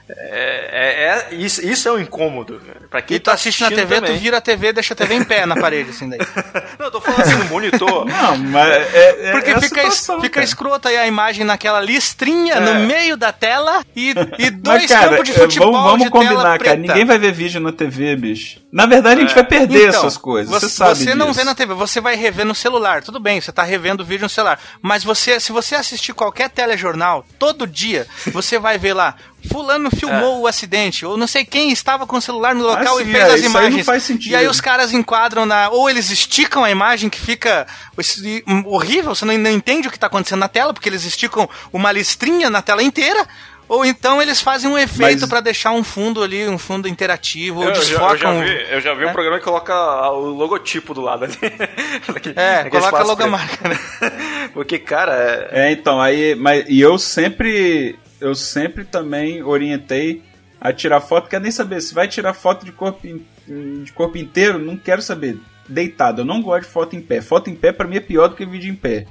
É, é- é- isso, isso é um incômodo. né? Pra quem E tu tá assiste na TV, também. tu vira a TV, deixa a TV em pé na parede, assim daí. Não, eu tô falando assim no monitor. Não, mas é, é, Porque é a fica, situação, fica cara. escrota aí a imagem naquela listrinha É. no meio da tela e, e dois Mas, cara, campos de é, futebol vamos, vamos de tela combinar, preta. cara. Ninguém vai ver vídeo na TV, bicho. Na verdade, a gente vai perder Então, essas coisas. Você, Você, sabe você não disso. vê na TV, você vai rever no celular. Tudo bem, você tá revendo o vídeo no celular. Mas você, se você assistir qualquer telejornal, todo dia, você vai ver lá. Fulano filmou o acidente, ou não sei quem estava com o celular no local Ah, e sim, fez é, as isso aí não imagens. faz sentido. E aí os caras enquadram na. Ou eles esticam a imagem que fica esse- um, horrível, você não, não entende o que está acontecendo na tela, porque eles esticam uma listrinha na tela inteira. Ou então eles fazem um efeito Mas- pra deixar um fundo ali, um fundo interativo, ou Eu, eu já, eu desfocam. já vi, eu já vi um É. programa que coloca o logotipo do lado ali. É, coloca a logomarca, né? Porque, cara, é, É, então, aí. Mas, e eu sempre. Eu sempre também orientei a tirar foto, quer nem saber. Se vai tirar foto de corpo, de corpo inteiro, não quero saber. Deitado, eu não gosto de foto em pé. Foto em pé pra mim é pior do que vídeo em pé.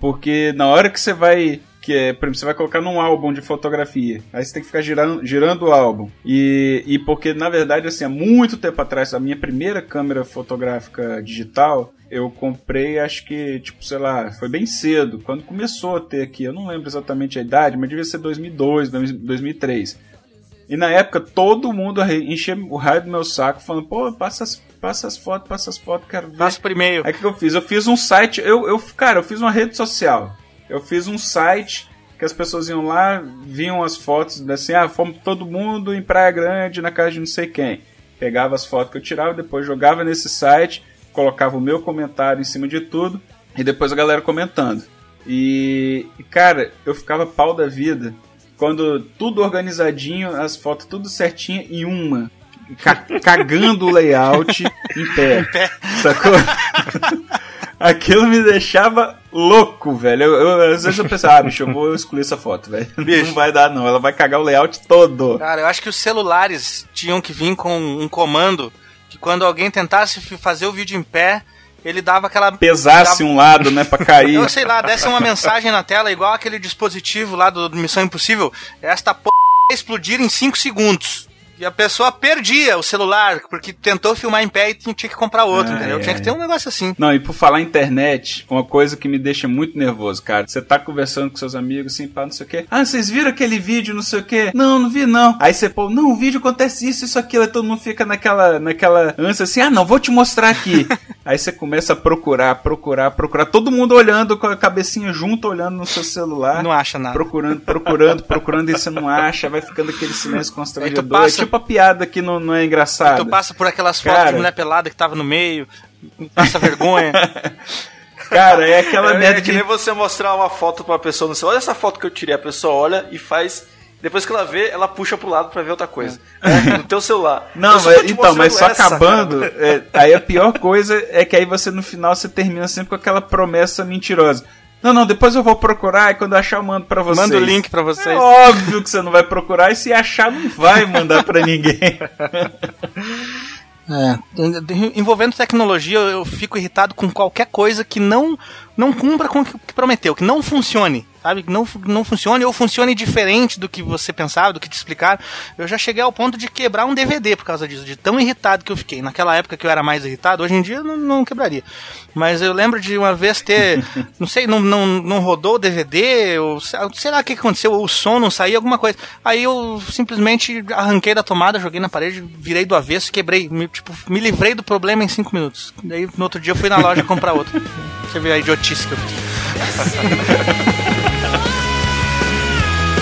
Porque na hora que você vai. Que é, por exemplo, você vai colocar num álbum de fotografia. Aí você tem que ficar girando, girando o álbum. E, e porque, na verdade, assim, há muito tempo atrás, a minha primeira câmera fotográfica digital, eu comprei, acho que, tipo, sei lá, foi bem cedo. Quando começou a ter aqui, eu não lembro exatamente a idade, mas devia ser 2002, 2003. E na época todo mundo enchia o raio do meu saco, falando, pô, passa as, passa as fotos, passa as fotos, quero ver. Passa por e-mail. Aí o que eu fiz? Eu fiz um site, eu, eu, cara, eu fiz uma rede social. Eu fiz um site que as pessoas iam lá, viam as fotos, assim, ah, fomos todo mundo em Praia Grande, na casa de não sei quem. Pegava as fotos que eu tirava, depois jogava nesse site, colocava o meu comentário em cima de tudo, e depois a galera comentando. E, e, cara, eu ficava pau da vida quando tudo organizadinho, as fotos tudo certinho em uma. Ca- cagando o layout em pé. Sacou? Aquilo me deixava louco, velho. Eu, eu- às vezes eu pensava, ah, bicho, eu vou excluir essa foto, velho. Não vai dar, não. Ela vai cagar o layout todo. Cara, eu acho que os celulares tinham que vir com um comando que quando alguém tentasse fazer o vídeo em pé, ele dava aquela. Pesasse dava- um lado, né, pra cair. Eu sei lá, desse uma mensagem na tela, igual aquele dispositivo lá do Missão Impossível. Esta p explodir em 5 segundos. E a pessoa perdia o celular, porque tentou filmar em pé e tinha que comprar outro, Ai, entendeu? Tinha ai. que ter um negócio assim. Não, e por falar em internet, uma coisa que me deixa muito nervoso, cara. Você tá conversando com seus amigos, assim, pá, não sei o quê. Ah, vocês viram aquele vídeo, não sei o quê? Não, não vi, não. Aí você, pô, não, o vídeo acontece isso, isso, aquilo. Aí todo mundo fica naquela, naquela ânsia assim, ah, não, vou te mostrar aqui. Aí você começa a procurar, procurar, procurar. Todo mundo olhando com a cabecinha junto, olhando no seu celular. Não acha nada. Procurando, procurando, procurando, e você não acha, vai ficando aquele silêncio constrangedor. passa- É tipo a piada que não, não é engraçada. Tu passa por aquelas fotos Cara. de mulher pelada que tava no meio, passa vergonha. Cara, é aquela é, merda é que nem você mostrar uma foto pra uma pessoa no celular. Olha essa foto que eu tirei. A pessoa olha e faz. Depois que ela vê, ela puxa pro lado pra ver outra coisa. É, no teu celular. Não, só mas- então, mas só essa, acabando. é, aí a pior coisa é que aí você no final você termina sempre com aquela promessa mentirosa. Não, não, depois eu vou procurar e quando eu achar eu mando pra vocês. Manda o link pra vocês. É óbvio que você não vai procurar e se achar não vai mandar pra ninguém. É, envolvendo tecnologia, eu fico irritado com qualquer coisa que não não cumpra com o que prometeu, que não funcione, sabe? Que não, não funcione ou funcione diferente do que você pensava, do que te explicaram. Eu já cheguei ao ponto de quebrar um DVD por causa disso, de tão irritado que eu fiquei. Naquela época que eu era mais irritado, hoje em dia eu não, não quebraria. Mas eu lembro de uma vez ter, não sei, não, não, não rodou o DVD, ou sei sei lá o que aconteceu, ou o som não saía, alguma coisa. Aí eu simplesmente arranquei da tomada, joguei na parede, virei do avesso, quebrei, me, tipo, me livrei do problema em cinco minutos. Daí no outro dia eu fui na loja comprar outro. Você vê a idiotice que eu fiz.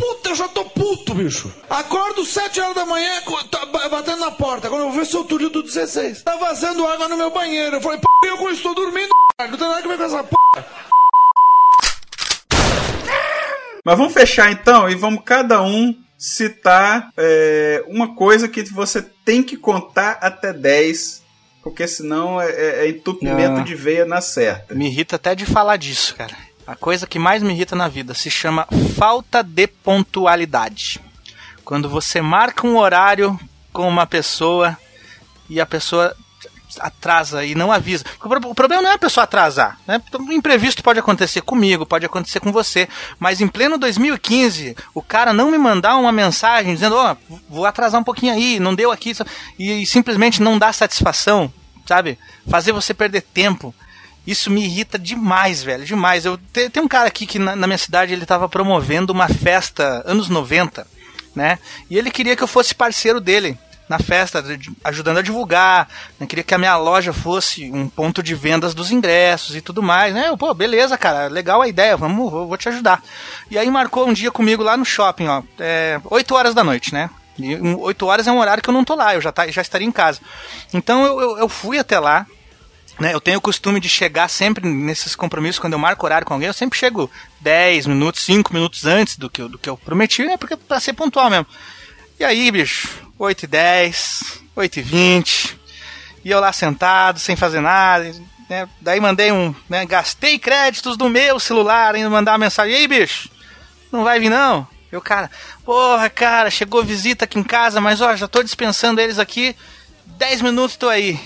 que! Puta, eu já tô puto, bicho. Acordo 7 horas da manhã, tá ba- batendo na porta. Quando eu vou ver seu Túlio do 16. Tá vazando água no meu banheiro. Eu falei, p, eu estou dormindo, não tem nada a ver com essa p. Mas vamos fechar então e vamos cada um citar é, uma coisa que você tem que contar até 10 porque senão é, é- é entupimento Não. de veia na certa. Me irrita até de falar disso, cara. A coisa que mais me irrita na vida se chama falta de pontualidade. Quando você marca um horário com uma pessoa e a pessoa atrasa e não avisa. O pro- o problema não é a pessoa atrasar. Né? Um imprevisto pode acontecer comigo, pode acontecer com você. Mas em pleno 2015, o cara não me mandar uma mensagem dizendo: Ó, vou atrasar um pouquinho aí, não deu aqui. E, e simplesmente não dá satisfação, sabe? Fazer você perder tempo. Isso me irrita demais, velho, demais. Eu te- tem um cara aqui que na, na minha cidade ele tava promovendo uma festa anos 90, né? E ele queria que eu fosse parceiro dele na festa, ajudando a divulgar, né? queria que a minha loja fosse um ponto de vendas dos ingressos e tudo mais, né? Eu, Pô, beleza, cara, legal a ideia, vamos, vou, vou te ajudar. E aí marcou um dia comigo lá no shopping, ó, é, 8 horas da noite, né? E um, 8 horas é um horário que eu não tô lá, eu já, tá, já estaria em casa. Então eu, eu, eu fui até lá, né, eu tenho o costume de chegar sempre nesses compromissos, quando eu marco horário com alguém, eu sempre chego 10 minutos, 5 minutos antes do que, eu- do que eu prometi, né, porque pra ser pontual mesmo. E aí, bicho, 8 e 10, 8 e 20, e eu lá sentado, sem fazer nada, né, daí mandei um, né, gastei créditos do meu celular, ainda mandar uma mensagem, e aí, bicho, não vai vir não? Eu, cara, porra, cara, chegou visita aqui em casa, mas ó, já tô dispensando eles aqui, 10 minutos tô aí.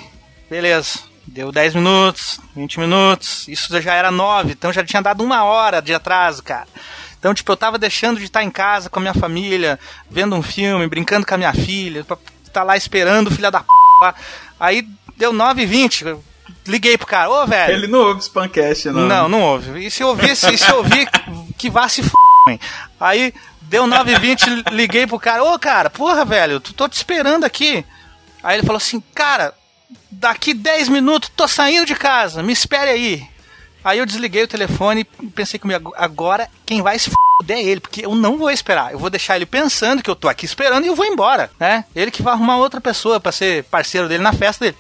Beleza. Deu 10 minutos, 20 minutos, isso já era 9, então já tinha dado uma hora de atraso, cara. Então, tipo, eu tava deixando de estar em casa com a minha família, vendo um filme, brincando com a minha filha, pra estar lá esperando o filho da p lá. Aí deu 9 e 20, eu liguei pro cara, ô velho. Ele não ouve Spamcast, não. Não, não ouve. E se ouvisse, e se ouvir, que vá se f. Aí deu 9h20, liguei pro cara, ô cara, porra, velho, tu- tô te esperando aqui. Aí ele falou assim, cara, daqui 10 minutos tô saindo de casa, me espere aí. Aí eu desliguei o telefone e pensei comigo, agora quem vai se fuder é ele, porque eu não vou esperar. Eu vou deixar ele pensando que eu tô aqui esperando e eu vou embora, né? Ele que vai arrumar outra pessoa pra ser parceiro dele na festa dele.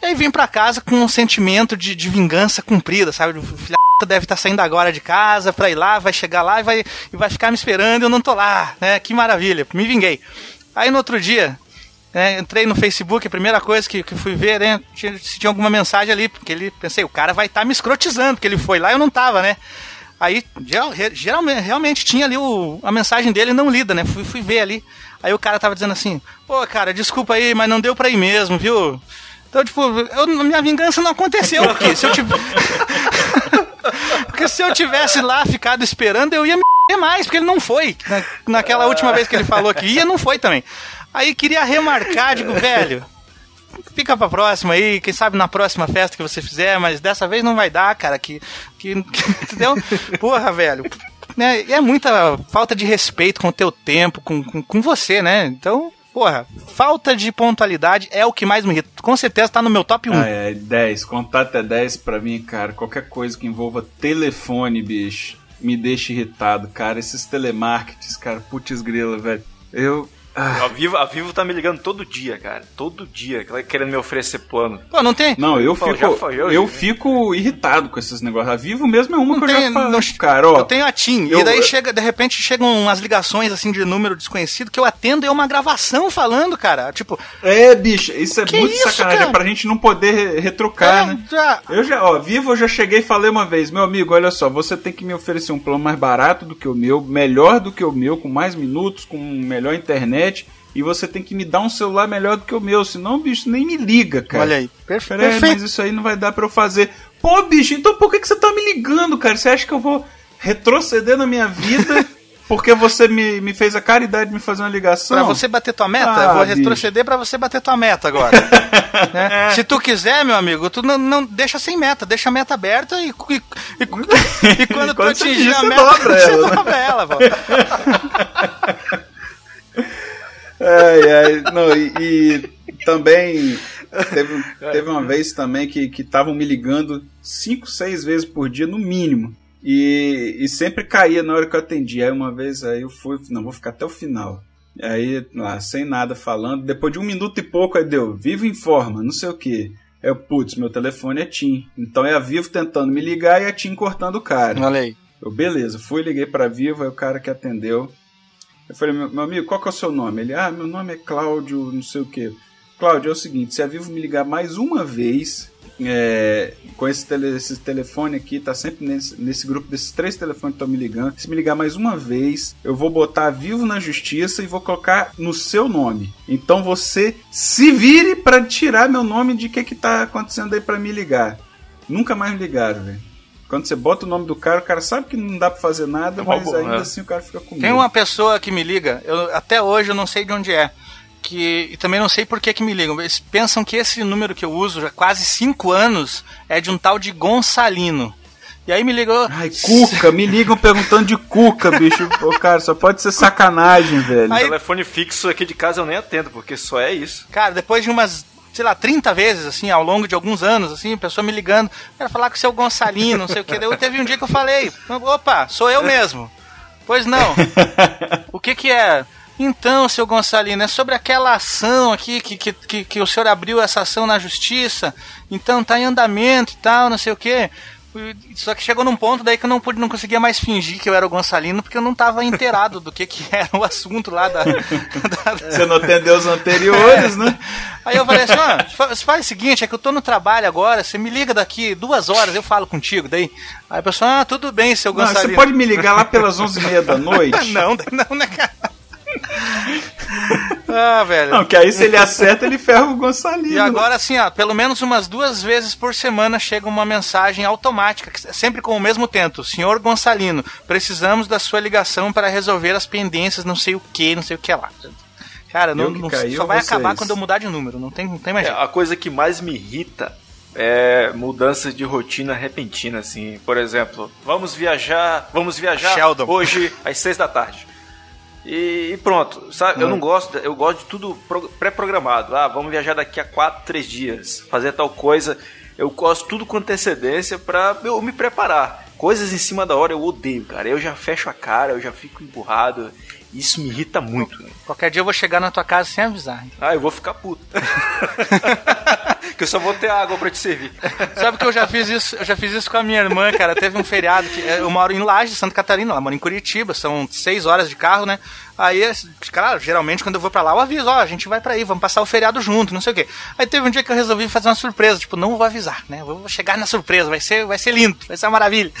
E aí vim pra casa com um sentimento de, de vingança cumprida, sabe? O filho deve estar saindo agora de casa pra ir lá, vai chegar lá e vai, e vai ficar me esperando e eu não tô lá, né? Que maravilha, me vinguei. Aí no outro dia, né, entrei no Facebook, a primeira coisa que, que fui ver, né, tinha, se tinha alguma mensagem ali, porque ele, pensei, o cara vai estar me escrotizando, porque ele foi lá e eu não tava, né. Aí, geralmente, realmente tinha ali o, a mensagem dele não lida, né, fui, fui ver ali. Aí o cara tava dizendo assim, pô, cara, desculpa aí, mas não deu pra ir mesmo, viu? Então, tipo, eu, minha vingança não aconteceu, porque se eu tivesse... porque se eu tivesse lá ficado esperando, eu ia me mais, porque ele não foi. Na, naquela última vez que ele falou que ia, não foi também. Aí queria remarcar, digo, velho, fica pra próxima aí, quem sabe na próxima festa que você fizer, mas dessa vez não vai dar, cara, que, que, que entendeu? Porra, velho. Né? E é muita falta de respeito com o teu tempo, com, com, com você, né? Então, porra, falta de pontualidade é o que mais me irrita. Com certeza tá no meu top 1. Ah, é 10. Contar até 10 pra mim, cara. Qualquer coisa que envolva telefone, bicho, me deixa irritado, cara. Esses telemarketings, cara, putz grila, velho. Eu. Ah, A Vivo, a Vivo tá me ligando todo dia, cara. Todo dia, querendo me oferecer plano. Pô, não tem. não, eu Pô, fico. foi, eu- eu fico irritado com esses negócios. A Vivo mesmo é uma Não que eu tem, já falo. não- cara, ó. eu tenho a TIM, eu- e daí chega, de repente chegam umas ligações assim de número desconhecido que eu atendo e é uma gravação falando, cara. Tipo, É, bicho, isso é muito isso, sacanagem. cara? É pra gente não poder re- retrucar, é, né? já- Eu já, ó, Vivo, eu já cheguei e falei uma vez, meu amigo, olha só, você tem que me oferecer um plano mais barato do que o meu, melhor do que o meu, com mais minutos, com melhor internet, e você tem que me dar um celular melhor do que o meu, senão, bicho, nem me liga, cara. olha aí, perfe Peraí, perfeito. mas isso aí não vai dar pra eu fazer. Pô, bicho, então por que, que você tá me ligando, cara? Você acha que eu vou retroceder na minha vida porque você me, me fez a caridade de me fazer uma ligação? Pra você bater tua meta, Ah, eu vou bicho. retroceder pra você bater tua meta agora. Né? Se tu quiser, meu amigo, tu não, não deixa sem meta, deixa a meta aberta e, e, e- e quando tu Quando você atingir a meta, dobra você ela, né? dobra ela, pô. Ai, ai, não, e, e também teve, teve uma vez também que estavam me ligando cinco, seis vezes por dia, no mínimo. E, e sempre caía na hora que eu atendia. Aí uma vez aí eu fui, não, vou ficar até o final. Aí, lá, sem nada falando, depois de um minuto e pouco, aí deu, Vivo informa, não sei o que. Eu, putz, meu telefone é TIM. Então é a Vivo tentando me ligar e a TIM cortando o cara. Olha aí. Eu, beleza, fui, liguei pra Vivo, aí o cara que atendeu. Eu falei, meu, meu amigo, qual que é o seu nome? Ele, ah, meu nome é Cláudio, não sei o quê. Cláudio, é o seguinte, se a Vivo me ligar mais uma vez, é, com esse, tele- esse telefone aqui, tá sempre nesse, nesse grupo desses três telefones que estão me ligando. Se me ligar mais uma vez, eu vou botar Vivo na Justiça e vou colocar no seu nome. Então você se vire pra tirar meu nome de que que tá acontecendo aí pra me ligar. Nunca mais me ligaram, velho. Quando você bota o nome do cara, o cara sabe que não dá pra fazer nada, É uma mas boa, ainda né? assim o cara fica com medo. Tem uma pessoa que me liga, eu, até hoje eu não sei de onde é. Que, e também não sei por que, que me ligam. Eles pensam que esse número que eu uso já há quase 5 anos é de um tal de Gonçalino. E aí me ligou. Ai, Cuca, me ligam perguntando de Cuca, bicho. Ô, cara, só pode ser sacanagem, velho. Aí- Telefone fixo aqui de casa eu nem atendo, porque só é isso. Cara, depois de umas, sei lá, 30 vezes, assim, ao longo de alguns anos, assim, a pessoa me ligando, quero falar com o seu Gonçalino, não sei o que. Daí teve um dia que eu falei, opa, sou eu mesmo. Pois não. O que que é? Então, seu Gonçalino, é sobre aquela ação aqui que, que, que, que o senhor abriu essa ação na justiça, então tá em andamento e tal, não sei o que. Só que chegou num ponto daí que eu não pude, não conseguia mais fingir que eu era o Gonçalino, porque eu não tava inteirado do que, que era o assunto lá da- da Você não atendeu os anteriores, né? Aí eu falei assim, ó, fa- você faz o seguinte, é que eu tô no trabalho agora, você me liga daqui duas horas, eu falo contigo, daí. Aí a pessoa, ah, tudo bem, seu Não, Gonçalino. você pode me ligar lá pelas 11h30 da noite? não, não, né, cara? Ah, velho. Não, que aí se ele acerta, ele ferra o Gonçalino. E agora, assim, ó, pelo menos umas duas vezes por semana chega uma mensagem automática, que- sempre com o mesmo tento. Senhor Gonçalino, precisamos da sua ligação para resolver as pendências, não sei o que, não sei o que lá. Cara, não, não- caiu só vai vocês? acabar quando eu mudar de número, não tem, não tem mais É, a coisa que mais me irrita é mudanças de rotina repentina, assim. Por exemplo, vamos viajar, vamos viajar Sheldon. hoje às seis da tarde. E, e pronto, sabe? Eu não gosto, eu gosto de tudo pro- pré-programado. Ah, vamos viajar daqui a quatro, três dias, fazer tal coisa. Eu gosto tudo com antecedência pra eu me preparar. Coisas em cima da hora eu odeio, cara. Eu já fecho a cara, eu já fico emburrado. Isso me irrita muito. Qualquer dia eu vou chegar na tua casa sem avisar. Ah, eu vou ficar puto. que eu só vou ter água pra te servir. Sabe que eu já fiz isso, eu já fiz isso com a minha irmã, cara. Teve um feriado que é, eu moro em Laje, Santa Catarina, ela mora em Curitiba, são seis horas de carro, né? Aí, cara, geralmente quando eu vou pra lá, eu aviso, ó, a gente vai pra aí, vamos passar o feriado junto, não sei o quê. Aí teve um dia que eu resolvi fazer uma surpresa, tipo, não vou avisar, né? Vou chegar na surpresa, vai ser, vai ser lindo, vai ser uma maravilha.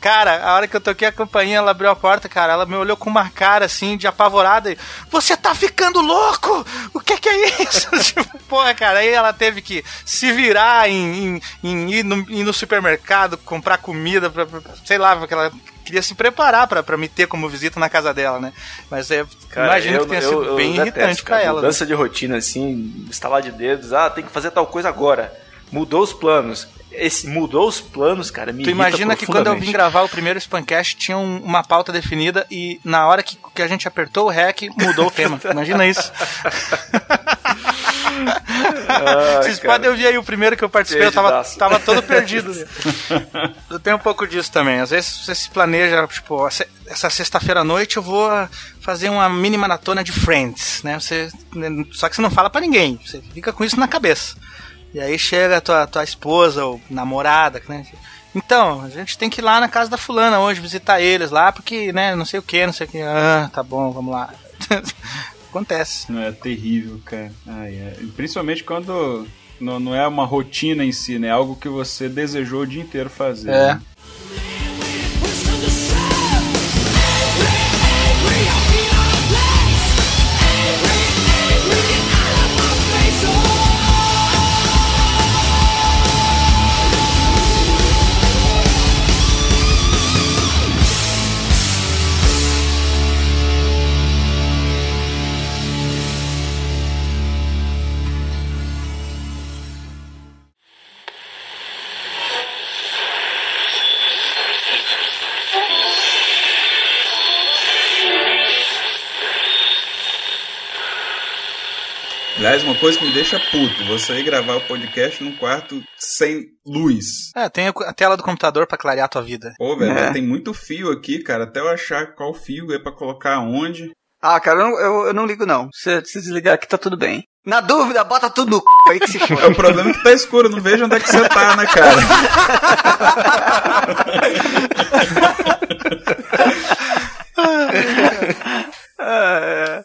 Cara, a hora que eu toquei a campainha, ela abriu a porta, cara, ela me olhou com uma cara assim, de apavorada, e, você tá ficando louco? O que que é isso? tipo, porra, cara, aí ela teve que se virar em, em, em ir, no, ir no supermercado, comprar comida, pra, pra- sei lá, porque ela queria se preparar pra me ter como visita na casa dela, né? Mas é, Cara, imagino eu- que tenha eu- sido eu bem irritante pra ela. né? Mudança de rotina, assim, estalar de dedos, ah, tem que fazer tal coisa agora. Mudou os planos. Esse mudou os planos, cara, me Tu imagina que quando eu vim gravar o primeiro Spamcast tinha um- uma pauta definida e na hora que, que a gente apertou o REC, mudou o tema. Imagina isso. Vocês cara. podem ouvir aí o primeiro que eu participei, eu tava, tava todo perdido. eu tenho um pouco disso também. Às vezes você se planeja, tipo, essa sexta-feira à noite eu vou fazer uma mini maratona de Friends, né? Você, só que você não fala pra ninguém, você fica com isso na cabeça. E aí chega a tua, tua esposa ou namorada, né? Então, a gente tem que ir lá na casa da fulana hoje, visitar eles lá, porque, né, não sei o que, não sei o que. Ah, tá bom, vamos lá. Acontece. Não, é terrível, cara. Ai, é. Principalmente quando não, não é uma rotina em si, né? É algo que você desejou o dia inteiro fazer. É. né? Aliás, uma coisa que me deixa puto, você ir gravar o podcast num quarto sem luz. É, tem a tela do computador para clarear a tua vida. Pô, velho, é. tem muito fio aqui, cara, até eu achar qual fio é para colocar onde. Ah, cara, eu, eu, eu não ligo não. Se, desligar aqui tá tudo bem. Na dúvida, bota tudo no c... aí que se for. É, o problema é que tá escuro, não vejo onde é que você tá, né, cara? ah, é.